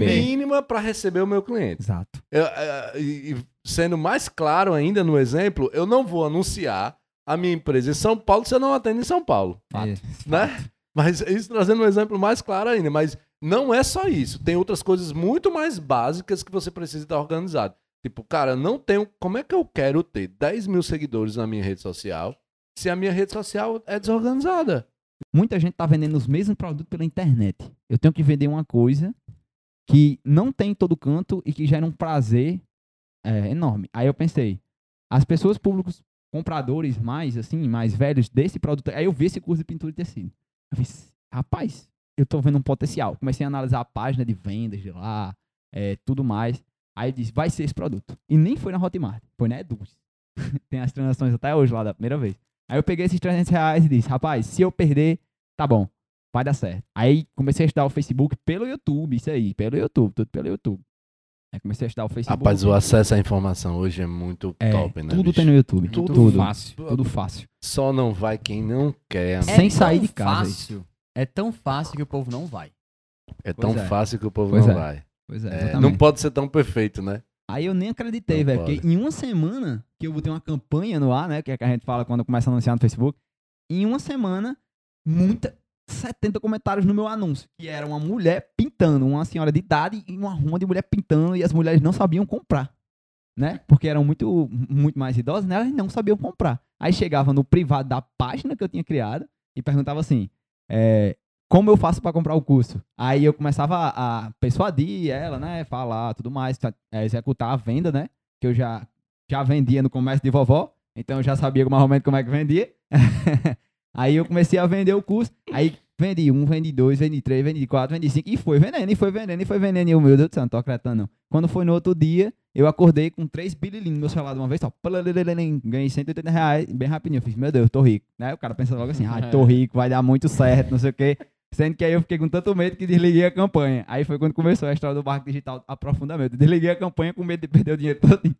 mínima para receber o meu cliente. Exato. Eu, eu, eu, sendo mais claro ainda no exemplo, eu não vou anunciar a minha empresa em São Paulo eu não atendo em São Paulo. É, né? Mas isso trazendo um exemplo mais claro ainda. Mas não é só isso. Tem outras coisas muito mais básicas que você precisa estar organizado. Tipo, cara, não tenho. Como é que eu quero ter 10 mil seguidores na minha rede social se a minha rede social é desorganizada? Muita gente tá vendendo os mesmos produtos pela internet. Eu tenho que vender uma coisa que não tem em todo canto e que gera um prazer é, enorme. Aí eu pensei, as pessoas públicos compradores mais, assim, mais velhos desse produto. Aí eu vi esse curso de pintura de tecido. Eu fiz, rapaz, eu tô vendo um potencial. Comecei a analisar a página de vendas de lá, é, tudo mais. Aí disse, vai ser esse produto. E nem foi na Hotmart, foi na Eduz. [LAUGHS] Tem as transações até hoje lá da primeira vez. Aí eu peguei esses 300 reais e disse, rapaz, se eu perder, tá bom, vai dar certo. Aí comecei a estudar o Facebook pelo YouTube, isso aí, pelo YouTube, tudo pelo YouTube. Aí comecei a estudar o Facebook. Rapaz, o acesso à informação hoje é muito é, top, né? Tudo bicho? tem no YouTube. Tudo, tudo fácil. Tudo fácil. Só não vai quem não quer. É Sem sair de casa. Fácil. É tão fácil que o povo não vai. É tão é. fácil que o povo pois não é. vai. Pois é, é Não pode ser tão perfeito, né? Aí eu nem acreditei, velho. Porque em uma semana que eu botei uma campanha no ar, né? Que é que a gente fala quando começa a anunciar no Facebook. Em uma semana, muita, 70 comentários no meu anúncio, que era uma mulher pintando, uma senhora de idade e uma ruma de mulher pintando e as mulheres não sabiam comprar, né? Porque eram muito, muito mais idosas, né? Elas não sabiam comprar. Aí chegava no privado da página que eu tinha criado e perguntava assim, é, como eu faço para comprar o curso? Aí eu começava a, persuadir ela, né? Falar tudo mais, executar a venda, né? Que eu já, já vendia no comércio de vovó, então eu já sabia mais ou menos como é que vendia. [LAUGHS] Aí eu comecei a vender o curso. Aí vendi um, vendi dois, vendi três, vendi quatro, vendi cinco. E foi vendendo, e foi vendendo, e foi vendendo. E eu, meu Deus do céu, não tô acreditando não. Quando foi no outro dia, eu acordei com três bililinhos no meu celular de uma vez, só. Ganhei 180 reais, bem rapidinho. Eu fiz, meu Deus, tô rico. Né? O cara pensa logo assim, ah, tô [LAUGHS] rico, vai dar muito certo, não sei o quê. Sendo que aí eu fiquei com tanto medo que desliguei a campanha. Aí foi quando começou a história do barco digital aprofundamento. Desliguei a campanha com medo de perder o dinheiro todo.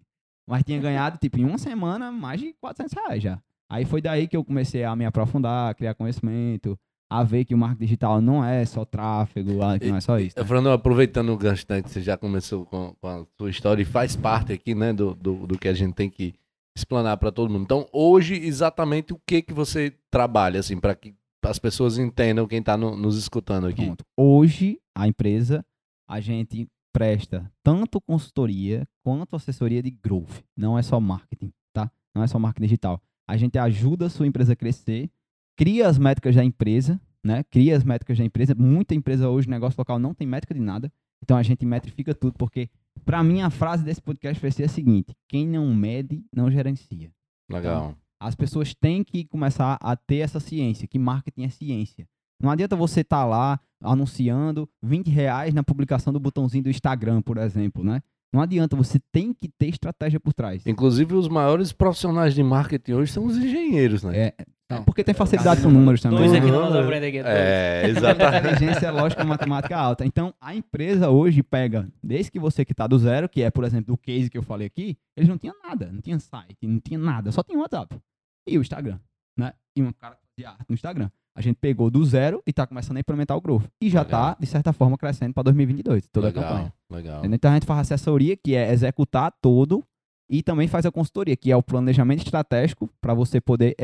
Mas tinha ganhado, tipo, em uma semana, mais de 400 reais já. Aí foi daí que eu comecei a me aprofundar, a criar conhecimento, a ver que o marketing digital não é só tráfego, que não é só isso. Né? Fernando, aproveitando o gancho né, que você já começou com, com, a sua história e faz parte aqui né, do, do, do que a gente tem que explanar para todo mundo. Então, hoje, exatamente o que que você trabalha, assim, para que as pessoas entendam quem está no, nos escutando aqui? Pronto. Hoje, a empresa, a gente presta tanto consultoria quanto assessoria de growth. Não é só marketing, tá? Não é só marketing digital a gente ajuda a sua empresa a crescer, cria as métricas da empresa, né? Cria as métricas da empresa. Muita empresa hoje, negócio local, não tem métrica de nada. Então a gente metrifica tudo, porque para mim a frase desse podcast vai ser a seguinte: quem não mede, não gerencia. Legal. Então, as pessoas têm que começar a ter essa ciência, que marketing é ciência. Não adianta você estar tá lá anunciando 20 reais na publicação do botãozinho do Instagram, por exemplo, né? Não adianta, você tem que ter estratégia por trás. Inclusive, os maiores profissionais de marketing hoje são os engenheiros, né? É, É porque tem facilidade com números também. Dois aqui na nossa frente aqui. É, exatamente. [LAUGHS] inteligência lógica e matemática alta. Então, a empresa hoje pega, desde que você que está do zero, que é, por exemplo, o case que eu falei aqui, eles não tinham nada, não tinha site, não tinha nada, só tinha o WhatsApp e o Instagram, né? E um cara que fazia arte no Instagram. A gente pegou do zero e está começando a implementar o Growth. E já Legal. está, de certa forma, crescendo para 2022, toda a campanha. legal, legal. Então, a gente faz assessoria, que é executar todo, e também faz a consultoria, que é o planejamento estratégico para você poder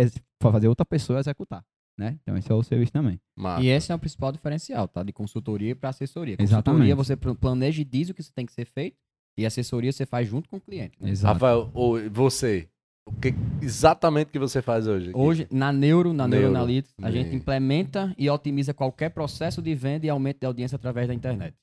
fazer outra pessoa executar. Né? Então, esse é o serviço também. Massa. E esse é o principal diferencial, tá? De consultoria para assessoria. Exatamente. Consultoria você pl- planeja e diz o que você tem que ser feito. E assessoria você faz junto com o cliente. né? Exato. Rafael, ô, você, o que exatamente que você faz hoje? aqui? Hoje, na Neuro, na Neuro. Neuroanalytics, a gente implementa e otimiza qualquer processo de venda e aumento de audiência através da internet.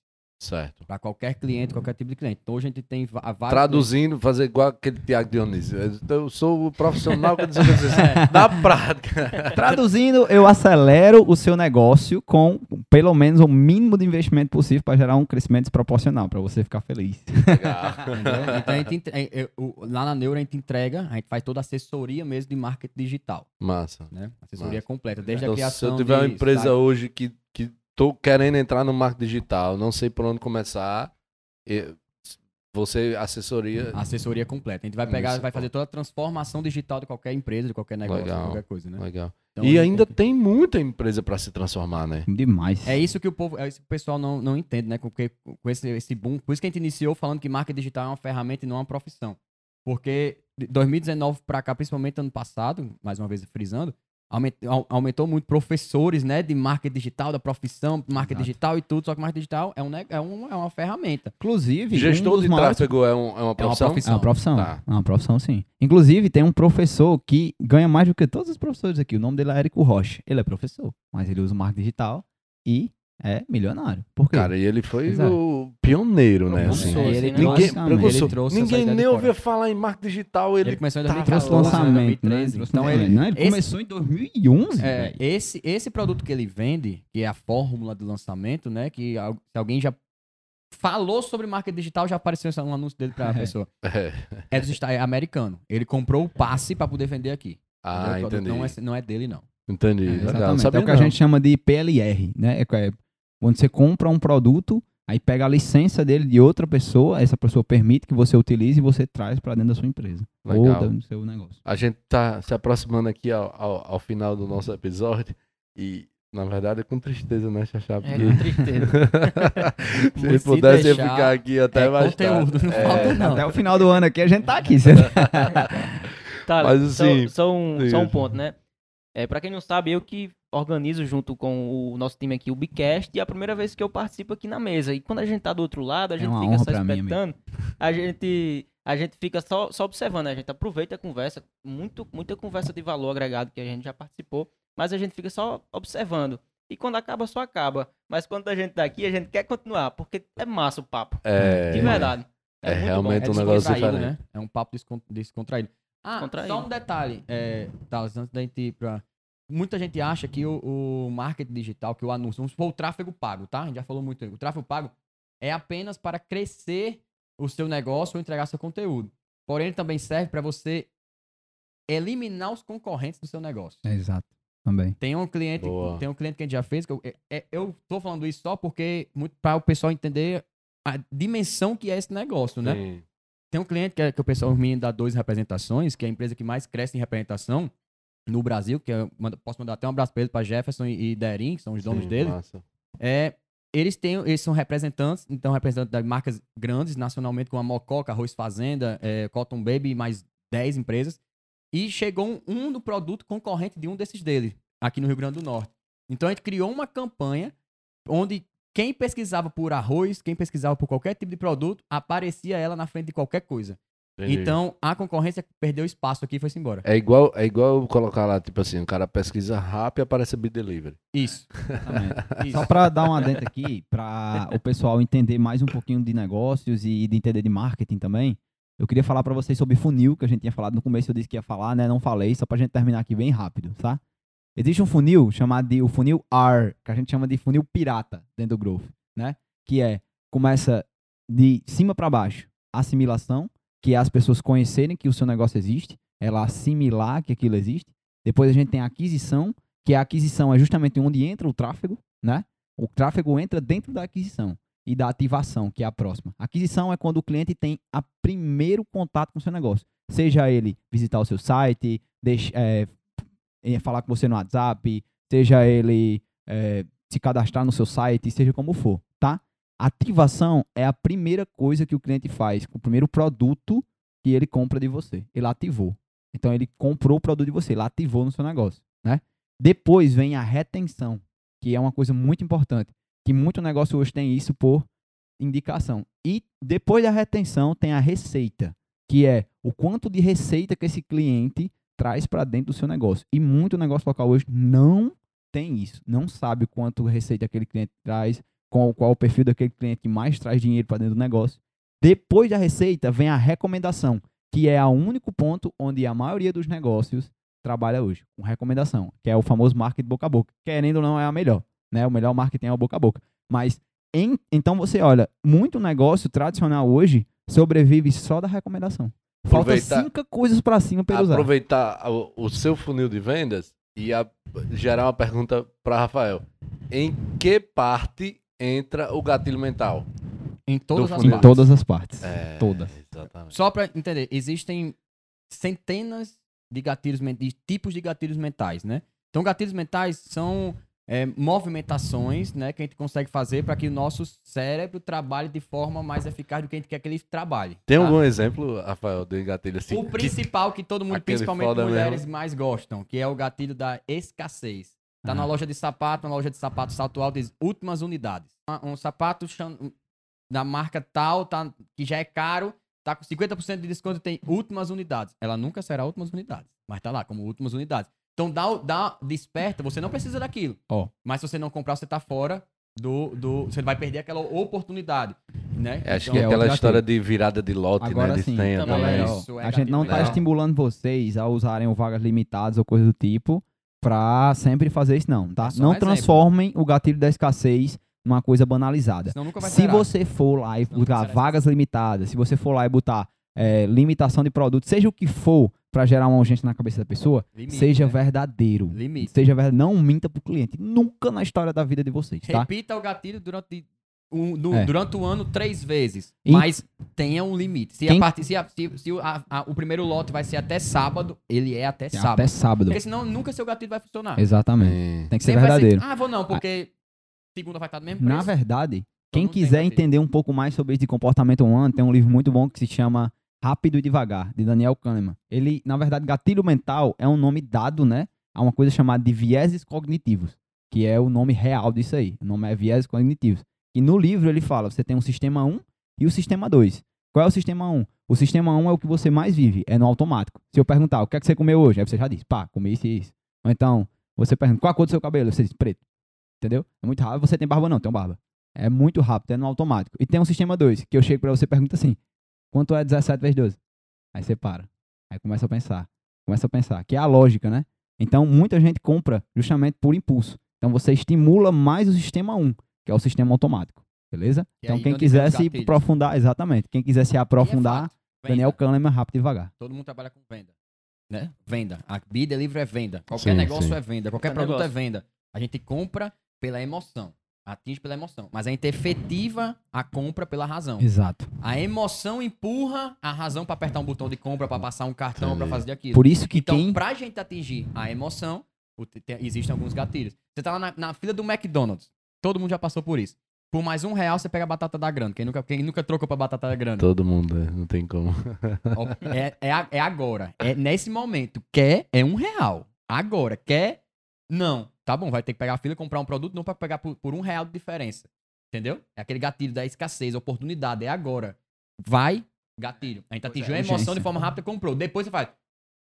Certo. Para qualquer cliente, qualquer tipo de cliente. Então, hoje a gente tem vários... Traduzindo, fazer igual aquele Tiago Dionísio. Eu sou o profissional que diz o que você Na prática. Traduzindo, eu acelero o seu negócio com pelo menos o mínimo de investimento possível para gerar um crescimento desproporcional, para você ficar feliz. Legal. Então, a gente, entre- é, é, o- lá na Neuro, a gente entrega, a gente faz toda a assessoria mesmo de marketing digital. Massa. Né? Assessoria Massa. completa, desde a Então, se criação eu tiver uma empresa hoje que, que tô querendo entrar no marketing digital, não sei por onde começar, eu- você assessoria. Assessoria completa. A gente vai pegar, Isso, vai fazer toda a transformação digital de qualquer empresa, de qualquer negócio, Legal. de qualquer coisa, né? Legal. Então, e gente ainda tem- tem muita empresa para se transformar, né? Demais. É isso que o povo, é isso que o pessoal não, não entende, né? Porque com esse, esse boom, por isso que a gente iniciou falando que marketing digital é uma ferramenta e não uma profissão. Porque de 2019 para cá, principalmente ano passado, mais uma vez frisando, aument- au- aumentou muito professores, né, de marketing digital, da profissão, marketing Exato. digital e tudo, só que marketing digital é, um, é, um, é uma ferramenta. Inclusive, Gestor um de maiores- tráfego é, um- é uma profissão? profissão. É uma profissão. Tá. É uma profissão, sim. Inclusive, tem um professor que ganha mais do que todos os professores aqui. O nome dele é Érico Rocha. Ele é professor, mas ele usa o marketing digital e é milionário. Por quê? Cara, e ele foi é. o pioneiro, né? Assim. Ele assim, né? Ninguém, Basicamente. precursor. Ele trouxe Ninguém nem ouvia falar em marketing digital. Ele, Ele, começou em 2014, Trouxe lançamento, né? 2013. Trouxe Então ele, Não, ele esse- começou em 2011, É, velho. esse, esse produto que ele vende, que é a fórmula de lançamento, né? Que alguém já falou sobre marketing digital, já apareceu esse- um anúncio dele pra É. pessoa. [LAUGHS] É. É, dos é americano. Ele comprou o passe pra poder vender aqui. Ah, Entendeu? Entendi. Não é, não é dele, não. Entendi. É, exatamente. Sabia é o que a não. gente chama de PLR, né? É, é quando você compra um produto, aí pega a licença dele de outra pessoa, essa pessoa permite que você utilize e você traz para dentro da sua empresa Legal. ou do seu negócio. A gente tá se aproximando aqui ao, ao, ao final do nosso episódio e, na verdade, é com tristeza, né, Xaxá? É Porque com tristeza. [LAUGHS] se ele pudesse ia deixar, ficar aqui até é mais conteúdo, tarde. não É, falta não. Até o final do ano aqui a gente tá aqui. [LAUGHS] [LAUGHS] Tá, Mas, só, assim, só, um, sim. só um ponto, né? É, pra quem não sabe, eu que organizo junto com o nosso time aqui o Bicast e é a primeira vez que eu participo aqui na mesa. E quando a gente tá do outro lado, a É gente uma fica só pra mim, a gente a gente fica só, só observando, né? a gente aproveita a conversa, muito, muita conversa de valor agregado que a gente já participou, mas a gente fica só observando. E quando acaba, só acaba. Mas quando a gente tá aqui, a gente quer continuar, porque é massa o papo. É, De verdade. É muito realmente bom. um negócio diferente. né? É um papo descon- descontraído. Ah, Descontraído. só um detalhe, é, Thales, antes da gente ir pra... Muita gente acha que o, o marketing digital, que o anúncio, vamos supor o tráfego pago, tá? A gente já falou muito. O tráfego pago é apenas para crescer o seu negócio ou entregar seu conteúdo. Porém, ele também serve para você eliminar os concorrentes do seu negócio. Exato, também. Tem um cliente, Boa. tem um cliente que a gente já fez, que eu, é- é- eu tô falando isso só porque para o pessoal entender a dimensão que é esse negócio, né? Sim. Tem um cliente que, é, que o pessoal, meninos da Dois Representações, que é a empresa que mais cresce em representação no Brasil, que é, manda- posso mandar até um abraço para ele, para Jefferson e, e Derin, que são os donos Sim, dele. massa. É, eles têm, eles são representantes, então representantes de marcas grandes nacionalmente, como a Mococa, Arroz Fazenda, é, Cotton Baby mais 10 empresas. E chegou um, um do produto concorrente de um desses deles, aqui no Rio Grande do Norte. Então a gente criou uma campanha onde quem pesquisava por arroz, quem pesquisava por qualquer tipo de produto, aparecia ela na frente de qualquer coisa. Entendi. Então a concorrência perdeu espaço aqui e foi-se embora. É igual, é igual eu colocar lá, tipo assim, o cara pesquisa rápido e aparece Be Delivery. Isso. Exatamente. [LAUGHS] Isso. Só para dar uma dentro aqui, para o pessoal entender mais um pouquinho de negócios e de entender de marketing também, eu queria falar para vocês sobre funil, que a gente tinha falado no começo, eu disse que ia falar, né? Não falei, só pra gente terminar aqui bem rápido, tá? Existe um funil chamado de o funil R, que a gente chama de funil pirata dentro do Growth, né? Que é, começa de cima para baixo, assimilação, que é as pessoas conhecerem que o seu negócio existe, ela assimilar que aquilo existe. Depois a gente tem a aquisição, que a aquisição é justamente onde entra o tráfego, né? O tráfego entra dentro da aquisição e da ativação, que é a próxima. Aquisição é quando o cliente tem a primeiro contato com o seu negócio. Seja ele visitar o seu site, deixe, é, falar com você no WhatsApp, seja ele é, se cadastrar no seu site, seja como for, tá? Ativação é a primeira coisa que o cliente faz o primeiro produto que ele compra de você. Ele ativou. Então ele comprou o produto de você, ele ativou no seu negócio, né? Depois vem a retenção, que é uma coisa muito importante, que muito negócio hoje tem isso por indicação. E depois da retenção tem a receita, que é o quanto de receita que esse cliente traz para dentro do seu negócio. E muito negócio local hoje não tem isso, não sabe quanto receita aquele cliente traz, qual, qual o perfil daquele cliente que mais traz dinheiro para dentro do negócio. Depois da receita vem a recomendação, que é o único ponto onde a maioria dos negócios trabalha hoje, com recomendação, que é o famoso marketing boca a boca. Querendo ou não, é a melhor. Né? O melhor marketing é o boca a boca. Mas, em, então você olha, muito negócio tradicional hoje sobrevive só da recomendação. Falta cinco coisas para cima para usar. Aproveitar o, o, seu funil de vendas e a, gerar uma pergunta para Rafael. Em que parte entra o gatilho mental? Em todas as partes. Em todas as partes. É, todas. Exatamente. Só para entender, existem centenas de gatilhos, de tipos de gatilhos mentais, né? Então, gatilhos mentais são é, movimentações né, que a gente consegue fazer para que o nosso cérebro trabalhe de forma mais eficaz do que a gente quer que ele trabalhe. Tem algum exemplo, Rafael, de gatilho assim? O principal que todo mundo, principalmente mulheres, mesmo. mais gostam, que é o gatilho da escassez. Tá ah. na loja de sapato, na loja de sapato salto alto, diz últimas unidades. Um sapato da marca tal, tá, que já é caro, tá com 50% de desconto tem últimas unidades. Ela nunca será últimas unidades, mas tá lá como últimas unidades. Então dá, dá desperta, você não precisa daquilo. Oh. Mas se você não comprar, você tá fora do, do. Você vai perder aquela oportunidade. Né? É, acho então, que é aquela história de virada de lote, Agora, né? De sim, senha também. É isso, é a gente não tá estimulando vocês a usarem vagas limitadas ou coisa do tipo pra sempre fazer isso, não, tá? É não transformem exemplo. o gatilho da escassez numa coisa banalizada. se você for lá e botar vagas limitadas, se você for lá e botar é, limitação de produto, seja o que for, para gerar uma urgência na cabeça da pessoa, Limite, seja né? verdadeiro. Limite. Seja verdadeiro. Não minta pro cliente. Nunca na história da vida de vocês, tá? Repita o gatilho durante, um, no, é. durante o ano três vezes. E... Mas tenha um limite. Se, Quem... a part... se, a, se, se a, a, o primeiro lote vai ser até sábado, ele é até é sábado. Até sábado. Porque senão nunca seu gatilho vai funcionar. Exatamente. É. Tem que ser verdadeiro. Ser... ah, vou não, porque segunda vai estar do mesmo preço. Na verdade, quem quiser entender um pouco mais sobre esse comportamento humano, tem um livro muito bom que se chama Rápido e Devagar, de Daniel Kahneman. Ele, na verdade, gatilho mental é um nome dado, né, a uma coisa chamada de vieses cognitivos, que é o nome real disso aí. O nome é vieses cognitivos. E no livro ele fala, você tem o sistema 1 e o sistema 2. Qual é o sistema 1? O sistema 1 é o que você mais vive, é no automático. Se eu perguntar, o que é que você comeu hoje? Aí você já diz, pá, comi isso e isso. Ou então, você pergunta, qual a cor do seu cabelo? Você diz, preto. Entendeu? É muito rápido. Você tem barba? Não, tem barba. É muito rápido, é no automático. E tem um sistema 2, que eu chego para você e pergunto assim, Quanto é 17 vezes 12? Aí você para. Aí começa a pensar. Começa a pensar. Que é a lógica, né? Então, muita gente compra justamente por impulso. Então, você estimula mais o sistema 1, que é o sistema automático. Beleza? E então, quem quiser se aprofundar, exatamente. Quem quiser se aprofundar, é Daniel Kahneman, rápido e devagar. Todo mundo trabalha com venda. Né? Venda. A Be Delivery é venda. Qualquer sim, negócio sim. é venda. Qualquer produto é negócio. é venda. A gente compra pela emoção. Atinge pela emoção. Mas a gente efetiva a compra pela razão. Exato. A emoção empurra a razão para apertar um botão de compra, para passar um cartão, para fazer aquilo. Por isso que então, quem... pra gente atingir a emoção, existem alguns gatilhos. Você tá lá na, na, fila do McDonald's. Todo mundo já passou por isso. Por mais um real, você pega a batata da grana. Quem nunca, quem nunca trocou pra batata da grana? Todo mundo, é, não tem como. é, é, é agora. É nesse momento. Quer é um real. Agora. Quer, não. Tá bom, vai ter que pegar a fila e comprar um produto não para pegar por, por, um real de diferença. Entendeu? É aquele gatilho da escassez, oportunidade, é agora. Vai, gatilho. A gente atingiu é, a emoção de forma rápida comprou. Depois você faz.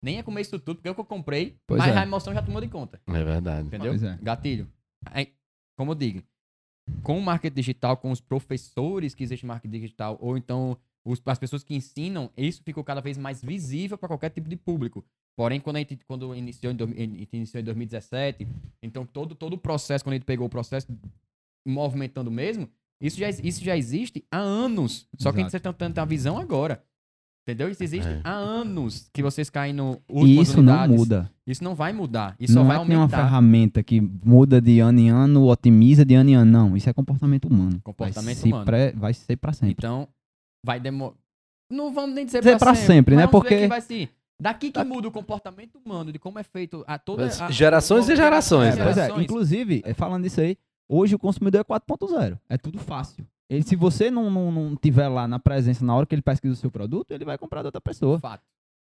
Nem é comer isso tudo, porque é o que eu comprei, pois mas é. a emoção já tomou de conta. É verdade. Entendeu? É. Gatilho. Aí, como eu digo, com o marketing digital, com os professores que existe marketing digital, ou então os, as pessoas que ensinam, isso ficou cada vez mais visível para qualquer tipo de público. Porém, quando a gente quando iniciou, em, iniciou em 2017, então todo, todo o processo, quando a gente pegou o processo movimentando mesmo, isso já, isso já existe há anos. Só Exato. que a gente está tentando ter a visão agora. Entendeu? Isso existe É. há anos que vocês caem no E isso não muda. Isso não vai mudar. Isso não só vai é que nem uma aumentar. ferramenta que muda de ano em ano, otimiza de ano em ano. Não, isso é comportamento humano. Comportamento vai humano. vai ser pra sempre. Então, vai demorar. Não vamos nem dizer, Dizer pra sempre, né? Vamos ver Porque- que vai ser. Daqui que muda o comportamento humano, de como é feito a toda a, Gerações e gerações, né? Pois é, inclusive, é, falando disso aí, hoje o consumidor é 4.0. É tudo fácil. Ele, se você não, não, não tiver lá na presença na hora que ele pesquisa o seu produto, ele vai comprar de outra pessoa. Fato.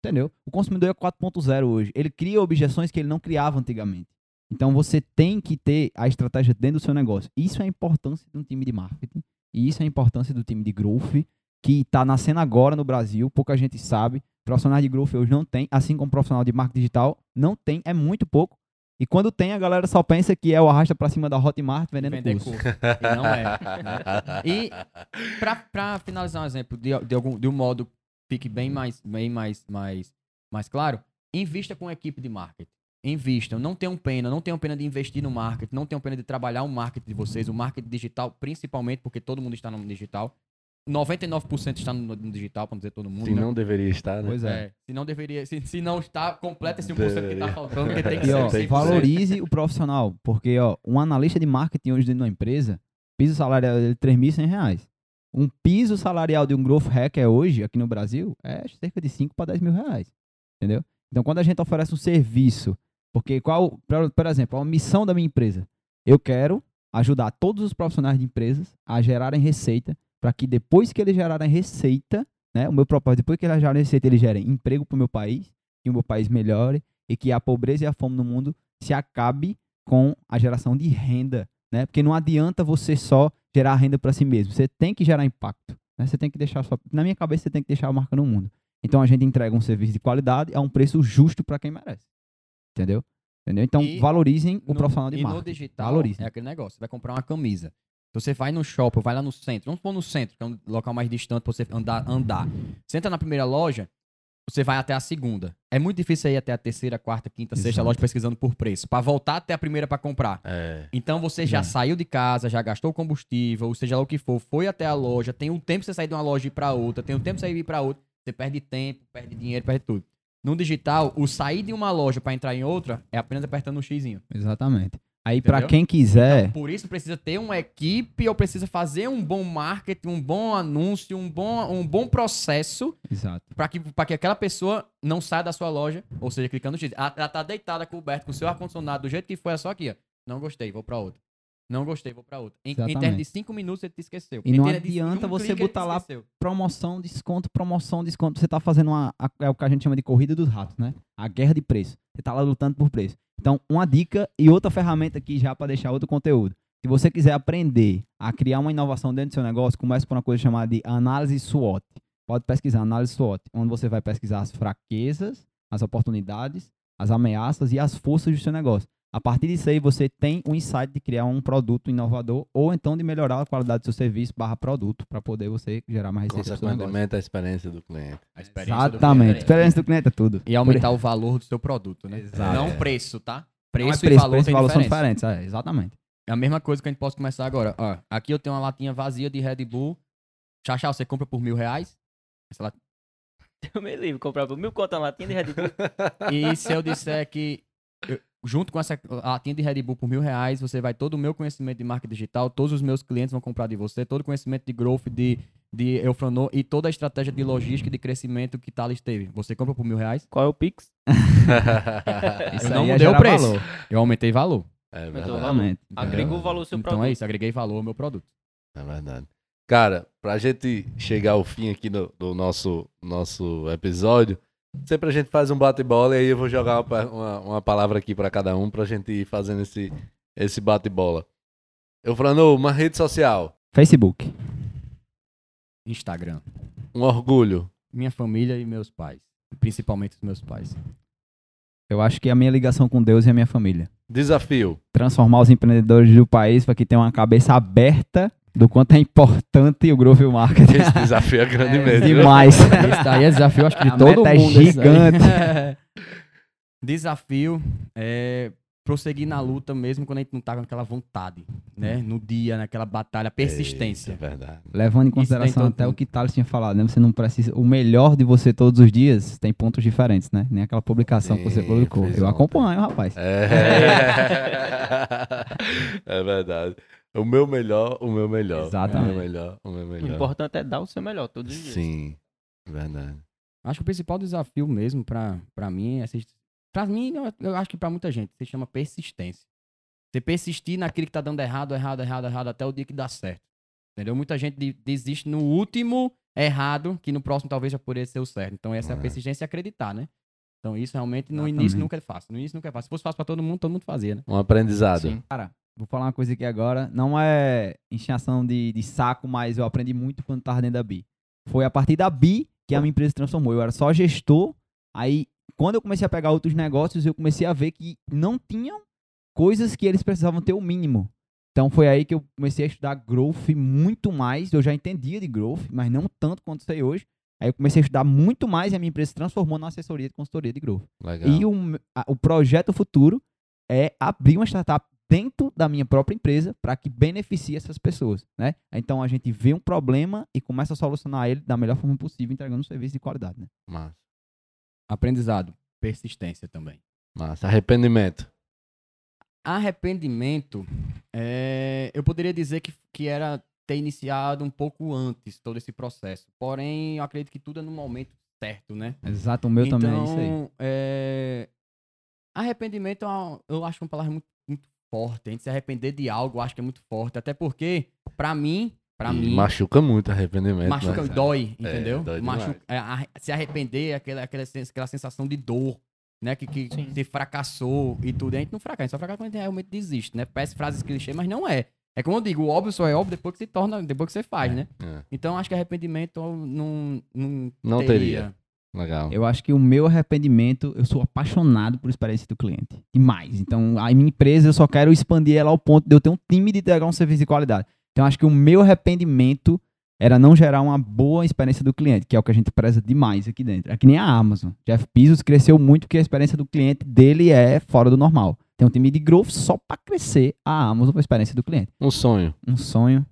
Entendeu? O consumidor é 4.0 hoje. Ele cria objeções que ele não criava antigamente. Então você tem que ter a estratégia dentro do seu negócio. Isso é a importância de um time de marketing. E isso é a importância do time de growth, que está nascendo agora no Brasil. Pouca gente sabe. Profissionais de growth hoje não tem, assim como profissional de marketing digital, não tem, é muito pouco. E quando tem, a galera só pensa que é o arrasta pra cima da Hotmart vendendo Vender curso. curso. E não é. né? E pra finalizar um exemplo de, de, algum, de um modo que fique bem mais, bem mais, mais, mais claro, invista com a equipe de marketing. Invistam, não tenham pena, não tenham pena de investir no marketing, não tenham pena de trabalhar o marketing de vocês, o marketing digital, principalmente porque todo mundo está no digital. 99% está no, no digital, para não dizer todo mundo. Se né? não deveria estar, né? Pois é. É, se não deveria, se, se não está, completa esse 1% que está Deveria. faltando, porque tem que E ser ó, 100%. valorize o profissional, porque ó, um analista de marketing hoje dentro de uma empresa, piso salarial dele é 3.100 reais. Um piso salarial de um growth hacker hoje, aqui no Brasil, é cerca de 5 para 10 mil reais. Entendeu? Então, quando a gente oferece um serviço, porque qual, por, por exemplo, a missão da minha empresa, eu quero ajudar todos os profissionais de empresas a gerarem receita, para que depois que eles gerarem receita, né, o meu propósito, depois que eles gerarem receita, eles gerem emprego para o meu país, que o meu país melhore e que a pobreza e a fome no mundo se acabe com a geração de renda, né? Porque não adianta você só gerar renda para si mesmo. Você tem que gerar impacto, né? Você tem que deixar sua, na minha cabeça você tem que deixar a marca no mundo. Então a gente entrega um serviço de qualidade a um preço justo para quem merece. Entendeu? Entendeu? Então E valorizem o No- profissional de e marketing. no digital Valorizem. é aquele negócio. Você vai comprar uma camisa. Então você vai no shopping, vai lá no centro. Vamos pôr no centro, que é um local mais distante pra você andar. andar. Você entra na primeira loja, você vai até a segunda. É muito difícil ir até a terceira, quarta, quinta, sexta Exato. loja pesquisando por preço. Pra voltar até a primeira pra comprar. É. Então você já Já. saiu de casa, já gastou combustível, ou seja lá o que for, foi até a loja, tem um tempo pra você sair de uma loja e ir pra outra, tem um tempo você ir pra outra, você perde tempo, perde dinheiro, perde tudo. No digital, o sair de uma loja pra entrar em outra é apenas apertando o xizinho. Exatamente. Aí para quem quiser, Por isso precisa ter uma equipe ou precisa fazer um bom marketing, um bom anúncio, um bom, um bom processo exato. para que, pra que aquela pessoa não saia da sua loja, ou seja, clicando no X. Ela, ela tá deitada, coberta, com o seu ar-condicionado do jeito que foi, é só aqui, ó. Não gostei, vou pra outra. Não gostei, vou pra outra. Em, em termos de 5 minutos, ele te esqueceu. E não adianta um você botar lá promoção, desconto, promoção, desconto. Você tá fazendo uma, a- é o que a gente chama de corrida dos ratos, né? A guerra de preço. Você tá lá lutando por preço. Então, uma dica e outra ferramenta aqui já para deixar outro conteúdo. Se você quiser aprender a criar uma inovação dentro do seu negócio, comece por uma coisa chamada de análise SWOT. Pode pesquisar análise SWOT, onde você vai pesquisar as fraquezas, as oportunidades, as ameaças e as forças do seu negócio. A partir disso aí, você tem o insight de criar um produto inovador ou então de melhorar a qualidade do seu serviço barra produto para poder você gerar mais receita. Consequentemente, a experiência do cliente. A experiência do Exatamente. cliente. Experiência do cliente é tudo. E aumentar o valor do seu produto, né? Exato. Não É. o preço, tá? Não Preço, é e preço, valor, preço e valor são diferentes. É, exatamente. É a mesma coisa que a gente pode começar agora. Ó, aqui eu tenho uma latinha vazia de Red Bull. Chachá, você compra por mil reais? Essa lata- [LAUGHS] Eu me livre, comprar por mil contas uma latinha de Red Bull. E se eu disser que, eu- junto com essa latinha de Red Bull por mil reais, você vai todo o meu conhecimento de marca digital, todos os meus clientes vão comprar de você, todo o conhecimento de growth, de, de Eufranor e toda a estratégia de logística e de crescimento que Thales teve. Você compra por mil reais? Qual é o Pix? [LAUGHS] Isso não aí é mudei o preço. valor. Eu aumentei valor. É verdade. Agregou o valor ao seu então produto. é isso, agreguei valor ao meu produto. É verdade. Cara, pra gente chegar ao fim aqui do, do nosso, nosso episódio, sempre a gente faz um bate-bola e aí eu vou jogar uma, uma, uma palavra aqui pra cada um pra gente ir fazendo esse, esse bate-bola. Eu falando, uma rede social, Facebook. Instagram. um orgulho, Minha família e meus pais. Principalmente os meus pais. Eu acho que é a minha ligação com Deus e a minha família. desafio, Transformar os empreendedores do país para que tenham uma cabeça aberta do quanto é importante o growth marketing. esse desafio é grande É mesmo. demais. Isso daí é desafio, acho que de A todo meta é mundo. esse daí. gigante. [LAUGHS] desafio é prosseguir na luta mesmo quando a gente não tá com aquela vontade, né? No dia, naquela batalha, persistência. Eita, é verdade. Levando em consideração até o que Thales tinha falado, né? Você não precisa. O melhor de você todos os dias tem pontos diferentes, né? Nem aquela publicação que você publicou. Eu acompanho, rapaz. É. [LAUGHS] [LAUGHS] é verdade. O meu melhor, o meu melhor. Exatamente. O meu melhor, o meu O melhor. importante é dar o seu melhor todos os dias. Sim, verdade. Acho que o principal desafio mesmo pra, pra mim é. Pra mim, eu, eu acho que pra muita gente, se chama persistência. Você persistir naquilo que tá dando errado, errado, errado, errado, até o dia que dá certo. Entendeu? Muita gente de- desiste no último errado, que no próximo talvez já poderia ser o certo. Então, essa é a É. persistência e acreditar, né? Então, isso realmente no Exatamente. início nunca é fácil. No início nunca é fácil. Se fosse fácil pra todo mundo, todo mundo fazia, né? Um aprendizado. Sim. Cara, vou falar uma coisa aqui agora. Não é encheção de, de saco, mas eu aprendi muito quando tava dentro da BI. Foi a partir da BI que a minha empresa se transformou. Eu era só gestor. Aí, quando eu comecei a pegar outros negócios, eu comecei a ver que não tinham coisas que eles precisavam ter o mínimo. Então foi aí que eu comecei a estudar growth muito mais. Eu já entendia de growth, mas não tanto quanto sei hoje. Aí eu comecei a estudar muito mais e a minha empresa se transformou na assessoria de consultoria de growth. Legal. E o, a- o projeto futuro é abrir uma startup dentro da minha própria empresa para que beneficie essas pessoas, né? Então a gente vê um problema e começa a solucionar ele da melhor forma possível, entregando um serviço de qualidade, né? Massa, Aprendizado. Persistência também. massa. Arrependimento. Arrependimento, é, eu poderia dizer que, que era ter iniciado um pouco antes todo esse processo. Porém, eu acredito que tudo é no momento certo, né? Exato, o meu então, também é isso aí. é, arrependimento é uma- eu acho uma palavra muito forte. A gente se arrepender de algo, acho que é muito forte. Até porque, pra mim, pra E mim, Machuca muito arrependimento. machuca, né? dói, entendeu? dói Machuca- é, a- se arrepender é aquela, aquela, aquela sensação de dor, né? Que, que Sim. você fracassou e tudo. A gente não fracassa, a gente só fracassa quando a gente realmente desiste, né? Parece frases clichê, mas não é. É como eu digo, o óbvio só é óbvio depois que se torna, depois que você faz, né? É, Então acho que arrependimento não, não, Não teria. Legal. Eu acho que o meu arrependimento, eu sou apaixonado por experiência do cliente. Demais. Então, a minha empresa, eu só quero expandir ela ao ponto de eu ter um time de entregar um serviço de qualidade. Então, acho que o meu arrependimento era não gerar uma boa experiência do cliente, que é o que a gente preza demais aqui dentro. É que nem a Amazon. Jeff Bezos cresceu muito porque a experiência do cliente dele é fora do normal. Tem um time de growth só para crescer a Amazon com a experiência do cliente. Um sonho. Um sonho.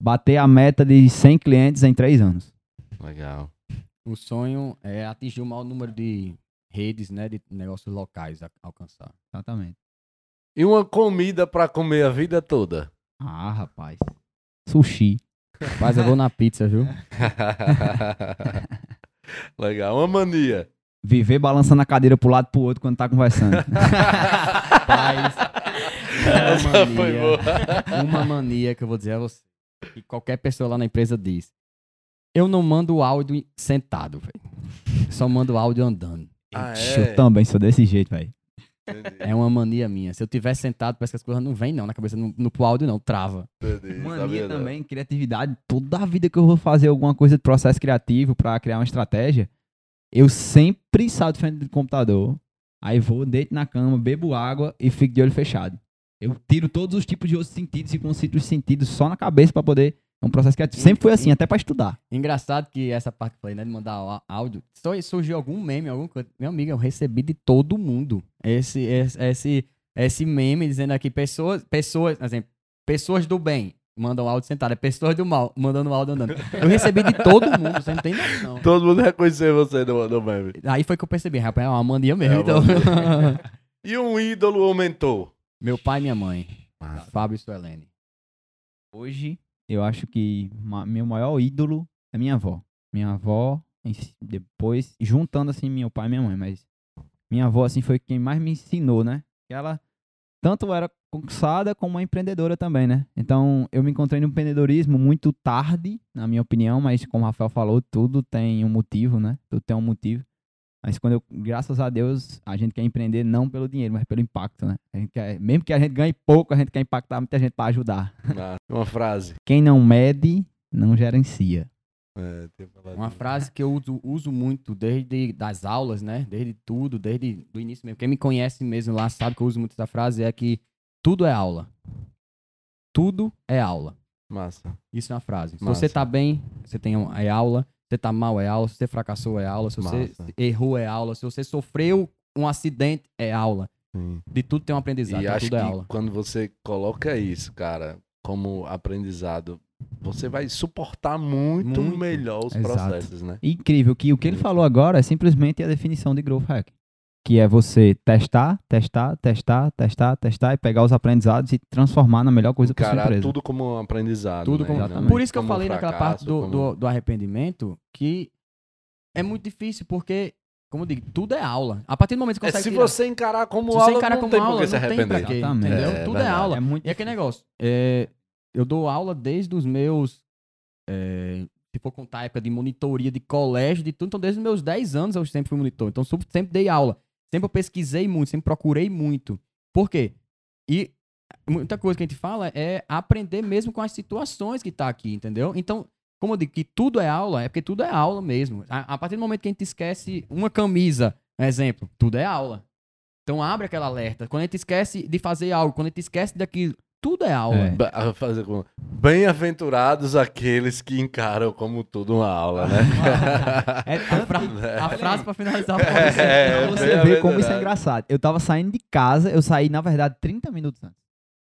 Bater a meta de 100 clientes em 3 anos. Legal. O sonho é atingir o maior número de redes, né? De negócios locais a alcançar. Exatamente. E uma comida pra comer a vida toda. Ah, rapaz. Sushi. Mas eu vou na pizza, viu? [LAUGHS] Legal. Uma mania. Viver balançando a cadeira pro lado e pro outro quando tá conversando. [LAUGHS] Rapaz, Essa uma foi mania, boa. uma mania que eu vou dizer a você, que qualquer pessoa lá na empresa diz. Eu não mando áudio sentado, velho. Só mando áudio andando. Ah, é? Eu também sou desse jeito, velho. É uma mania minha. Se eu tiver sentado, parece que as coisas não vêm, não. Na cabeça, no, no pro áudio, não. Trava. entendi. Mania não. também, criatividade. Toda a vida que eu vou fazer alguma coisa de processo criativo pra criar uma estratégia, eu sempre saio de frente do computador, aí vou, deito na cama, bebo água e fico de olho fechado. Eu tiro todos os tipos de outros sentidos e concito os sentidos só na cabeça pra poder. É um processo criativo. Sempre foi assim, até pra estudar. Engraçado que essa parte que eu falei, né? De mandar áudio. Só surgiu algum meme, algum coisa. Meu amigo, eu recebi de todo mundo. Esse, esse, esse, meme dizendo aqui, pessoas, pessoas, por exemplo, pessoas do bem mandam áudio sentado. É pessoas do mal mandando áudio andando. Eu recebi de todo mundo, você não tem noção. [LAUGHS] Todo mundo reconheceu você no, no meme. Aí foi que eu percebi, rapaz, é uma mania mesmo. É uma então. [LAUGHS] E um ídolo ou mentor? Meu pai e minha mãe, Massa. Fábio e Suelene. Hoje, eu acho que meu maior ídolo é minha avó. Minha avó, depois, juntando assim meu pai e minha mãe, mas minha avó assim foi quem mais me ensinou, né? Que ela tanto era conquistada como uma empreendedora também, né? Então, eu me encontrei no empreendedorismo muito tarde, na minha opinião, mas como o Rafael falou, tudo tem um motivo, né? Tudo tem um motivo. Mas quando eu, graças a Deus, a gente quer empreender não pelo dinheiro, mas pelo impacto, né? A gente quer, mesmo que a gente ganhe pouco, a gente quer impactar muita gente para ajudar. Massa. Uma frase. Quem não mede, não gerencia. É, Uma frase que eu uso, uso muito desde das aulas, né? Desde tudo, desde o início mesmo. Quem me conhece mesmo lá sabe que eu uso muito essa frase, é que tudo é aula. Tudo é aula. Massa. Isso é uma frase. Se Massa. você tá bem, você tem é aula. Se você tá mal, é aula. Se você fracassou, é aula. Se você Massa. errou, é aula. Se você sofreu um acidente, é aula. Sim. De tudo tem um aprendizado, e acho tudo é aula. quando você coloca isso, cara, como aprendizado, você vai suportar muito, muito. melhor os Exato. processos, né? Incrível que o que ele falou agora é simplesmente a definição de growth hack que é você testar, testar, testar, testar, testar e pegar os aprendizados e transformar na melhor coisa possível. Cara, tudo como um aprendizado. Tudo né? como... Por isso que eu falei fracasso, naquela parte do, como... do, do, arrependimento que é muito difícil, porque, como eu digo, tudo é aula. A partir do momento que você é, Se tirar... você encarar como se aula, você encarar não como tem aula, não se tem pra quê, entendeu? É, tudo é verdade. é aula. É muito e aquele negócio, é, eu dou aula desde os meus... É, se for contar a época de monitoria de colégio, de tudo, então desde os meus 10 anos eu sempre fui monitor. Então sempre dei aula. Sempre eu pesquisei muito, sempre procurei muito. Por quê? E muita coisa que a gente fala é aprender mesmo com as situações que tá aqui, entendeu? Então, como eu digo que tudo é aula, é porque tudo é aula mesmo. A, a partir do momento que a gente esquece uma camisa, exemplo, tudo é aula. Então abre aquela alerta. Quando a gente esquece de fazer algo, quando a gente esquece daquilo, tudo é aula. É. Como... Bem-aventurados aqueles que encaram como tudo uma aula, né? [LAUGHS] é, [LAUGHS] a, fra... a frase para finalizar o é, é, Você vê como isso é engraçado. Eu tava saindo de casa, eu saí, na verdade, 30 minutos antes.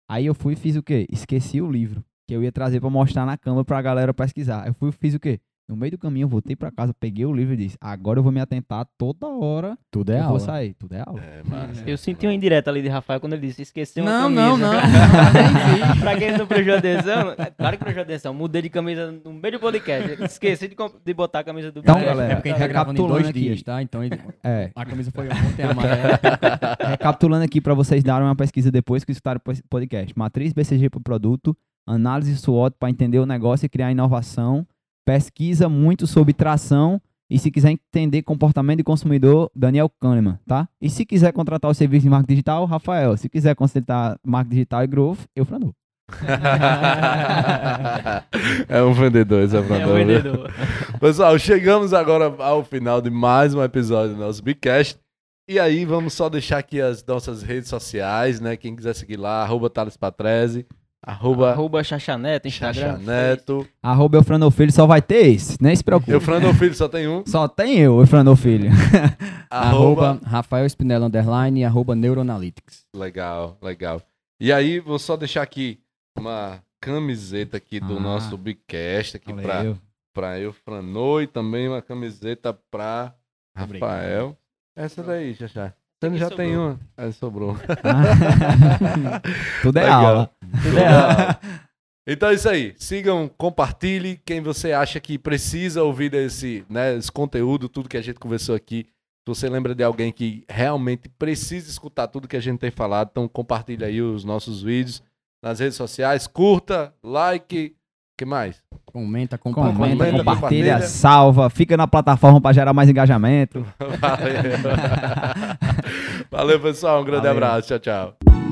Aí eu fui e fiz o quê? Esqueci o livro que eu ia trazer para mostrar na cama pra galera pesquisar. Eu fui fiz o quê? No meio do caminho, eu voltei pra casa, peguei o livro e disse: Agora eu vou me atentar toda hora. Tudo é aula. vou sair, tudo é aula. É, eu senti uma indireta ali de Rafael quando ele disse: Esqueceu uma não, camisa. Não, não, [LAUGHS] não. pra quem não prestou atenção, claro que prestou atenção. Mudei de camisa no meio do podcast. Esqueci de, de botar a camisa do Então, galera, é porque a gente tá gravando em dois aqui. dias, tá? Então é. a camisa foi ontem, amarela. [LAUGHS] Recapitulando aqui pra vocês darem uma pesquisa depois que escutaram o podcast: Matriz BCG pro produto, análise SWOT para entender o negócio e criar inovação pesquisa muito sobre tração e se quiser entender comportamento de consumidor, Daniel Kahneman, tá? E se quiser contratar o serviço de marketing digital, Rafael. Se quiser consultar marketing digital e growth, eu Fernando. [LAUGHS] é um vendedor, esse é, é um vendedor. [LAUGHS] Pessoal, chegamos agora ao final de mais um episódio do nosso Bigcast. E aí, vamos só deixar aqui as nossas redes sociais, né? Quem quiser seguir lá, arroba Thales Patrese. Arroba, arroba Chachaneto, Instagram. Chachaneto. Arroba Eufranofilho só vai ter esse, nem se preocupe. Eufranofilho só tem um? Só tem eu, Eufranofilho. [LAUGHS] arroba, arroba Rafael Spinella Underline arroba Neuroanalytics. Legal, legal. E aí, vou só deixar aqui uma camiseta aqui do ah, nosso Bigcast aqui pra, eu. pra Eufranô e também uma camiseta pra Rafael. Essa daí, Chachá. Você já sobrou. tem uma. Aí sobrou. [LAUGHS] Tudo é Legal. aula. Tudo é aula. Então é isso aí. Sigam, compartilhe. Quem você acha que precisa ouvir esse, né, esse conteúdo, tudo que a gente conversou aqui. Se você lembra de alguém que realmente precisa escutar tudo que a gente tem falado, então compartilhe aí os nossos vídeos nas redes sociais. Curta, like, que mais? Comenta, compartilha, comenta, compartilha, compartilha, salva, fica na plataforma para gerar mais engajamento. [LAUGHS] Valeu. [LAUGHS] Valeu, pessoal. Um grande Valeu. abraço. Tchau, tchau.